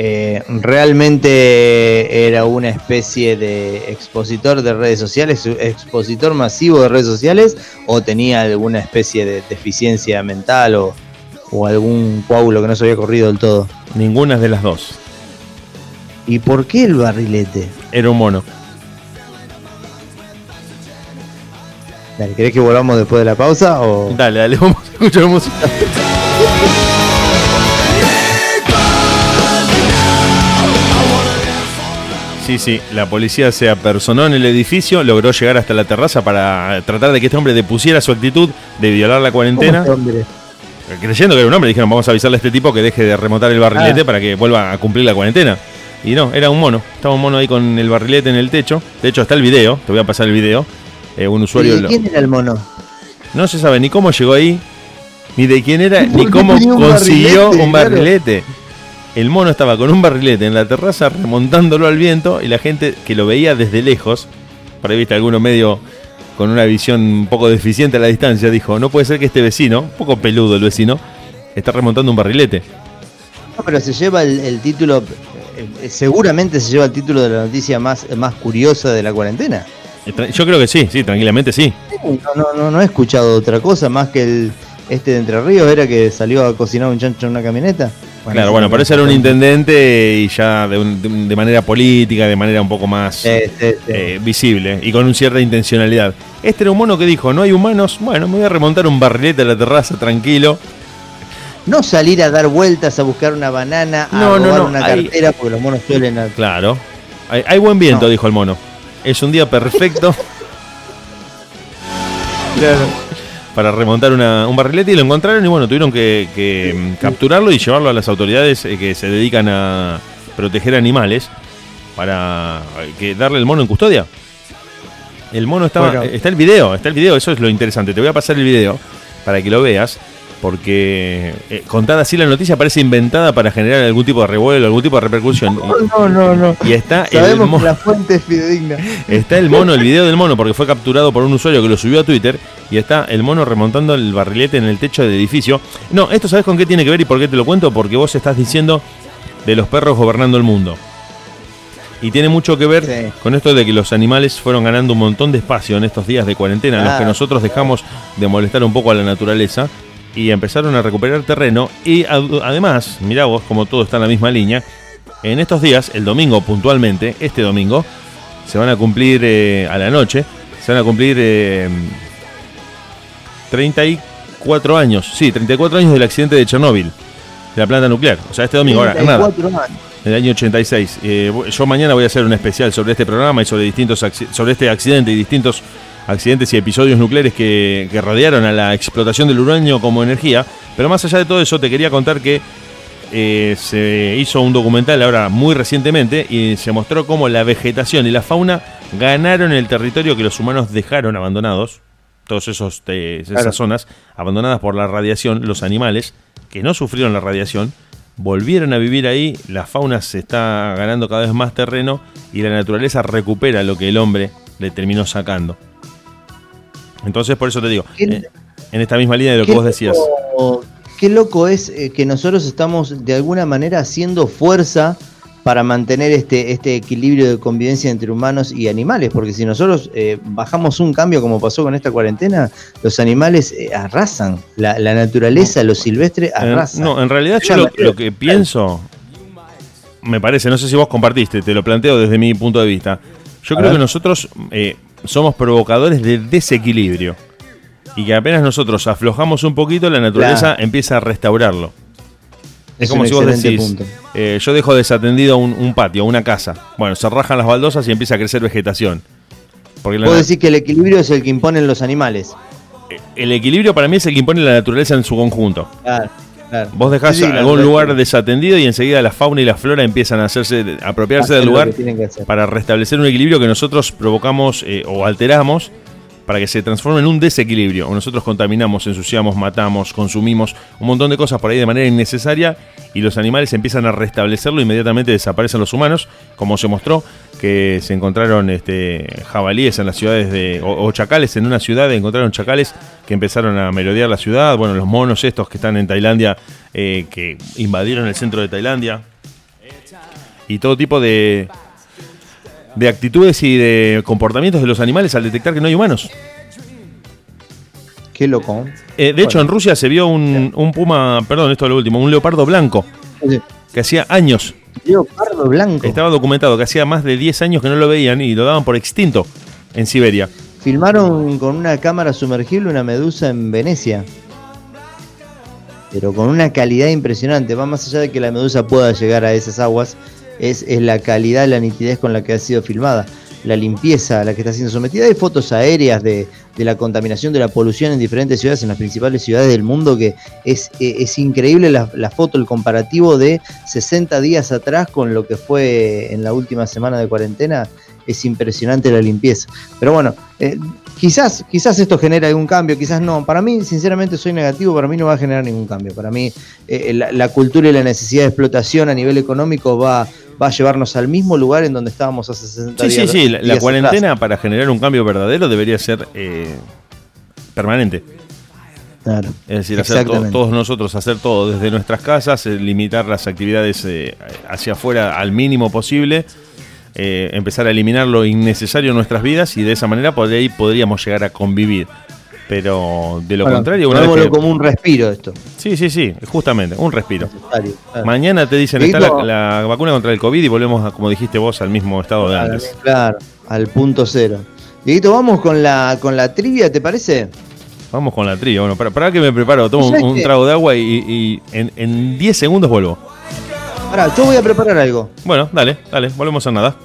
A: Eh, ¿Realmente era una especie de expositor de redes sociales, expositor masivo de redes sociales, o tenía alguna especie de deficiencia mental o, o algún coágulo que no se había corrido del todo?
B: Ninguna de las dos.
A: ¿Y por qué el barrilete?
B: Era un mono.
A: Dale, ¿Querés que volvamos después de la pausa? O...
B: Dale, dale, vamos a escuchar música. Sí, sí, la policía se apersonó en el edificio, logró llegar hasta la terraza para tratar de que este hombre depusiera su actitud de violar la
A: ¿Cómo
B: cuarentena.
A: este?
B: Creyendo que era un hombre, dijeron, vamos a avisarle a este tipo que deje de remontar el barrilete
A: Ah.
B: para que vuelva a cumplir la cuarentena. Y no, era un mono. Estaba un mono ahí con el barrilete en el techo. De hecho, está el video, te voy a pasar el video. Eh, un usuario...
A: ¿Y
B: lo-
A: quién era el mono?
B: No se sabe ni cómo llegó ahí, ni de quién era,
A: ¿Por
B: ni cómo
A: un
B: consiguió
A: barrilete?
B: un
A: Claro.
B: barrilete. El mono estaba con un barrilete en la terraza remontándolo al viento y la gente que lo veía desde lejos, por ahí viste alguno medio con una visión un poco deficiente a la distancia, dijo, no puede ser que este vecino, un poco peludo el vecino, está remontando un barrilete.
A: No, pero se lleva el, el título, eh, eh, seguramente se lleva el título de la noticia más, más curiosa de la cuarentena.
B: Yo creo que sí, sí, tranquilamente sí.
A: No, no, no, no he escuchado otra cosa más que el este de Entre Ríos, era que salió a cocinar un chancho en una camioneta.
B: Claro, bueno, parece ser un intendente y ya de, un- de manera política, de manera un poco más eh, visible y con un cierta intencionalidad. Este era un mono que dijo, no hay humanos, bueno, me voy a remontar un barrilete a la terraza tranquilo.
A: No salir a dar vueltas a buscar una banana, a
B: No, no,
A: robar
B: no,
A: una
B: ahí-
A: cartera, porque los monos suelen...
B: Claro. Hay, hay buen viento, dijo el mono. Es un día perfecto para remontar una- un barrilete y lo encontraron y bueno, tuvieron que, que, mm, capturarlo y llevarlo a las autoridades eh, que se dedican a proteger animales para eh, que darle el mono en custodia. El mono estaba. Eh, Está el video, está el video, eso es lo interesante. Te voy a pasar el video para que lo veas. Porque eh, contada así la noticia parece inventada para generar algún tipo de revuelo, algún tipo de repercusión.
A: No, no, no.
B: Y, y está el
A: Sabemos
B: mo-
A: que la fuente es fidedigna.
B: Está el mono, el video del mono, porque fue capturado por un usuario que lo subió a Twitter. Y está el mono remontando el barrilete en el techo del edificio. No, esto sabes con qué tiene que ver y por qué te lo cuento. Porque vos estás diciendo de los perros gobernando el mundo. Y tiene mucho que ver
A: Sí.
B: con esto de que los animales fueron ganando un montón de espacio en estos días de cuarentena, en los que nosotros dejamos de molestar un poco a la naturaleza. Y empezaron a recuperar terreno. Y ad- además, mirá vos, como todo está en la misma línea. En estos días, el domingo puntualmente, este domingo, se van a cumplir eh, a la noche, se van a cumplir eh, 34 años, sí, 34 años del accidente de Chernóbil, de la planta nuclear. O sea, este domingo, ahora, nada,
A: 34 años.
B: del año 86. Eh, yo mañana voy a hacer un especial sobre este programa y sobre distintos sobre este accidente y distintos accidentes y episodios nucleares que, que rodearon a la explotación del uranio como energía. Pero más allá de todo eso, te quería contar que eh, se hizo un documental ahora muy recientemente y se mostró cómo la vegetación y la fauna ganaron el territorio que los humanos dejaron abandonados. Todos esos eh, esas
A: Claro.
B: zonas abandonadas por la radiación, los animales que no sufrieron la radiación volvieron a vivir ahí, la fauna se está ganando cada vez más terreno y la naturaleza recupera lo que el hombre le terminó sacando. Entonces, por eso te digo,
A: ¿Qué-
B: eh, en esta misma línea de lo que vos decías.
A: loco- Qué loco es eh, que nosotros estamos de alguna manera haciendo fuerza para mantener este, este equilibrio de convivencia entre humanos y animales, porque si nosotros eh, bajamos un cambio como pasó con esta cuarentena, los animales eh, arrasan, la, la naturaleza, lo silvestre arrasa.
B: no, en realidad yo lo, que pienso, me parece, no sé si vos compartiste, te lo planteo desde mi punto de vista. Yo
A: A
B: creo
A: ver.
B: que nosotros eh, somos provocadores de desequilibrio. Y que apenas nosotros aflojamos un poquito, la naturaleza
A: Claro.
B: empieza a restaurarlo. Es,
A: Es
B: como si vos decís, eh, yo dejo desatendido un, un patio, una casa. Bueno, se rajan las baldosas y empieza a crecer vegetación. Porque na-
A: decís que el equilibrio es el que imponen los animales.
B: el equilibrio para mí es el que impone la naturaleza en su conjunto.
A: Claro, claro.
B: Vos dejás
A: Sí, sí, la
B: algún lugar desatendido y enseguida la fauna y la flora empiezan a hacerse, a apropiarse del lugar para restablecer un equilibrio que nosotros provocamos eh, o alteramos para que se transforme en un desequilibrio. Nosotros contaminamos, ensuciamos, matamos, consumimos un montón de cosas por ahí de manera innecesaria y los animales empiezan a restablecerlo, inmediatamente desaparecen los humanos, como se mostró que se encontraron este, jabalíes en las ciudades de, o, o chacales en una ciudad, encontraron chacales que empezaron a merodear la ciudad, bueno, los monos estos que están en Tailandia, eh, que invadieron el centro de Tailandia, y todo tipo de, de actitudes y de comportamientos de los animales al detectar que no hay humanos.
A: Qué loco.
B: Eh, de hecho, en Rusia se vio un, un puma, perdón, esto es lo último, un leopardo blanco, que hacía años,
A: Leopardo blanco.
B: estaba documentado, que hacía más de 10 años que no lo veían y lo daban por extinto en Siberia.
A: Filmaron con una cámara sumergible una medusa en Venecia. Pero con una calidad impresionante. Va más allá de que la medusa pueda llegar a esas aguas. Es, la calidad, la nitidez con la que ha sido filmada. La limpieza a la que está siendo sometida. Hay fotos aéreas de, de la contaminación, de la polución en diferentes ciudades, en las principales ciudades del mundo, que es, eh, es increíble la, la foto, el comparativo de 60 días atrás con lo que fue en la última semana de cuarentena. Es impresionante la limpieza. Pero bueno, eh, quizás, quizás esto genere algún cambio, quizás no. Para mí, sinceramente, soy negativo, para mí no va a generar ningún cambio. Para mí, eh, la cultura y la necesidad de explotación a nivel económico va, va a llevarnos al mismo lugar en donde estábamos hace 60
B: Sí, sí,
A: días.
B: sí, la, la
A: días
B: cuarentena para generar un cambio verdadero debería ser eh, permanente.
A: Claro.
B: Es decir, hacer to- todos nosotros hacer todo desde nuestras casas, eh, limitar las actividades eh, hacia afuera al mínimo posible, empezar a eliminar lo innecesario en nuestras vidas y de esa manera por ahí podríamos llegar a convivir. Pero de lo
A: Bueno,
B: contrario, una vez que-
A: como un respiro esto.
B: Sí, sí, sí, justamente, un respiro.
A: Claro.
B: Mañana te dicen está la, la vacuna contra el COVID y volvemos, a, como dijiste vos, al mismo estado de antes.
A: Claro, al punto cero. Dieguito, vamos con la, con la trivia, ¿te parece?
B: Vamos con la trilla. Bueno, para, para que me preparo, tomo un, trago de agua y, y en- en 10 segundos vuelvo.
A: Ahora, yo voy a preparar algo.
B: Bueno, dale, dale, volvemos a nada.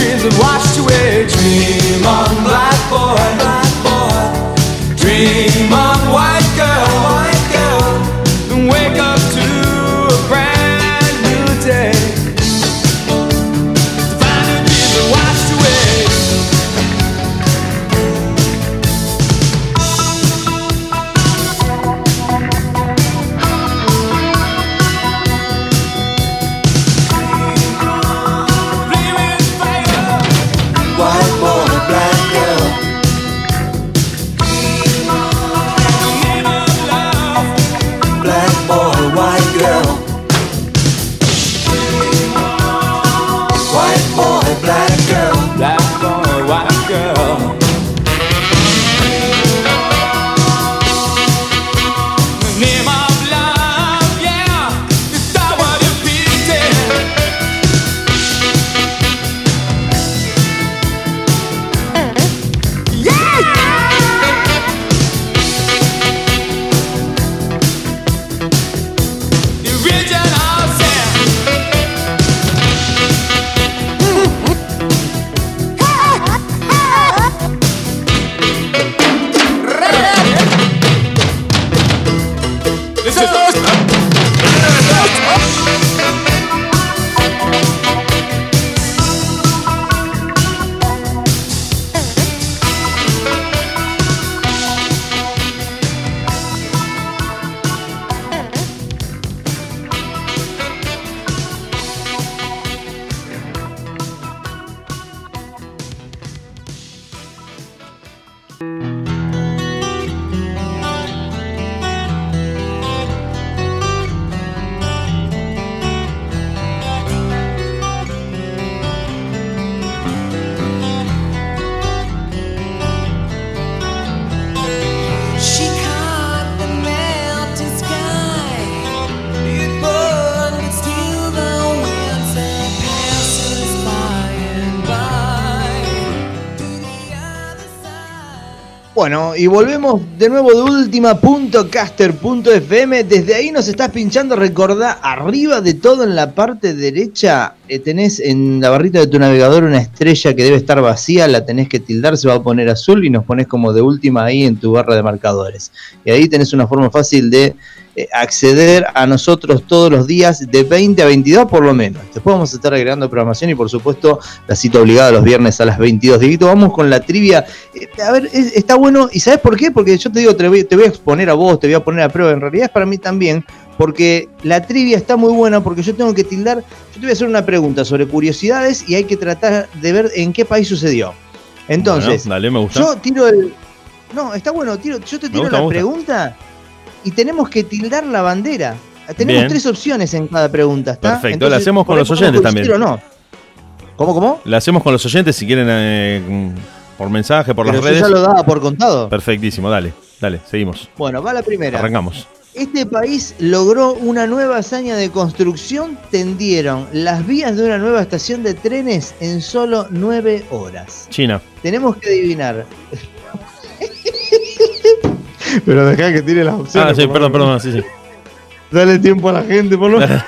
C: Dreams and washed away. Dream on, black boy, black boy. Dream on, white
A: volvemos de nuevo de última.caster.fm. Desde ahí nos estás pinchando. Recordá, arriba de todo en la parte derecha eh, tenés en la barrita de tu navegador una estrella que debe estar vacía. La tenés que tildar, se va a poner azul y nos pones como de última ahí en tu barra de marcadores. Y ahí tenés una forma fácil de eh, acceder a nosotros todos los días de 20 a 22 por lo menos. Después vamos a estar agregando programación y por supuesto la cita obligada los viernes a las 22. Dieguito, vamos con la trivia. Eh, a ver, es- está bueno. ¿Y sabes por qué? Porque yo te digo, te voy, te voy a exponer a vos, te voy a poner a prueba. En realidad es para mí también. Porque la trivia está muy buena porque yo tengo que tildar, yo te voy a hacer una pregunta sobre curiosidades y hay que tratar de ver en qué país sucedió. Entonces,
B: Bueno, dale, me gusta.
A: yo tiro el. No, está bueno, tiro, yo te tiro
B: gusta,
A: la pregunta y tenemos que tildar la bandera. Tenemos
B: Bien.
A: tres opciones en cada pregunta, ¿está?
B: Perfecto, la hacemos con los oyentes también.
A: o no. ¿Cómo, cómo?
B: La hacemos con los oyentes si quieren eh, por mensaje, por
A: Pero
B: las
A: yo
B: redes.
A: ya lo daba por contado.
B: Perfectísimo, dale, dale, seguimos.
A: Bueno, va la primera.
B: Arrancamos.
A: Este país logró una nueva hazaña de construcción, tendieron las vías de una nueva estación de trenes en solo nueve horas.
B: China.
A: Tenemos que adivinar. Pero dejá que tire las opciones.
B: Ah, sí, perdón, perdón, sí, sí.
A: Dale tiempo a la gente, por lo menos.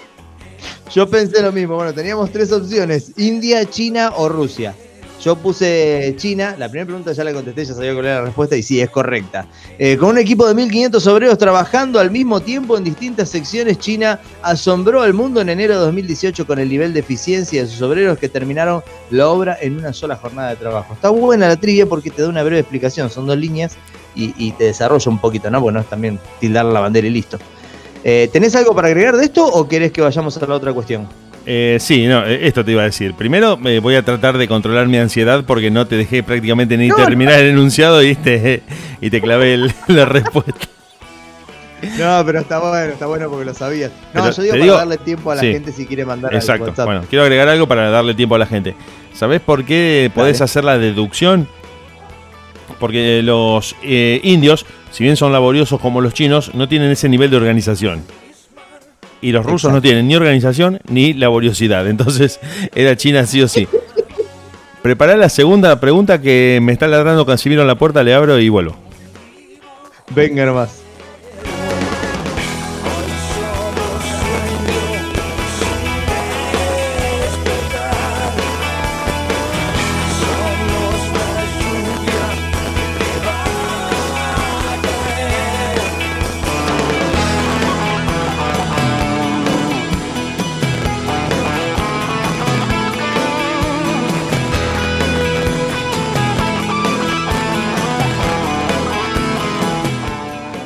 A: Yo pensé lo mismo. Bueno, teníamos tres opciones: India, China o Rusia. Yo puse China. La primera pregunta ya la contesté, ya sabía cuál era la respuesta y sí, es correcta. Eh, con un equipo de 1.500 obreros trabajando al mismo tiempo en distintas secciones, China asombró al mundo en enero de 2018 con el nivel de eficiencia de sus obreros que terminaron la obra en una sola jornada de trabajo. Está buena la trivia porque te da una breve explicación. Son dos líneas y, te desarrolla un poquito, ¿no? Bueno, es también tildar la bandera y listo. Eh, ¿Tenés algo para agregar de esto o querés que vayamos a la otra cuestión?
B: Eh, sí, no, eh, esto te iba a decir. Primero eh, voy a tratar de controlar mi ansiedad porque no te dejé prácticamente ni terminar el enunciado y te, y te clavé el- la respuesta.
A: No, pero está bueno, está bueno porque lo sabías. No,
B: Pero
A: yo digo para
B: digo-
A: darle tiempo a la
B: sí.
A: gente si quiere mandar al
B: Exacto.
A: WhatsApp.
B: Bueno, quiero agregar algo para darle tiempo a la gente. ¿Sabés por qué podés
A: Dale.
B: hacer la deducción? Porque los eh, indios, si bien son laboriosos como los chinos, no tienen ese nivel de organización. Y los rusos
A: Exacto.
B: no tienen ni organización ni laboriosidad. Entonces, era China sí o sí. Prepará la segunda pregunta que me está ladrando Casimiro en la puerta, le abro y vuelvo.
A: Venga nomás.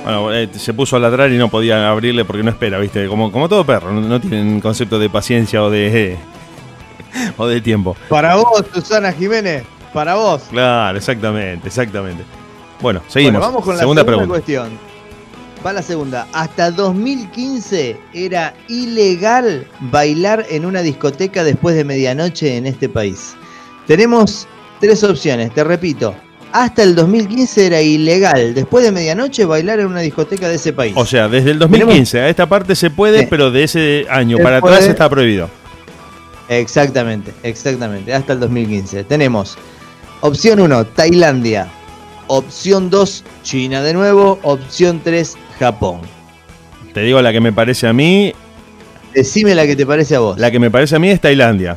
B: Bueno, eh, se puso a ladrar y no podía abrirle porque no espera, ¿viste? Como, como todo perro, no, no tienen concepto de paciencia o de, o de tiempo.
A: Para vos, Susana Jiménez, para vos.
B: Claro, exactamente, exactamente. Bueno, seguimos.
A: Bueno, vamos con la
B: segunda,
A: segunda,
B: pregunta.
A: cuestión. Va la segunda. Hasta 2015 era ilegal bailar en una discoteca después de medianoche en este país. Tenemos tres opciones, te repito. Hasta el 2015 era ilegal después de medianoche bailar en una discoteca de ese país.
B: O sea, desde el 2015 a esta parte se puede,
A: Sí.
B: pero de ese año
A: Se
B: para
A: puede.
B: atrás está prohibido.
A: Exactamente, exactamente, hasta el 2015. Tenemos opción 1, Tailandia. Opción 2, China de nuevo. Opción 3, Japón.
B: Te digo la que me parece a mí,
A: Decime la que te parece a vos.
B: la que me parece a mí es Tailandia.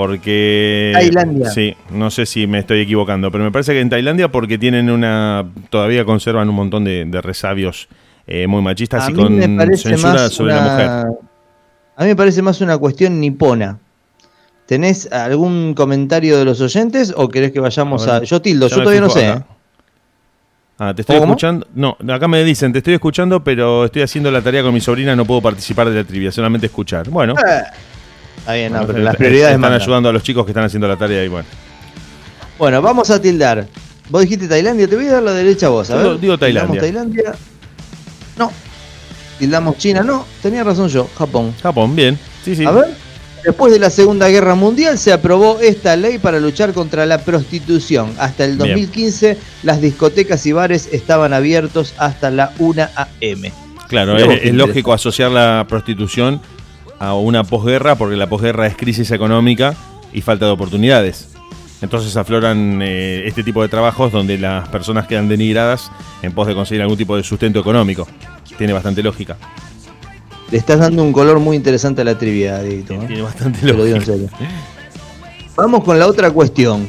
B: Porque.
A: Tailandia.
B: Sí, no sé si me estoy equivocando, pero me parece que en Tailandia porque tienen una. Todavía conservan un montón de, de resabios eh, muy machistas
A: a
B: y con censura sobre la mujer.
A: A mí me parece más una cuestión nipona. ¿Tenés algún comentario de los oyentes o querés que vayamos
B: A
A: Yo tildo, yo todavía no sé.
B: acá. Ah, te estoy
A: ¿Cómo?
B: escuchando. No, acá me dicen, te estoy escuchando, pero estoy haciendo la tarea con mi sobrina, no puedo participar de la trivia, solamente escuchar. Bueno,
A: Eh, Está bien, no, pero las prioridades
B: están
A: mandan.
B: ayudando a los chicos que están haciendo la tarea y bueno.
A: Bueno, vamos a tildar. Vos dijiste Tailandia, te voy a dar la derecha a vos. A
B: Digo-
A: ver.
B: digo Tailandia.
A: ¿Tildamos Tailandia? No. Tildamos China, no. Tenía razón yo, Japón.
B: Japón, bien. Sí, sí.
A: A ver. Después de la Segunda Guerra Mundial se aprobó esta ley para luchar contra la prostitución. Hasta el
B: Bien.
A: 2015 las discotecas y bares estaban abiertos hasta la 1 a.m.
B: Claro, es, lógico asociar la prostitución a una posguerra porque la posguerra es crisis económica y falta de oportunidades. Entonces afloran eh, este tipo de trabajos donde las personas quedan denigradas en pos de conseguir algún tipo de sustento económico. Tiene bastante lógica.
A: Le estás dando un color muy interesante a la trivia, Dieguito, ¿eh?
B: Tiene bastante
A: Te lo digo en
B: lógica.
A: serio. Vamos con la otra cuestión.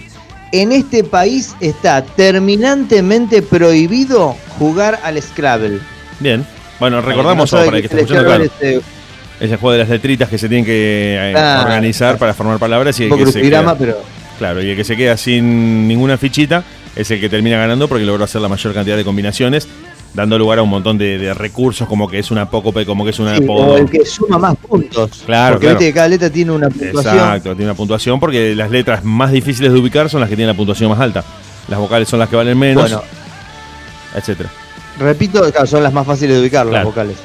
A: En este país está terminantemente prohibido jugar al Scrabble.
B: Bien. Bueno, recordamos
A: Para
B: para que
A: que no
B: esté escuchando, claro.
A: El Scrabble,
B: Ese juego de las letritas que se tienen que eh,
A: Claro.
B: organizar para formar palabras y el que se queda,
A: pero
B: claro, y el que se queda sin ninguna fichita es el que termina ganando porque logró hacer la mayor cantidad de combinaciones, dando lugar a un montón de, de recursos como que es una poco como que es una
A: sí, o el que suma más puntos.
B: Claro,
A: Porque
B: claro.
A: viste que cada letra tiene una puntuación.
B: Exacto, tiene una puntuación porque las letras más difíciles de ubicar son las que tienen la puntuación más alta. Las vocales son las que valen menos,
A: Bueno,
B: etcétera.
A: repito, claro, son las más fáciles de ubicar, las vocales.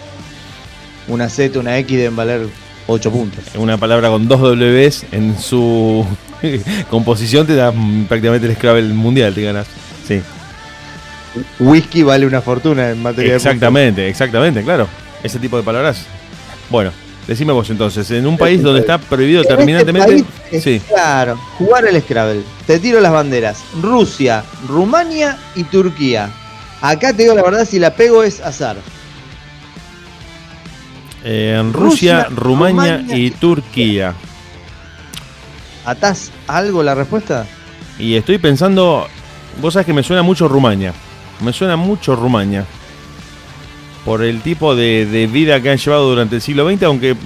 A: Una Z, una X deben valer 8 puntos.
B: Una palabra con dos Ws en su composición te da prácticamente el Scrabble mundial, te ganas. Sí.
A: Whisky vale una fortuna en materia de
B: Exactamente, exactamente, claro. Ese tipo de palabras. Bueno, decime vos entonces, en un país donde está prohibido
A: En este
B: terminantemente. Sí,
A: Claro, jugar al Scrabble. Te tiro las banderas. Rusia, Rumania y Turquía. Acá te digo la verdad, si la pego es azar.
B: Eh, en Rusia,
A: Rusia,
B: Rumania
A: Rumania
B: y Turquía.
A: ¿Atás algo la respuesta?
B: Y estoy pensando, vos sabés que me suena mucho Rumania. Me suena mucho Rumania. Por el tipo de, de vida que han llevado durante el siglo XX, aunque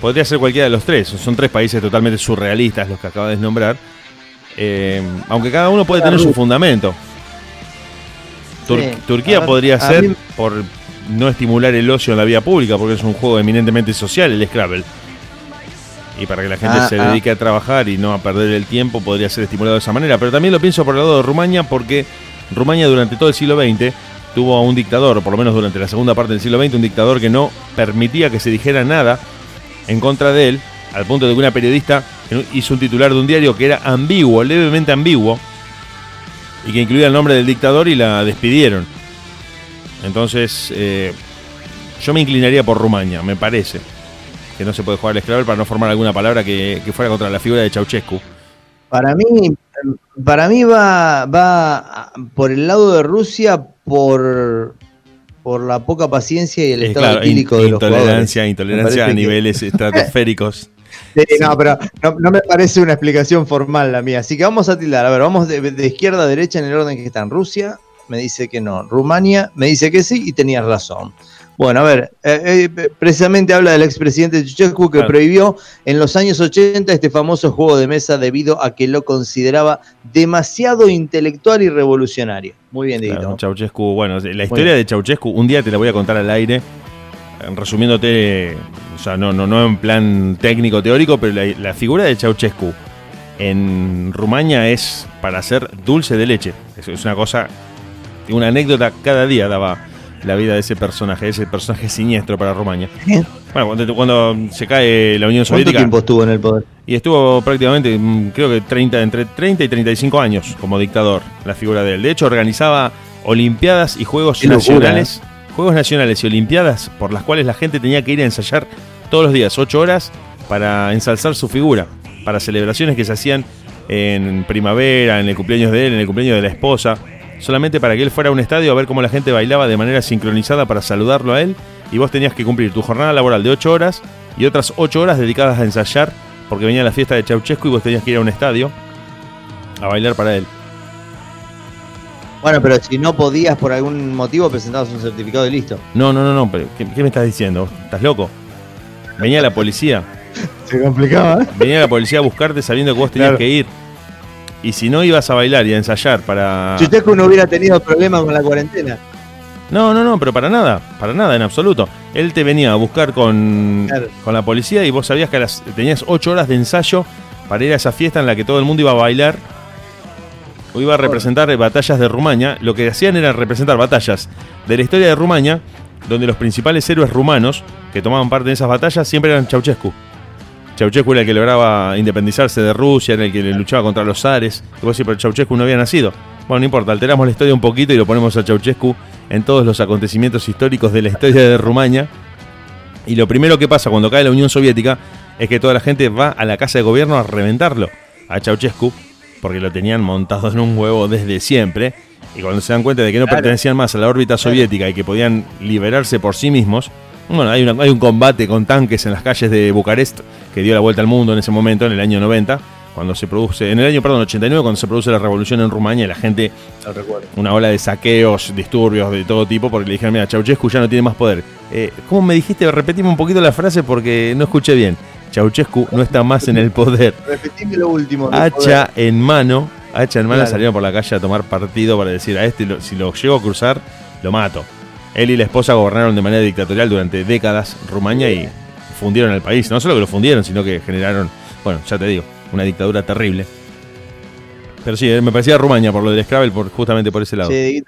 B: podría ser cualquiera de los tres. Son tres países totalmente surrealistas los que acabas de nombrar. Eh, aunque cada uno puede tener su fundamento. Tur-
A: Sí,
B: Turquía
A: ver,
B: podría ser
A: mí-
B: por no estimular el ocio en la vía pública, porque es un juego eminentemente social, el Scrabble. y para que la gente
A: Ah,
B: se
A: ah.
B: dedique a trabajar y no a perder el tiempo, podría ser estimulado de esa manera. Pero también lo pienso por el lado de Rumania, porque Rumania durante todo el siglo XX tuvo a un dictador, o por lo menos durante la segunda parte del siglo XX, un dictador que no permitía que se dijera nada en contra de él, al punto de que una periodista hizo un titular de un diario que era ambiguo, levemente ambiguo, y que incluía el nombre del dictador y la despidieron. Entonces, eh, yo me inclinaría por Rumania, me parece. Que no se puede jugar al Scrabble para no formar alguna palabra que, que fuera contra la figura de Ceausescu.
A: Para mí, para mí va, va por el lado de Rusia por, por la poca paciencia y el estado
B: claro,
A: etílico de los jugadores.
B: intolerancia, a
A: que-
B: niveles estratosféricos.
A: Sí, no, pero no, no me parece una explicación formal la mía. Así que vamos a tildar. A ver, vamos de, de izquierda a derecha en el orden que están. Rusia me dice que no. Rumania me dice que sí y tenías razón. Bueno, a ver, eh, eh, precisamente habla del expresidente Ceausescu que
B: Claro.
A: prohibió en los años 80 este famoso juego de mesa debido a que lo consideraba demasiado intelectual y revolucionario. Muy bien, Dieguito.
B: Claro, Ceausescu, bueno, la historia de Ceausescu, un día te la voy a contar al aire, resumiéndote, o sea, no, no, no en plan técnico, teórico, pero la, la figura de Ceausescu en Rumania es para hacer dulce de leche. Es, es una cosa, una anécdota cada día daba la vida de ese personaje, ese personaje siniestro para Rumania. Bueno, cuando, cuando se cae la Unión
A: ¿Cuánto
B: Soviética
A: tiempo estuvo en el poder?
B: y estuvo prácticamente, mm, creo que 30, entre 30 y 35 años como dictador, la figura de él. De hecho, organizaba Olimpiadas y Juegos
A: Qué locura,
B: Nacionales. Juegos Nacionales y Olimpiadas por las cuales la gente tenía que ir a ensayar todos los días, 8 horas, para ensalzar su figura. Para celebraciones que se hacían en primavera, en el cumpleaños de él, en el cumpleaños de la esposa. Solamente para que él fuera a un estadio a ver cómo la gente bailaba de manera sincronizada para saludarlo a él. Y vos tenías que cumplir tu jornada laboral de 8 horas y otras 8 horas dedicadas a ensayar porque venía la fiesta de Ceausescu y vos tenías que ir a un estadio a bailar para él.
A: Bueno, pero si no podías por algún motivo, presentabas un certificado y listo.
B: No, no, no, no, pero ¿qué, qué me estás diciendo? ¿Estás loco? Venía la policía,
A: Se complicaba, ¿eh?
B: venía la policía a buscarte sabiendo que vos tenías
A: Claro.
B: que ir. Y si no ibas a bailar y a ensayar para...
A: Usted no hubiera tenido problemas con la cuarentena.
B: No, no, no, pero para nada, para nada en absoluto. Él te venía a buscar con,
A: Claro.
B: con la policía y vos sabías que las- tenías ocho horas de ensayo para ir a esa fiesta en la que todo el mundo iba a bailar o iba a representar batallas de Rumania. Lo que hacían era representar batallas de la historia de Rumania, donde los principales héroes rumanos que tomaban parte en esas batallas siempre eran Ceausescu. Ceausescu era el que lograba independizarse de Rusia, era el que luchaba contra los zares. Y vos decís, pero Ceausescu no había nacido. Bueno, no importa, alteramos la historia un poquito y lo ponemos a Ceausescu en todos los acontecimientos históricos de la historia de Rumania. Y lo primero que pasa cuando cae la Unión Soviética es que toda la gente va a la casa de gobierno a reventarlo, a Ceausescu, porque lo tenían montado en un huevo desde siempre. Y cuando se dan cuenta de que no
A: Claro.
B: pertenecían más a la órbita soviética y que podían liberarse por sí mismos, bueno, hay, una- hay un combate con tanques en las calles de Bucarest que dio la vuelta al mundo en ese momento, en el año 90, cuando se produce, en el año, perdón, 89, cuando se produce la revolución en Rumania la gente
A: No
B: una ola de saqueos, disturbios de todo tipo, porque le dijeron, mira, Ceausescu ya no tiene más poder. Eh, ¿Cómo me dijiste? Repetime un poquito la frase porque no escuché bien. Ceausescu no está más en el poder.
A: Repetime lo último.
B: Hacha en mano, hacha en mano
A: Claro.
B: salieron por la calle a tomar partido para decir, a este lo- si lo llego a cruzar, lo mato. Él y la esposa gobernaron de manera dictatorial durante décadas Rumania y fundieron el país. No solo que lo fundieron, sino que generaron, bueno, ya te digo, una dictadura terrible. Pero sí, eh, me parecía Rumania por lo del Scrabble, por, justamente por ese lado.
A: Sí,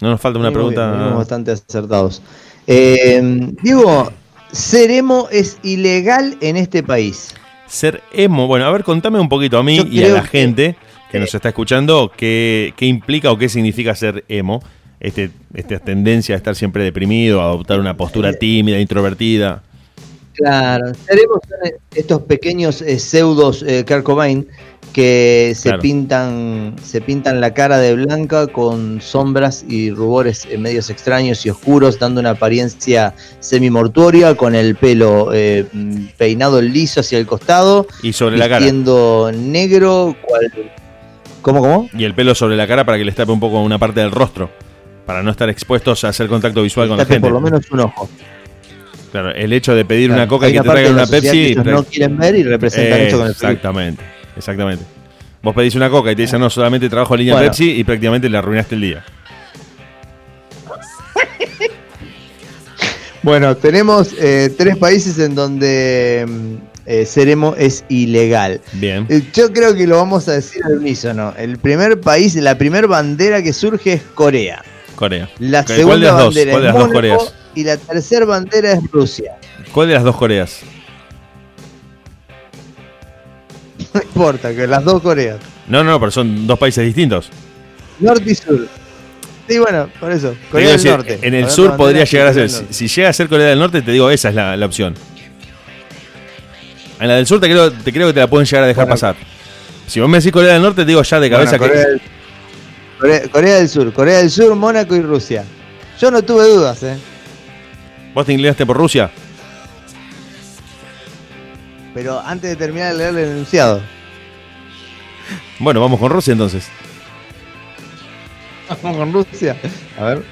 B: No nos falta una
A: venimos bien,
B: pregunta.
A: bastante acertados. Eh, Diego, ser emo es ilegal en este país.
B: Ser emo. Bueno, a ver, contame un poquito a mí
A: Yo
B: y a la gente que nos está escuchando qué, qué implica o qué significa ser emo. Este, esta tendencia a estar siempre deprimido, a adoptar una postura tímida, introvertida.
A: Claro, seremos estos pequeños eh, pseudos eh, que se
B: Claro.
A: pintan se pintan la cara de blanca con sombras y rubores eh, medios extraños y oscuros, dando una apariencia semimortuoria, con el pelo eh, peinado liso hacia el costado,
B: Y sobre la cara.
A: vistiendo negro, cual... ¿Cómo, cómo?
B: Y el pelo sobre la cara para que les tape un poco una parte del rostro. Para no estar expuestos a hacer contacto visual con la gente.
A: por lo menos un ojo.
B: Claro, el hecho de pedir una coca y que te traigan una
A: que
B: Pepsi.
A: ellos no quieren ver y representan
B: Eh,
A: eso con el.
B: Exactamente, exactamente. Vos pedís una coca y te dicen, no, solamente trabajo en línea
A: Bueno.
B: Pepsi y prácticamente le arruinaste el día.
A: Bueno, tenemos eh, tres países en donde mm, eh, Ceremo es ilegal.
B: Bien.
A: Eh, Yo creo que lo vamos a decir al unísono. El primer país, la primera bandera que surge es Corea.
B: Corea.
A: La
B: ¿Cuál de
A: segunda
B: las dos?
A: bandera
B: ¿Cuál de
A: es
B: dos
A: Mónaco
B: Coreas?
A: y la tercera bandera es Rusia.
B: ¿Cuál de las dos Coreas?
A: No importa, que las dos Coreas.
B: No, no, pero son dos países distintos.
A: Norte y sur. Sí, bueno, por eso. Corea del Norte.
B: En el sur podría llegar a ser. Si, si llega a ser Corea del Norte, te digo, esa es la, la opción. En la del sur te creo, te creo que te la pueden llegar a dejar
A: Bueno.
B: pasar. Si vos me decís Corea del Norte, te digo ya de cabeza
A: Bueno, Corea,
B: que.
A: del, Corea- Corea del Sur. Corea del Sur, Mónaco y Rusia. Yo no tuve dudas, ¿eh?
B: ¿Vos te inclinaste por Rusia?
A: Pero antes de terminar de leer el enunciado.
B: Bueno, vamos con Rusia entonces.
A: Vamos con Rusia. A ver.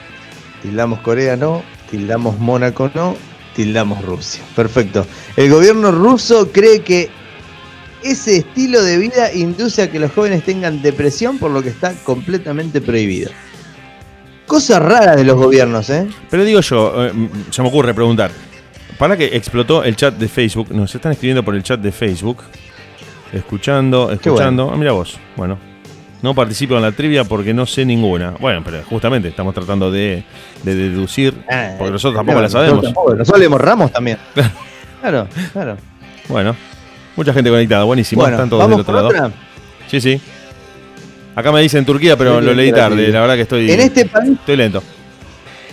A: Tildamos Corea no, tildamos Mónaco no, tildamos Rusia. Perfecto. El gobierno ruso cree que ese estilo de vida induce a que los jóvenes tengan depresión, por lo que está completamente prohibido. Cosas raras de los gobiernos, ¿eh?
B: Pero digo yo, eh, se me ocurre preguntar. Para que explotó el chat de Facebook, nos están escribiendo por el chat de Facebook. Escuchando, escuchando. Ah, mira vos. Bueno, no participo en la trivia porque no sé ninguna. Bueno, pero justamente estamos tratando de, de deducir,
A: Ah,
B: porque nosotros tampoco la sabemos.
A: Nosotros, tampoco, nosotros leemos Ramos también. Claro, claro.
B: Bueno, mucha gente conectada, buenísimo.
A: Bueno,
B: Están todos del otro lado.
A: otra.
B: Sí, sí. Acá me dicen Turquía, pero lo leí tarde. La verdad que estoy,
A: En este país.
B: estoy lento.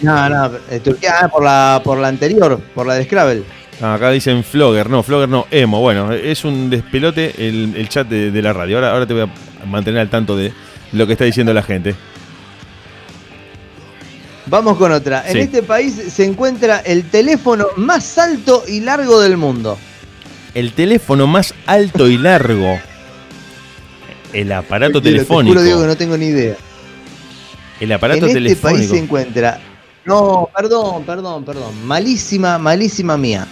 A: No, no, eh, Turquía, ah, por la, por la anterior, por la de Scrabble.
B: Ah, acá dicen Flogger, no, Flogger no, Emo. Bueno, es un despelote el, el chat de, de la radio. Ahora, ahora te voy a mantener al tanto de lo que está diciendo la gente.
A: Vamos con otra.
B: Sí.
A: En este país se encuentra el teléfono más alto y largo del mundo.
B: El teléfono más alto y largo. El aparato
A: Tranquilo, Te
B: telefónico.
A: juro, digo que no tengo ni idea.
B: El aparato
A: en este
B: telefónico.
A: país se encuentra. No, perdón, perdón, perdón. Malísima, malísima mía.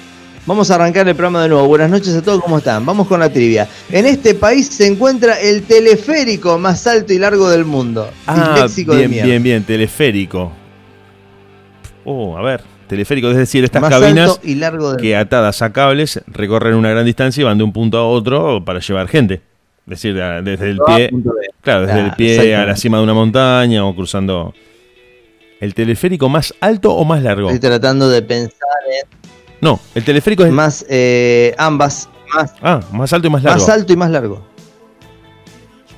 A: Vamos a arrancar el programa de nuevo. Buenas noches a todos, ¿cómo están? Vamos con la trivia. En este país se encuentra el teleférico más alto y largo del mundo.
B: Ah,
A: de
B: bien, bien, bien, teleférico. Oh, a ver, teleférico, es decir, estas
A: más
B: cabinas
A: alto y largo del
B: que atadas a cables recorren una gran distancia y van de un punto a otro para llevar gente. Es decir, desde el
A: mundo. A
B: pie, claro, desde el pie a la cima de una montaña o cruzando. ¿El teleférico más alto o más largo?
A: Estoy tratando de pensar
B: No, el teleférico es
A: más eh, ambas, más,
B: ah, más alto y más largo.
A: más alto y más largo.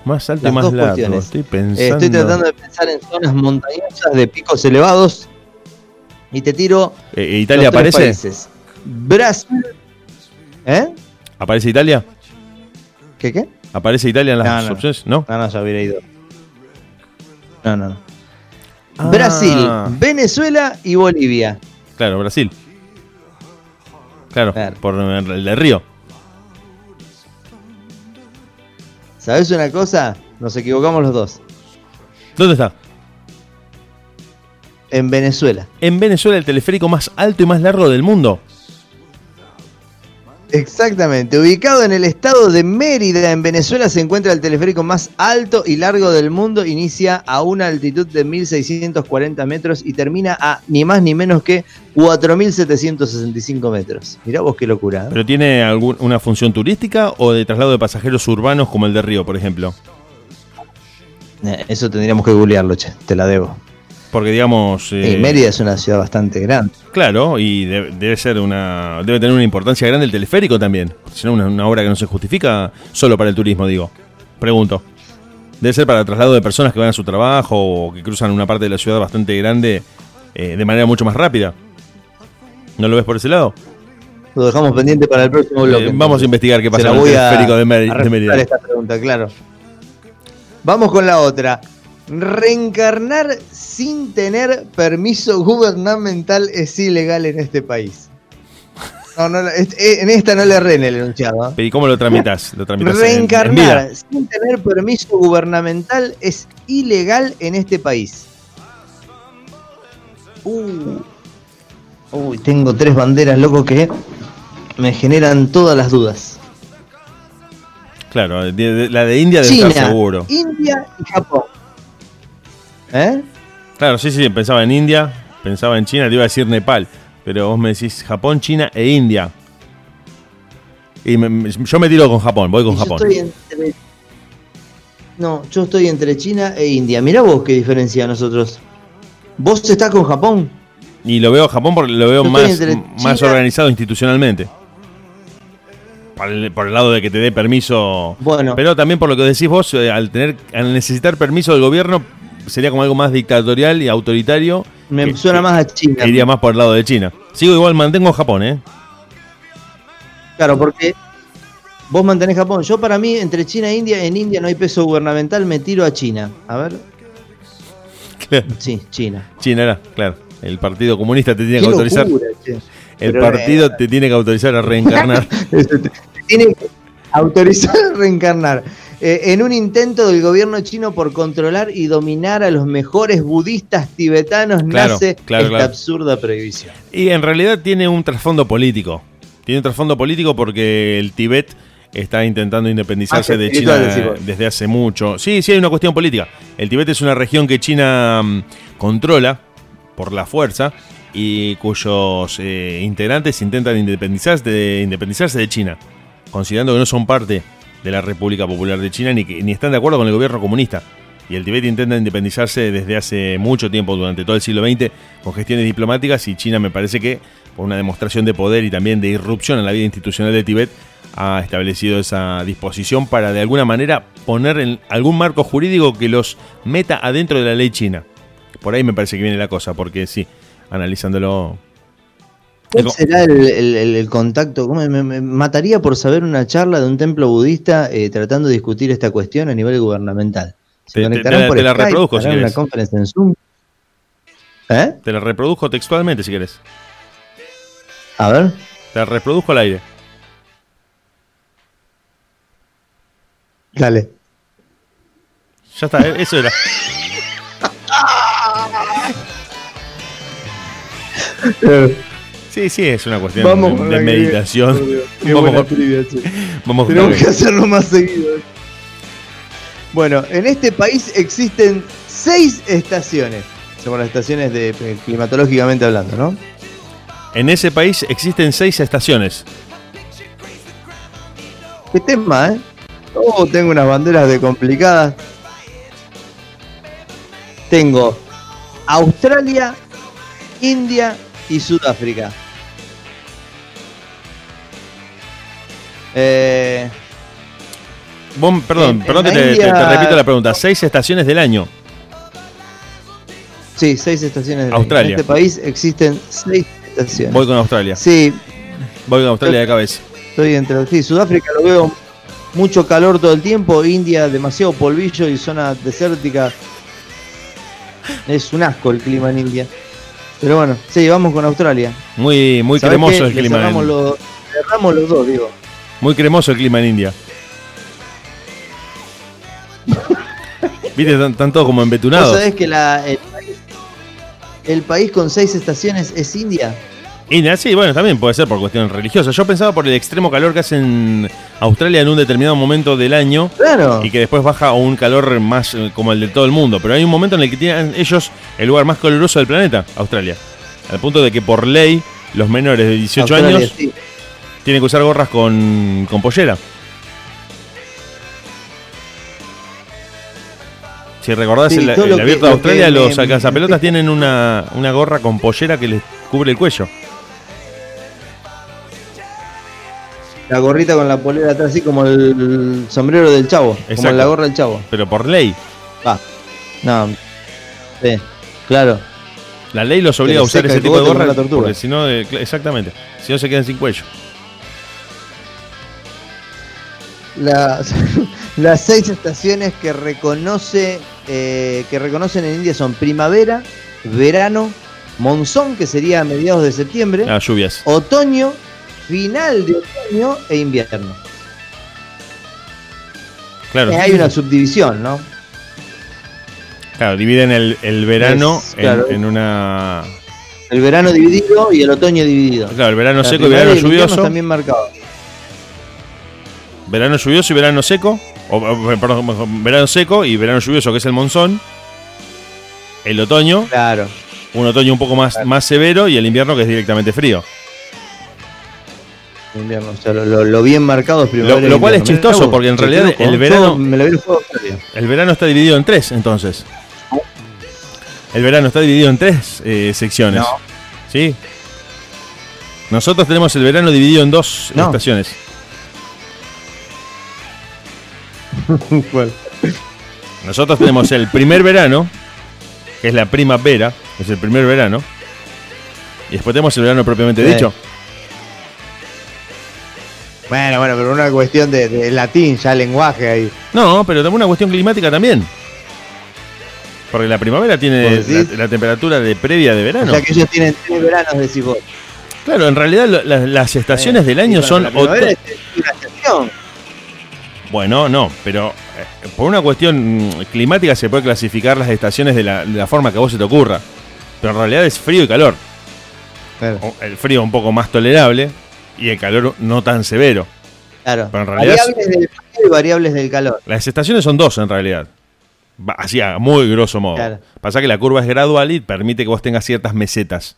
B: Más alto y más largo.
A: cuestiones.
B: Estoy
A: Eh,
B: pensando.
A: estoy tratando de pensar en zonas montañosas de picos elevados. Y te tiro.
B: Eh, eh, ¿Italia aparece?
A: países. Brasil. ¿Eh?
B: ¿Aparece Italia?
A: ¿Qué qué?
B: ¿Aparece Italia en las
A: No, no.
B: opciones? No.
A: No, no, ya hubiera ido. No, no, no.
B: Ah.
A: Brasil, Venezuela y Bolivia.
B: Claro, Brasil. Claro,
A: Claro.
B: por el de Río.
A: ¿Sabes una cosa? Nos equivocamos los dos.
B: ¿Dónde está?
A: En Venezuela.
B: En Venezuela el teleférico más alto y más largo del mundo.
A: Exactamente. Ubicado en el estado de Mérida, en Venezuela, se encuentra el teleférico más alto y largo del mundo. Inicia a una altitud de 1640 metros y termina a ni más ni menos que 4765 metros. Mirá vos qué locura. ¿eh?
B: ¿Pero tiene algún, una función turística o de traslado de pasajeros urbanos como el de Río, por ejemplo?
A: Eh, Eso tendríamos que googlearlo, che. Te la debo.
B: Porque digamos... eh,
A: Y Mérida es una ciudad bastante grande.
B: Claro, y de- debe ser una debe tener una importancia grande el teleférico también. Si no, una, una obra que no se justifica solo para el turismo, digo. Pregunto. Debe ser para traslado de personas que van a su trabajo o que cruzan una parte de la ciudad bastante grande eh, de manera mucho más rápida. ¿No lo ves por ese lado?
A: Lo dejamos pendiente para el próximo bloque.
B: Eh, vamos a investigar qué pasa con el
A: a-
B: teleférico
A: a
B: de Mérida.
A: refutar esta pregunta, claro. Vamos con la otra. Reencarnar sin tener permiso gubernamental es ilegal en este país. No, no, eh, en esta no le erré en el enunciado. ¿eh?
B: ¿Y cómo lo tramitas? ¿Lo tramitas en- en
A: Reencarnar sin tener permiso gubernamental es ilegal en este país. Uh. Uy, tengo tres banderas, loco, que me generan todas las dudas.
B: Claro, de- de- la de India debe
A: China,
B: estar seguro.
A: India y Japón. ¿Eh?
B: Claro, sí, sí, pensaba en India, pensaba en China, te iba a decir Nepal. Pero vos me decís Japón, China e India. Y me- yo me tiro con Japón, voy con
A: yo
B: Japón.
A: estoy entre- No, yo estoy entre China e India. Mirá vos qué diferencia a nosotros. ¿Vos estás con Japón?
B: Y lo veo a Japón porque lo veo
A: Yo
B: más, más organizado institucionalmente. Por el, por el lado de que te dé permiso.
A: Bueno.
B: Pero también por lo que decís vos, eh, al tener, al necesitar permiso del gobierno, sería como algo más dictatorial y autoritario.
A: Me
B: que-
A: suena
B: que-
A: más a China.
B: iría más por el lado de China. Sigo igual, mantengo Japón, ¿eh?
A: Claro, porque vos mantenés Japón. Yo para mí, entre China e India, en India no hay peso gubernamental, me tiro a China. A ver. Sí, China.
B: China era, claro. El Partido Comunista te tiene
A: Qué
B: que autorizar.
A: che.
B: el
A: Pero,
B: partido
A: eh,
B: te tiene que autorizar a reencarnar.
A: Tiene que autorizar a reencarnar. Eh, en un intento del gobierno chino por controlar y dominar a los mejores budistas tibetanos
B: Claro,
A: nace
B: claro,
A: esta
B: claro.
A: absurda prohibición.
B: Y en realidad tiene un trasfondo político. Tiene un trasfondo político porque el Tíbet está intentando independizarse
A: Ah,
B: de China desde hace mucho. Sí, sí, hay una cuestión política. El Tíbet es una región que China mm, controla por la fuerza y cuyos eh, integrantes intentan independizarse de, independizarse de China, considerando que no son parte de la República Popular de China ni, ni están de acuerdo con el gobierno comunista. Y el Tíbet intenta independizarse desde hace mucho tiempo, durante todo el siglo XX, con gestiones diplomáticas y China me parece que, por una demostración de poder y también de irrupción en la vida institucional de Tíbet, ha establecido esa disposición para de alguna manera poner en algún marco jurídico que los meta adentro de la ley china. Por ahí me parece que viene la cosa, porque sí, analizándolo...
A: ¿Cuál será el, el- contacto? ¿Cómo me, me mataría por saber una charla de un templo budista eh, tratando de discutir esta cuestión a nivel gubernamental. ¿Se
B: te-
A: conectarán
B: te la-
A: por
B: te la
A: Skype?
B: reproduzco, si
A: ¿Harán una conferencia en Zoom? ¿Eh?
B: Te la reproduzco textualmente si querés.
A: A ver.
B: Te la reproduzco al aire.
A: Dale.
B: Ya está, eh, eso era. Sí, sí, es una cuestión
A: Vamos
B: de, de
A: que-
B: meditación.
A: Qué
B: Vamos
A: trivia.
B: Vamos
A: Tenemos que hacerlo más seguido. Bueno, en este país existen seis estaciones. Son las estaciones de eh, climatológicamente hablando, ¿no?
B: En ese país existen seis estaciones.
A: Qué tema, ¿eh? Oh, tengo unas banderas de complicadas. Tengo Australia, India y Sudáfrica. Eh,
B: perdón,
A: En-
B: perdón
A: en
B: que
A: la
B: te, te- te
A: India-
B: repito la pregunta. Seis estaciones del año.
A: sí, seis estaciones. del año.
B: Australia.
A: En este país existen seis estaciones.
B: Voy con Australia.
A: Sí,
B: Voy con Australia de cabeza.
A: estoy entre sí, Sudáfrica lo veo mucho calor todo el tiempo, India demasiado polvillo y zona desértica. Es un asco el clima en India. Pero bueno, sí, vamos con Australia.
B: Muy, muy
A: ¿Sabés
B: cremoso
A: qué?
B: el clima.
A: cerramos,
B: En,
A: los, cerramos los dos, digo.
B: Muy cremoso el clima en India. Viste, están, están todos como
A: ¿Vos
B: embetunados.
A: sabés que la, el, país, el país con seis estaciones es India?
B: India, sí, bueno, también puede ser por cuestión religiosa. Yo pensaba por el extremo calor que hace en Australia en un determinado momento del año.
A: Claro.
B: y que después baja a un calor más eh, como el de todo el mundo. Pero hay un momento en el que tienen ellos el lugar más caluroso del planeta, Australia. Al punto de que por ley los menores de 18
A: Australia,
B: años
A: sí.
B: Tienen que usar gorras con, con pollera. Si recordás
A: Sí,
B: el, el abierto de Australia,
A: que
B: los alcanzapelotas tienen una, una gorra con pollera que les cubre el cuello.
A: La gorrita con la polera atrás, así como el sombrero del chavo. Como
B: Exacto.
A: la gorra del chavo.
B: Pero por ley.
A: Ah, no. Sí, claro.
B: La ley los obliga a usar ese tipo de
A: como
B: gorra porque si no, eh, exactamente, si no se quedan sin cuello.
A: Las, las seis estaciones que reconoce eh, que reconocen en India son primavera, verano, monzón, que sería a mediados de septiembre,
B: Ah, lluvias.
A: otoño, final de otoño e invierno.
B: Claro.
A: Eh, hay una subdivisión, ¿no?
B: Claro, dividen el, el verano
A: Es,
B: en-
A: claro.
B: en, una.
A: El verano dividido y el otoño dividido.
B: Claro, el verano
A: La
B: seco y verano
A: el invierno
B: lluvioso.
A: también marcado.
B: Verano lluvioso y verano seco. O, perdón, verano seco y verano lluvioso, que es el monzón. El otoño.
A: Claro.
B: Un otoño un poco más, más severo y el invierno que es directamente frío.
A: Invierno, o sea, lo, lo- lo bien marcado es primavera.
B: Lo- lo cual es chistoso, porque en realidad el verano-
A: Me el juego.
B: El verano está dividido en tres, entonces. El verano está dividido en tres eh, secciones.
A: No.
B: ¿Sí? Nosotros tenemos el verano dividido en dos
A: No.
B: estaciones.
A: ¿Cuál?
B: Nosotros tenemos el primer verano, que es la primavera, es el primer verano. Y después tenemos el verano propiamente
A: Sí.
B: dicho.
A: Bueno, bueno, pero una cuestión de, de latín, ya lenguaje ahí.
B: No, pero también una cuestión climática también. Porque la primavera tiene la, la temperatura de previa de verano.
A: O sea que ellos tienen tres veranos, decís vos.
B: Claro, en realidad lo- la- las estaciones del año
A: Sí,
B: son
A: la primavera es una estación.
B: Bueno, no, pero eh, por una cuestión mm, climática se puede clasificar las estaciones de la, de la forma que a vos se te ocurra. Pero en realidad es frío y calor.
A: Claro.
B: El frío un poco más tolerable y el calor no tan severo.
A: claro.
B: Pero en realidad-
A: variables del frío y variables del calor.
B: Las estaciones son dos en realidad. Así a muy grosso modo.
A: Claro.
B: Pasa que la curva es gradual y permite que vos tengas ciertas mesetas.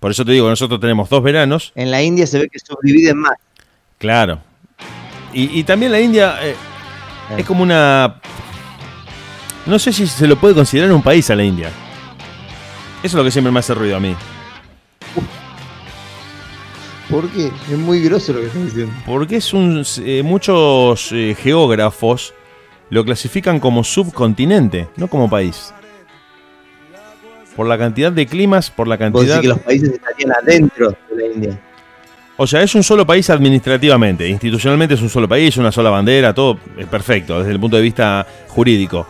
B: Por eso te digo, nosotros tenemos dos veranos.
A: En la India se ve que subdividen más.
B: Claro. Y, y también la India eh,
A: Claro.
B: es como una... No sé si se lo puede considerar un país a la India. Eso es lo que siempre me hace ruido a mí.
A: ¿Por qué? Es muy grosso lo que estás diciendo.
B: Porque es un... eh, muchos eh, geógrafos lo clasifican como subcontinente, no como país. Por la cantidad de climas, por la
A: Vos decís
B: cantidad...
A: que los países estarían adentro de la India.
B: O sea, es un solo país administrativamente. Institucionalmente es un solo país, una sola bandera, todo es perfecto desde el punto de vista jurídico.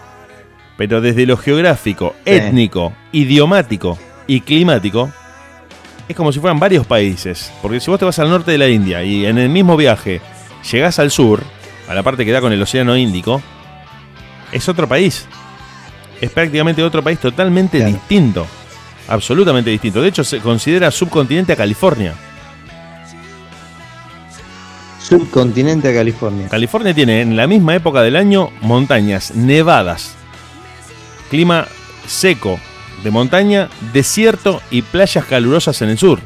B: Pero desde lo geográfico,
A: Sí.
B: étnico, idiomático y climático, es como si fueran varios países. Porque si vos te vas al norte de la India y en el mismo viaje llegás al sur, a la parte que da con el Océano Índico, es otro país. Es prácticamente otro país totalmente
A: Claro.
B: distinto. Absolutamente distinto. De hecho, se considera subcontinente a California.
A: Subcontinente a California.
B: California tiene en la misma época del año montañas nevadas, clima seco de montaña, desierto y playas calurosas en el sur.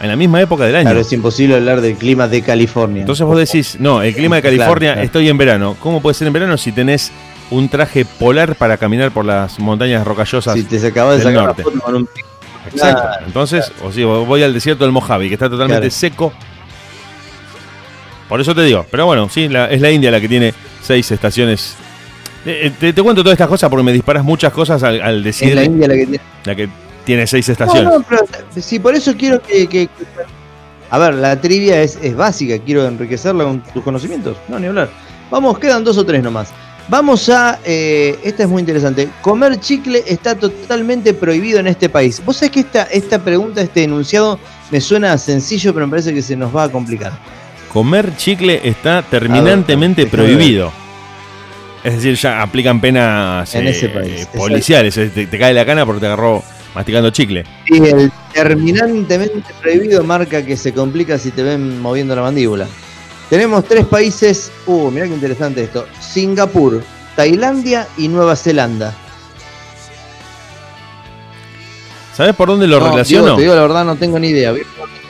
B: En la misma época del año.
A: Claro, es imposible hablar del clima de California.
B: Entonces vos decís, no, el clima de California,
A: claro.
B: estoy en verano. ¿Cómo puede ser en verano si tenés un traje polar para caminar por las montañas rocallosas?
A: si te acabas de
B: del
A: sacar
B: norte.
A: la foto con un
B: Exacto.
A: Claro,
B: Entonces, o si voy al desierto del Mojave, que está totalmente seco. Por eso te digo, pero bueno, sí, la- es la India la que tiene seis estaciones. Eh, eh, Te, te cuento todas estas cosas porque me disparas muchas cosas al, al decir
A: es la India la que tiene.
B: la que tiene seis estaciones.
A: No, no, pero sí, por eso quiero que, que- que- A ver, la trivia es, es básica, quiero enriquecerla con tus conocimientos. No, ni hablar. Vamos, quedan dos o tres nomás. Vamos a. eh, esta es muy interesante. Comer chicle está totalmente prohibido en este país. Vos sabés que esta, esta pregunta, este enunciado, me suena sencillo, pero me parece que se nos va a complicar.
B: Comer chicle está terminantemente
A: ver,
B: prohibido. Es decir, ya aplican penas
A: En
B: eh,
A: ese país, exacto.
B: policiales. eh, Te, te cae la cana porque te agarró masticando chicle.
A: Y el terminantemente prohibido marca que se complica si te ven moviendo la mandíbula. Tenemos tres países. Uh, mirá qué interesante esto: Singapur, Tailandia y Nueva Zelanda.
B: ¿Sabes por dónde lo
A: No,
B: relaciono?
A: Diego, te digo la verdad, no tengo ni idea.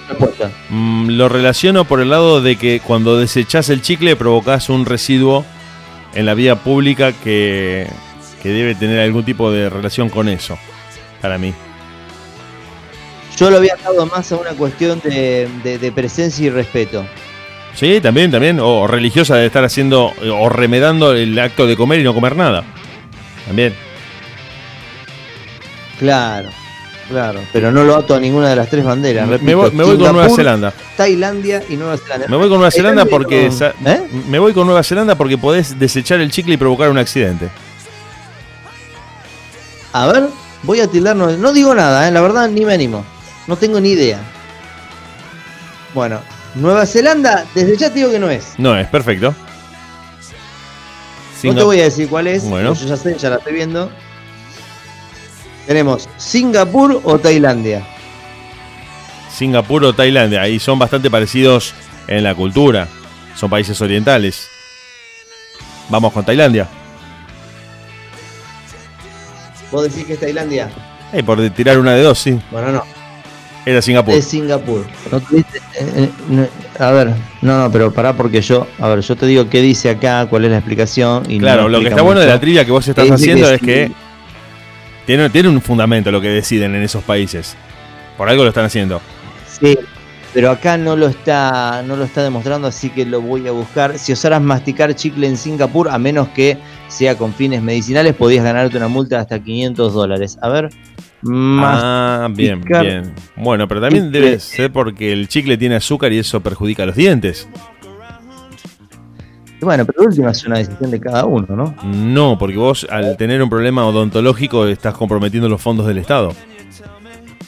A: Respuesta.
B: Mm, lo relaciono por el lado de que cuando desechás el chicle provocas un residuo en la vía pública que, que debe tener algún tipo de relación con eso, para mí.
A: Yo lo había dado más a una cuestión de, de- de presencia y respeto.
B: Sí, también, también. O religiosa de estar haciendo eh, o remedando el acto de comer y no comer nada. También.
A: Claro, claro. Pero no lo ato a ninguna de las tres banderas.
B: Me voy, me voy con Nueva Zelanda.
A: Tailandia y Nueva Zelanda.
B: Me voy con Nueva Zelanda porque
A: ¿Eh?
B: me voy con Nueva Zelanda porque podés desechar el chicle y provocar un accidente.
A: A ver, voy a tildar. No, digo nada, ¿eh? la verdad ni me animo. No tengo ni idea. Bueno, Nueva Zelanda, desde ya te digo que no es.
B: No es, perfecto.
A: No te voy a decir cuál es.
B: Bueno.
A: Yo ya sé, ya la estoy viendo. Tenemos Singapur o Tailandia.
B: Singapur o Tailandia, ahí son bastante parecidos en la cultura. Son países orientales. Vamos con Tailandia.
A: ¿Vos decís que es Tailandia?
B: Eh, por tirar una de dos, sí.
A: Bueno, no.
B: Era Singapur.
A: Es Singapur. ¿No tuviste? Eh, eh, a ver, no, no, pero pará porque yo, a ver, yo te digo qué dice acá, cuál es la explicación. Y
B: Claro,
A: no
B: lo que está bueno de la trivia que vos estás haciendo
A: que
B: es
A: sí.
B: que tiene, tiene un fundamento lo que deciden en esos países. Por algo lo están haciendo.
A: Sí, pero acá no lo está, no lo está demostrando, así que lo voy a buscar. Si osaras masticar chicle en Singapur, a menos que sea con fines medicinales, podías ganarte una multa de hasta 500 dólares. A ver.
B: Ah, bien, bien. Bueno, pero también debe ser porque el chicle tiene azúcar y eso perjudica los dientes.
A: Bueno, pero última es una decisión de cada uno, ¿no?
B: No, porque vos al tener un problema odontológico estás comprometiendo los fondos del Estado.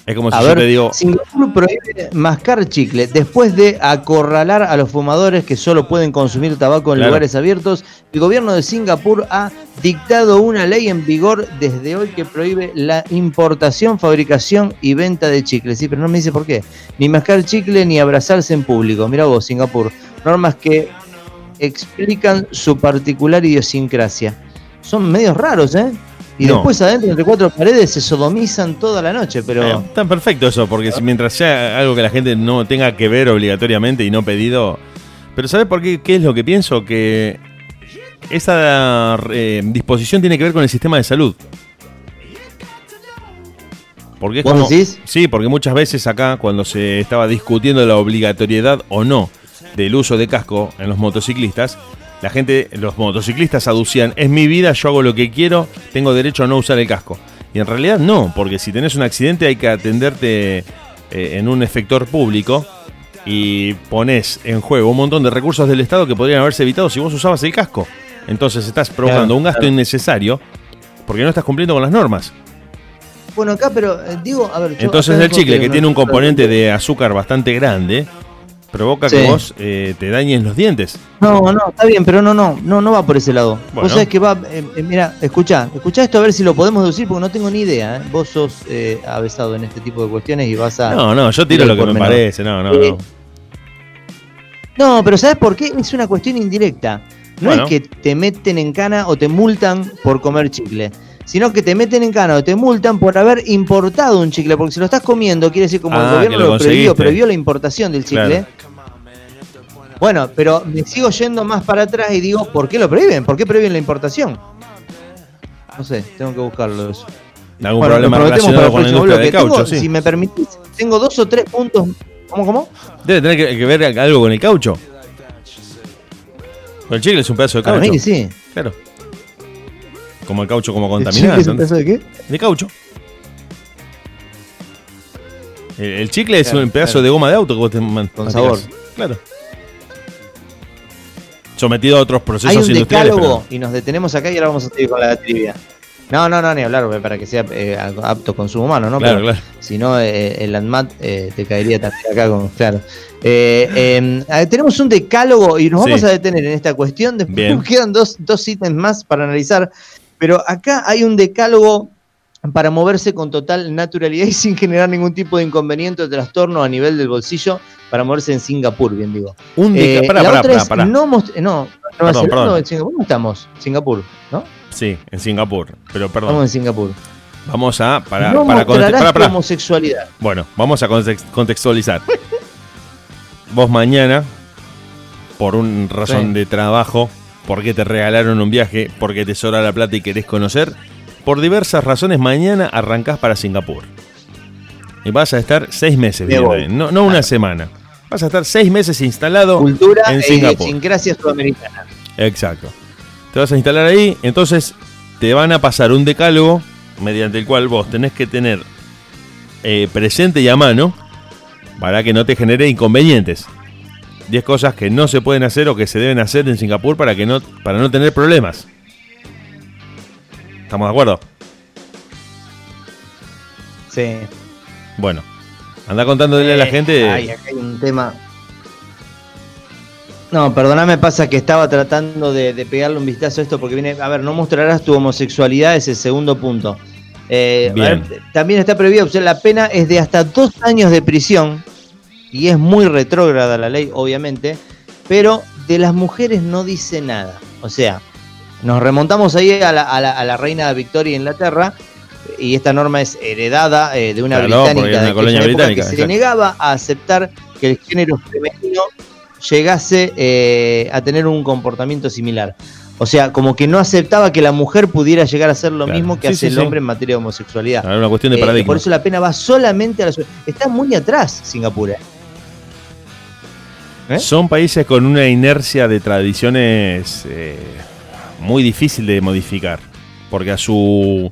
B: Es como si
A: A
B: yo
A: ver,
B: te digo,
A: Singapur prohíbe mascar chicle después de acorralar a los fumadores que solo pueden consumir tabaco en
B: Claro.
A: lugares abiertos. El gobierno de Singapur ha dictado una ley en vigor desde hoy que prohíbe la importación, fabricación y venta de chicle. Sí, pero no me dice por qué. Ni mascar chicle ni abrazarse en público. Mira vos, Singapur. Normas que explican su particular idiosincrasia. Son medios raros, ¿eh? Y
B: No.
A: después adentro, entre cuatro paredes, se sodomizan toda la noche, pero...
B: eh, está perfecto eso, porque si- mientras sea algo que la gente no tenga que ver obligatoriamente y no pedido. Pero ¿sabes por qué? ¿Qué es lo que pienso? Que esa eh, disposición tiene que ver con el sistema de salud. Porque es
A: ¿Vos
B: como-
A: decís?
B: Sí, porque muchas veces acá, cuando se estaba discutiendo la obligatoriedad o no del uso de casco en los motociclistas, la gente, los motociclistas aducían, es mi vida, yo hago lo que quiero, tengo derecho a no usar el casco. Y en realidad no, porque si tenés un accidente hay que atenderte eh, en un efector público y pones en juego un montón de recursos del Estado que podrían haberse evitado si vos usabas el casco. Entonces estás provocando
A: Claro,
B: un gasto
A: claro.
B: innecesario porque no estás cumpliendo con las normas.
A: Bueno, acá, pero eh, digo, a ver. yo
B: Entonces el chicle, que tiene un componente de azúcar bastante grande, provoca que vos eh, te dañes los dientes.
A: No, no, está bien, pero no, no, no, no va por ese lado.
B: Bueno.
A: Vos sabés que va. eh, eh, mira, escuchá, escuchá esto a ver si lo podemos deducir, porque no tengo ni idea. ¿eh? Vos sos eh, avesado en este tipo de cuestiones y vas a.
B: No, no, yo tiro lo que me
A: menor.
B: parece, no, no, no.
A: No, pero ¿sabes por qué? Es una cuestión indirecta. No
B: Bueno.
A: es que te meten en cana o te multan por comer chicle, sino que te meten en cana o te multan por haber importado un chicle, porque si lo estás comiendo, quiere decir como
B: Ah,
A: el
B: que
A: gobierno
B: lo
A: lo, prohibió, prohibió la importación del chicle.
B: Claro.
A: Bueno, pero me sigo yendo más para atrás y digo, ¿por qué lo prohíben? ¿Por qué prohíben la importación? No sé, tengo que buscarlo eso.
B: Algún
A: Bueno,
B: problema relacionado
A: para el
B: con la industria
A: bloque.
B: caucho,
A: Tengo,
B: sí.
A: Si me permitís, tengo dos o tres puntos. ¿Cómo, cómo?
B: Debe tener que, que ver algo con el caucho. El chicle es un pedazo de
A: Para
B: caucho.
A: mí sí.
B: Claro. Como el caucho como
A: ¿El chicle
B: contaminante.
A: es un pedazo de qué?
B: De caucho. El, el chicle es un pedazo
A: claro.
B: de goma de auto que vos te
A: Con sabor.
B: Claro. Sometido a otros procesos
A: Hay un
B: industriales.
A: decálogo
B: pero-
A: y nos detenemos acá y ahora vamos a seguir con la trivia. No, no, no, ni hablar, para que sea eh, apto consumo humano, ¿no?
B: Claro,
A: Pero
B: claro.
A: Si no, eh, el ANMAT eh, te caería también acá con. Claro. Eh, eh, eh, tenemos un decálogo y nos vamos
B: Sí.
A: a detener en esta cuestión. Después
B: Bien.
A: nos quedan dos, dos ítems más para analizar. Pero acá hay un decálogo para moverse con total naturalidad y sin generar ningún tipo de inconveniente o trastorno a nivel del bolsillo para moverse en Singapur, bien digo.
B: Un
A: Eh,
B: pará,
A: la otra
B: pará,
A: es
B: pará.
A: no, no, Nueva
B: Perdón,
A: Zelanda
B: perdón.
A: o en Singapur. ¿Dónde estamos? Singapur, ¿no?
B: Sí, en Singapur. Pero perdón.
A: Estamos en Singapur.
B: Vamos a. Para,
A: no
B: para pará.
A: homosexualidad.
B: Bueno, vamos a context- contextualizar. Vos mañana, por una razón
A: Sí.
B: de trabajo, porque te regalaron un viaje, porque te sobra la plata y querés conocer, por diversas razones, mañana arrancás para Singapur. Y vas a estar seis meses
A: voy.
B: ahí, no, no una semana. Vas a estar seis meses instalado
A: Cultura
B: en
A: e
B: Singapur.
A: idiosincrasia sudamericana.
B: Exacto. Te vas a instalar ahí, entonces te van a pasar un decálogo mediante el cual vos tenés que tener eh, presente y a mano para que no te genere inconvenientes. 10 cosas que no se pueden hacer o que se deben hacer en Singapur para que no para no tener problemas. ¿Estamos de acuerdo?
A: Sí.
B: Bueno, anda contándole a la
A: Eh,
B: gente.
A: Ay, acá hay un tema. No, perdóname, pasa que estaba tratando de, de pegarle un vistazo a esto porque viene. A ver, no mostrarás tu homosexualidad, es el segundo punto. Eh,
B: Bien.
A: ver, también está prohibido, o sea, la pena es de hasta dos años de prisión y es muy retrógrada la ley, obviamente, pero de las mujeres no dice nada. O sea, nos remontamos ahí a la, a la- a la reina Victoria de Inglaterra y esta norma es heredada eh, de una
B: Claro,
A: británica
B: una
A: de
B: colonia británica,
A: que se
B: exacto.
A: negaba a aceptar que el género femenino llegase eh, a tener un comportamiento similar. O sea, como que no aceptaba que la mujer pudiera llegar a hacer lo
B: Claro.
A: mismo que
B: Sí,
A: hace
B: sí,
A: el
B: sí.
A: hombre en materia de homosexualidad.
B: Una cuestión de
A: Eh,
B: paradigma.
A: por eso la pena va solamente a la... Está muy atrás Singapur. ¿Eh?
B: Son países con una inercia de tradiciones eh, muy difícil de modificar, porque a su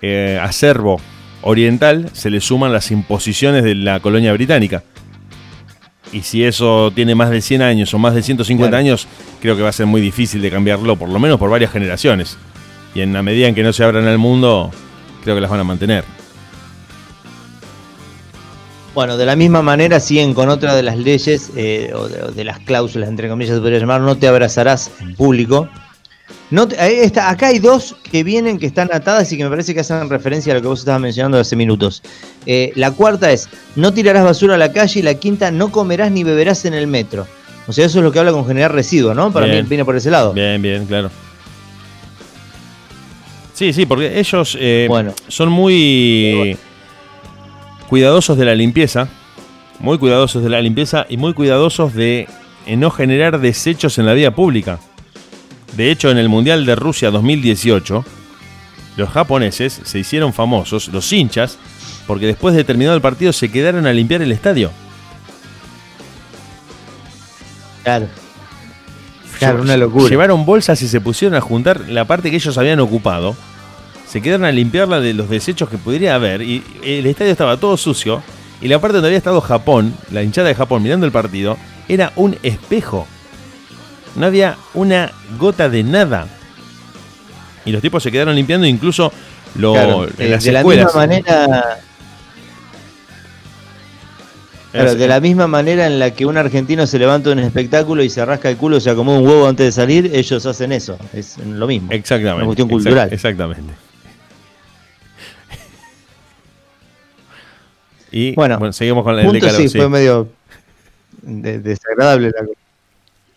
B: eh, acervo oriental se le suman las imposiciones de la colonia británica. Y si eso tiene más de 100 años o más de 150
A: Claro.
B: años, creo que va a ser muy difícil de cambiarlo, por lo menos por varias generaciones. Y en la medida en que no se abran al mundo, creo que las van a mantener.
A: Bueno, de la misma manera siguen con otra de las leyes eh, o, de, o de las cláusulas, entre comillas, se podría llamar, no te abrazarás en público. No te- está, acá hay dos que vienen, que están atadas y que me parece que hacen referencia a lo que vos estabas mencionando hace minutos. Eh, la cuarta es, no tirarás basura a la calle y la quinta, no comerás ni beberás en el metro. O sea, eso es lo que habla con generar residuos, ¿no? Para
B: Bien.
A: mí viene por ese lado.
B: Bien, bien, claro. Sí, sí, porque ellos eh,
A: Bueno.
B: son muy cuidadosos de la limpieza, muy cuidadosos de la limpieza y muy cuidadosos de no generar desechos en la vía pública. De hecho, en el Mundial de Rusia 2018, los japoneses se hicieron famosos, los hinchas, porque después de terminado el partido se quedaron a limpiar el estadio.
A: Claro. Claro, una locura.
B: Llevaron bolsas y se pusieron a juntar la parte que ellos habían ocupado. Se quedaron a limpiarla de los desechos que pudiera haber. Y el estadio estaba todo sucio. Y la parte donde había estado Japón, la hinchada de Japón mirando el partido, era un espejo. No había una gota de nada. Y los tipos se quedaron limpiando incluso lo,
A: Claro,
B: en
A: eh,
B: las
A: de la misma manera, Claro, de la misma manera en la que un argentino se levanta un espectáculo y se rasca el culo, se acomoda un huevo antes de salir, ellos hacen eso. Es lo mismo.
B: Exactamente.
A: Una cuestión
B: exact-
A: cultural.
B: Exactamente. Y
A: Bueno,
B: bueno, seguimos con el
A: Punto
B: decálogo,
A: sí, fue medio de- desagradable la cosa.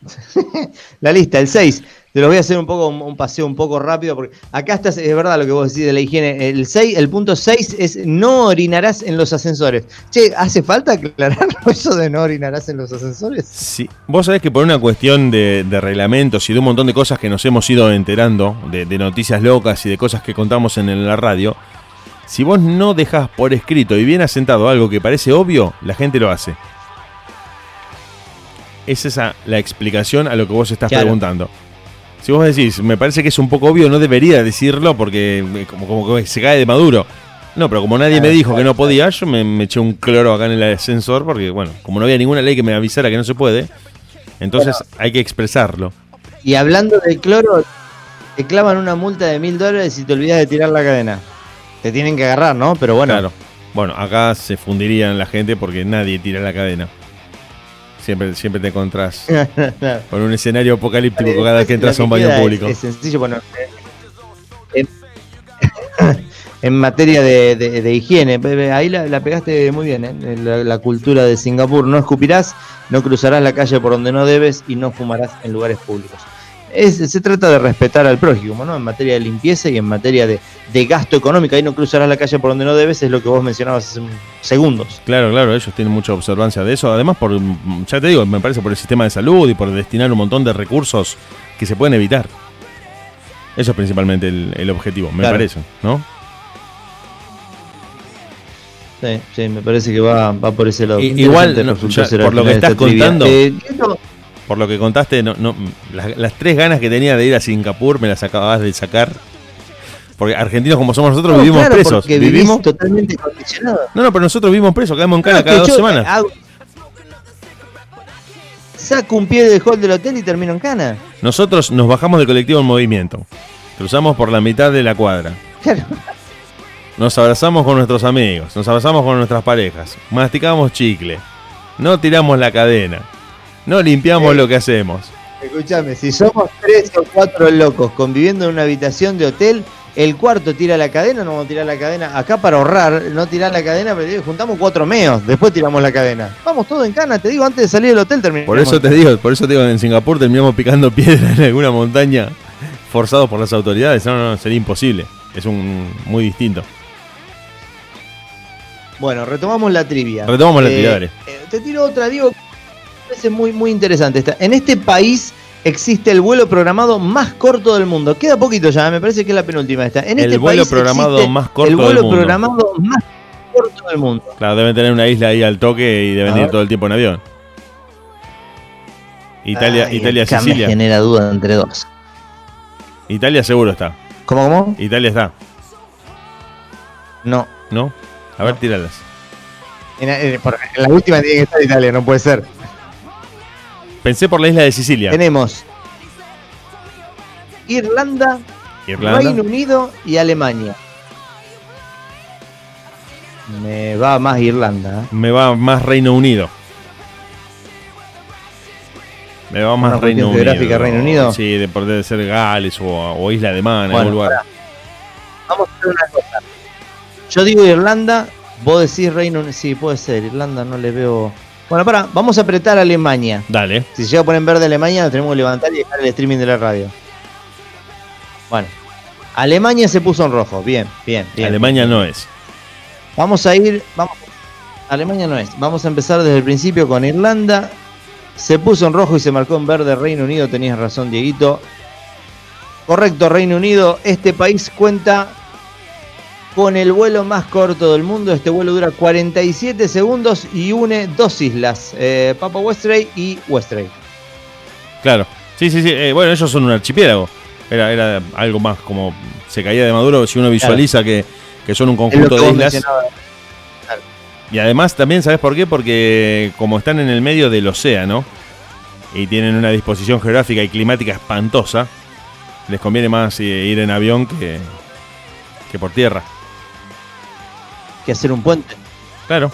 A: La lista, el 6. Te lo voy a hacer un poco un paseo un poco rápido porque acá estás, es verdad lo que vos decís de la higiene. El 6, el punto 6 es no orinarás en los ascensores. Che, ¿hace falta aclarar eso de no orinarás en los ascensores?
B: Sí. Vos sabés que por una cuestión de, de reglamentos y de un montón de cosas que nos hemos ido enterando, de, de noticias locas y de cosas que contamos en, la radio, si vos no dejás por escrito y bien asentado algo que parece obvio, la gente lo hace. Es esa la explicación a lo que vos estás
A: Claro.
B: preguntando. Si vos decís, me parece que es un poco obvio, no debería decirlo porque eh, como, como que se cae de maduro. No, pero como nadie me dijo que no podía, yo me, me eché un cloro acá en el ascensor porque, bueno, como no había ninguna ley que me avisara que no se puede, entonces hay que expresarlo.
A: Y hablando del cloro, te clavan una multa de mil dólares si te olvidas de tirar la cadena. Te tienen que agarrar, ¿no? Pero bueno,
B: Claro. Bueno, acá se fundirían la gente porque nadie tira la cadena. Siempre, siempre te encontrás con un escenario apocalíptico cada vez que entras a un baño público.
A: Es, es sencillo, bueno. En, en materia de, de- de higiene, ahí la, la pegaste muy bien, ¿eh? la, la cultura de Singapur. No escupirás, no cruzarás la calle por donde no debes y no fumarás en lugares públicos. Es- se trata de respetar al prójimo, ¿no? En materia de limpieza y en materia de, de gasto económico. Ahí no cruzarás la calle por donde no debes, es lo que vos mencionabas hace un- segundos.
B: Claro, claro, ellos tienen mucha observancia de eso. Además, por, ya te digo, me parece por el sistema de salud y por destinar un montón de recursos que se pueden evitar. Eso es principalmente el, el objetivo, me
A: Claro.
B: parece, ¿no?
A: Sí, sí, me parece que va, va por ese lado.
B: Igual, no, ya, por lo que estás contando,
A: Eh, esto-
B: por lo que contaste, no, no, las, las tres ganas que tenía de ir a Singapur me las acabas de sacar. Porque argentinos como somos nosotros
A: No,
B: vivimos
A: claro,
B: presos. Vivimos.
A: totalmente condicionado.
B: No, no, pero nosotros vivimos presos, caemos en cana
A: No,
B: cada dos
A: yo,
B: semanas.
A: hago- Saco un pie del hall del hotel y termino en cana.
B: Nosotros nos bajamos del colectivo en movimiento. Cruzamos por la mitad de la cuadra.
A: Claro.
B: Nos abrazamos con nuestros amigos, nos abrazamos con nuestras parejas, masticamos chicle, no tiramos la cadena, no limpiamos lo que hacemos.
A: Escúchame, si somos tres o cuatro locos conviviendo en una habitación de hotel, el cuarto tira la cadena, no vamos a tirar la cadena. Acá para ahorrar, no tirar la cadena, pero juntamos cuatro meos, después tiramos la cadena. Vamos todo en cana, te digo, antes de salir del hotel terminamos.
B: Por eso te digo, por eso te digo, en Singapur terminamos picando piedra en alguna montaña forzados por las autoridades. No, no, no, sería imposible. Es un muy distinto.
A: Bueno, retomamos la trivia.
B: Retomamos la trivia,
A: eh, te tiro otra, digo, me parece muy, muy interesante esta. En este país existe el vuelo programado más corto del mundo. Queda poquito ya, me parece que es la penúltima esta. En
B: El
A: este
B: vuelo
A: país
B: programado
A: existe
B: más corto
A: El vuelo
B: del mundo.
A: programado más corto del mundo.
B: Claro, deben tener una isla ahí al toque y deben ir todo el tiempo en avión. Italia,
A: Ay,
B: Italia,
A: acá me
B: Sicilia.
A: genera duda entre dos.
B: Italia seguro está.
A: ¿Cómo, cómo?
B: Italia está,
A: No.
B: ¿no? A ver, tíralas.
A: En, en- en la última tiene que estar Italia, no puede ser.
B: Pensé por la isla de Sicilia.
A: Tenemos Irlanda,
B: Irlanda.
A: Reino Unido y Alemania. Me va más Irlanda. ¿eh?
B: Me va más Reino Unido. Me va más Reino Unido.
A: Reino Unido.
B: Sí, de, por debe ser Gales o, o Isla de Man,
A: Bueno,
B: algún lugar.
A: Vamos a hacer una cosa. Yo digo Irlanda, vos decís Reino Unido. Sí, puede ser. Irlanda no le veo. Bueno, para, vamos a apretar a Alemania.
B: Dale.
A: Si se llega a poner en verde Alemania, nos tenemos que levantar y dejar el streaming de la radio. Bueno, Alemania se puso en rojo. Bien, bien, bien.
B: Alemania no es.
A: Vamos a ir. Vamos, Alemania no es. Vamos a empezar desde el principio con Irlanda. Se puso en rojo y se marcó en verde Reino Unido. Tenías razón, Dieguito. Correcto, Reino Unido. Este país cuenta con el vuelo más corto del mundo. Este vuelo dura 47 segundos y une dos islas: eh, Papa Westray y Westray.
B: Claro. Sí, sí, sí. eh, bueno, ellos son un archipiélago. Era, era algo más como se caía de Maduro si uno visualiza que, que son un conjunto de islas. Y además también, ¿sabes por qué? Porque como están en el medio del océano y tienen una disposición geográfica y climática espantosa, les conviene más eh, ir en avión que, que por tierra.
A: Que hacer un puente.
B: Claro.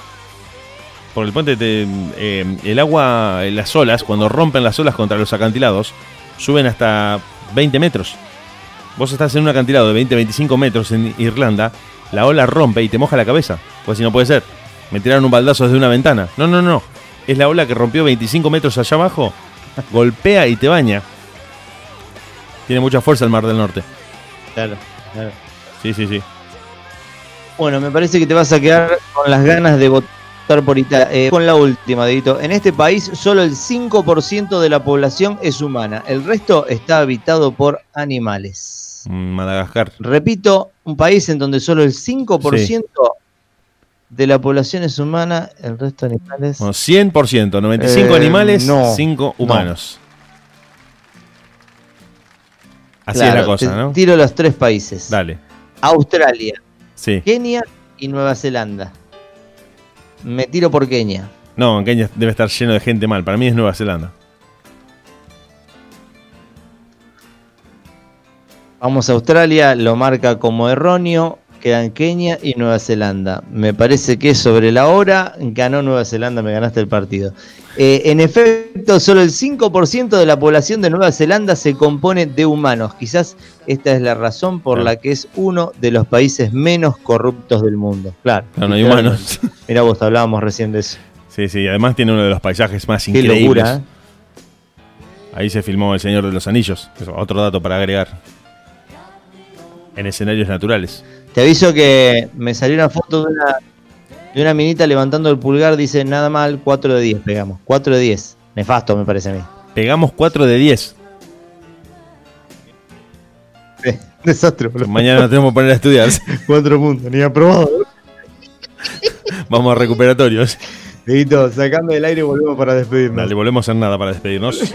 B: Por el puente, te- eh, el agua, las olas, cuando rompen las olas contra los acantilados, suben hasta 20 metros. Vos estás en un acantilado de 20-25 metros en Irlanda, la ola rompe y te moja la cabeza. Pues si no puede ser. Me tiraron un baldazo desde una ventana. No, no, no. Es la ola que rompió 25 metros allá abajo, golpea y te baña. Tiene mucha fuerza el Mar del Norte.
A: Claro, claro.
B: Sí, sí, sí.
A: Bueno, me parece que te vas a quedar con las ganas de votar por Italia. Eh, con la última, Dedito. En este país, solo el 5% de la población es humana. El resto está habitado por animales.
B: Mm, Madagascar.
A: Repito, un país en donde solo el 5% de la población es humana, el resto animales.
B: Bueno, 100%, 95
A: Eh,
B: animales,
A: no,
B: 5
A: no.
B: humanos. Así
A: Claro,
B: es la cosa,
A: te
B: ¿no?
A: Tiro los tres países.
B: Dale.
A: Australia,
B: Sí.
A: Kenia y Nueva Zelanda. Me tiro por Kenia.
B: No, en Kenia debe estar lleno de gente mal. Para mí es Nueva Zelanda.
A: Vamos a Australia, lo marca como erróneo, quedan Kenia y Nueva Zelanda. Me parece que sobre la hora ganó Nueva Zelanda, me ganaste el partido. Eh, en efecto, solo el 5% de la población de Nueva Zelanda se compone de humanos. Quizás esta es la razón por
B: Claro.
A: la que es uno de los países menos corruptos del mundo. Claro.
B: No, no hay humanos.
A: Mira vos, hablábamos recién de eso.
B: sí, sí. Además tiene uno de los paisajes más
A: Qué
B: increíbles.
A: locura, ¿eh?
B: Ahí se filmó El Señor de los Anillos. Eso, otro dato para agregar. En escenarios naturales.
A: Te aviso que me salió una foto de una, de una minita levantando el pulgar, dice nada mal, 4 de 10 pegamos. 4 de 10. Nefasto me parece a mí.
B: Pegamos 4 de 10.
A: Desastre,
B: Mañana nos tenemos que poner a estudiar.
A: 4 puntos, ni aprobado.
B: Vamos a recuperatorios.
A: Dieguito, sacando del aire y volvemos para despedirnos.
B: Dale, volvemos en nada para despedirnos.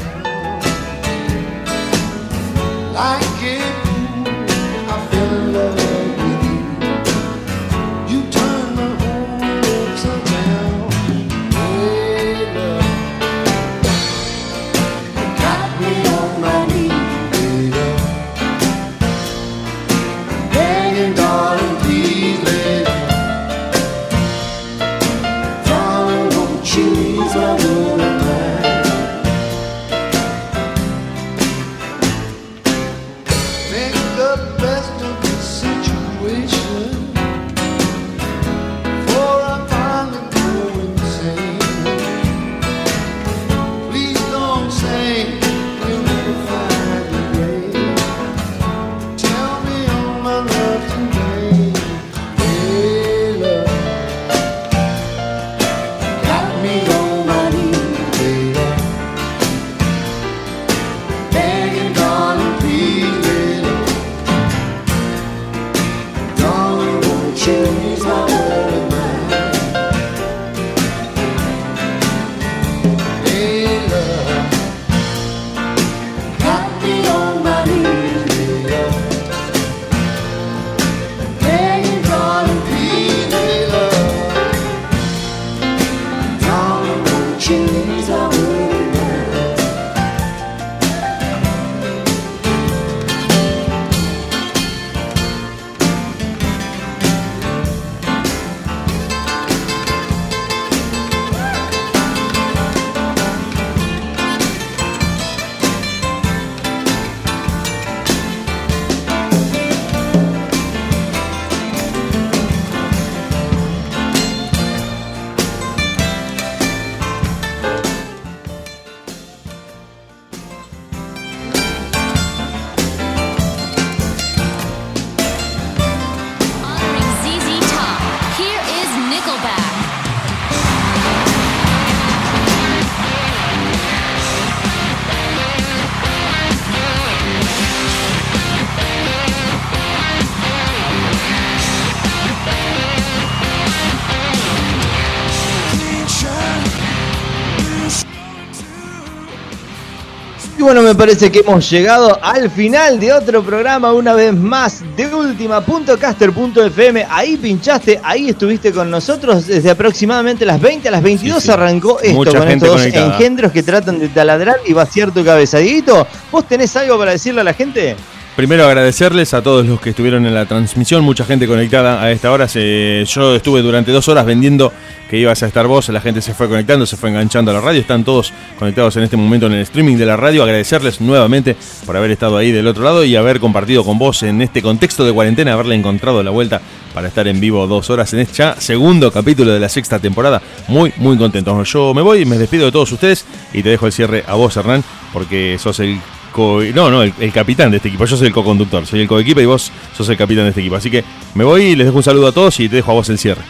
A: Bueno, me parece que hemos llegado al final de otro programa, una vez más, de última.caster.fm. Ahí pinchaste, ahí estuviste con nosotros desde aproximadamente las 20 a las 22
B: Sí, sí.
A: arrancó esto
B: Mucha
A: con estos dos engendros que tratan de taladrar y vaciar tu cabeza. Dieguito, ¿vos tenés algo para decirle a la gente?
B: Primero agradecerles a todos los que estuvieron en la transmisión, mucha gente conectada a esta hora. Yo estuve durante dos horas vendiendo que ibas a estar vos, la gente se fue conectando, se fue enganchando a la radio, están todos conectados en este momento en el streaming de la radio. Agradecerles nuevamente por haber estado ahí del otro lado y haber compartido con vos en este contexto de cuarentena, haberle encontrado la vuelta para estar en vivo dos horas en este segundo capítulo de la sexta temporada. Muy, muy contento. Yo me voy, me despido de todos ustedes y te dejo el cierre a vos, Hernán, porque sos el no, no, el, capitán de este equipo. Yo soy el co-conductor, soy el co-equipo y vos sos el capitán de este equipo. Así que me voy, les dejo un saludo a todos y te dejo a vos el cierre.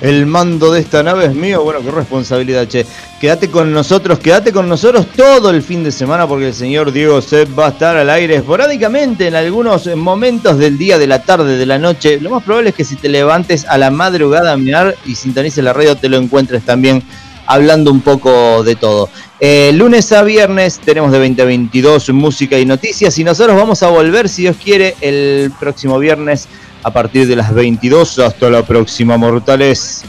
A: El mando de esta nave es mío. Bueno, qué responsabilidad, che. Quédate con nosotros, quédate con nosotros todo el fin de semana porque el señor Diego Sepp va a estar al aire esporádicamente en algunos momentos del día, de la tarde, de la noche. Lo más probable es que si te levantes a la madrugada a mirar y sintonices la radio, te lo encuentres también hablando un poco de todo. Eh, lunes a viernes tenemos de 20 a 22 música y noticias y nosotros vamos a volver, si Dios quiere, el próximo viernes a partir de las 22. Hasta la próxima, mortales.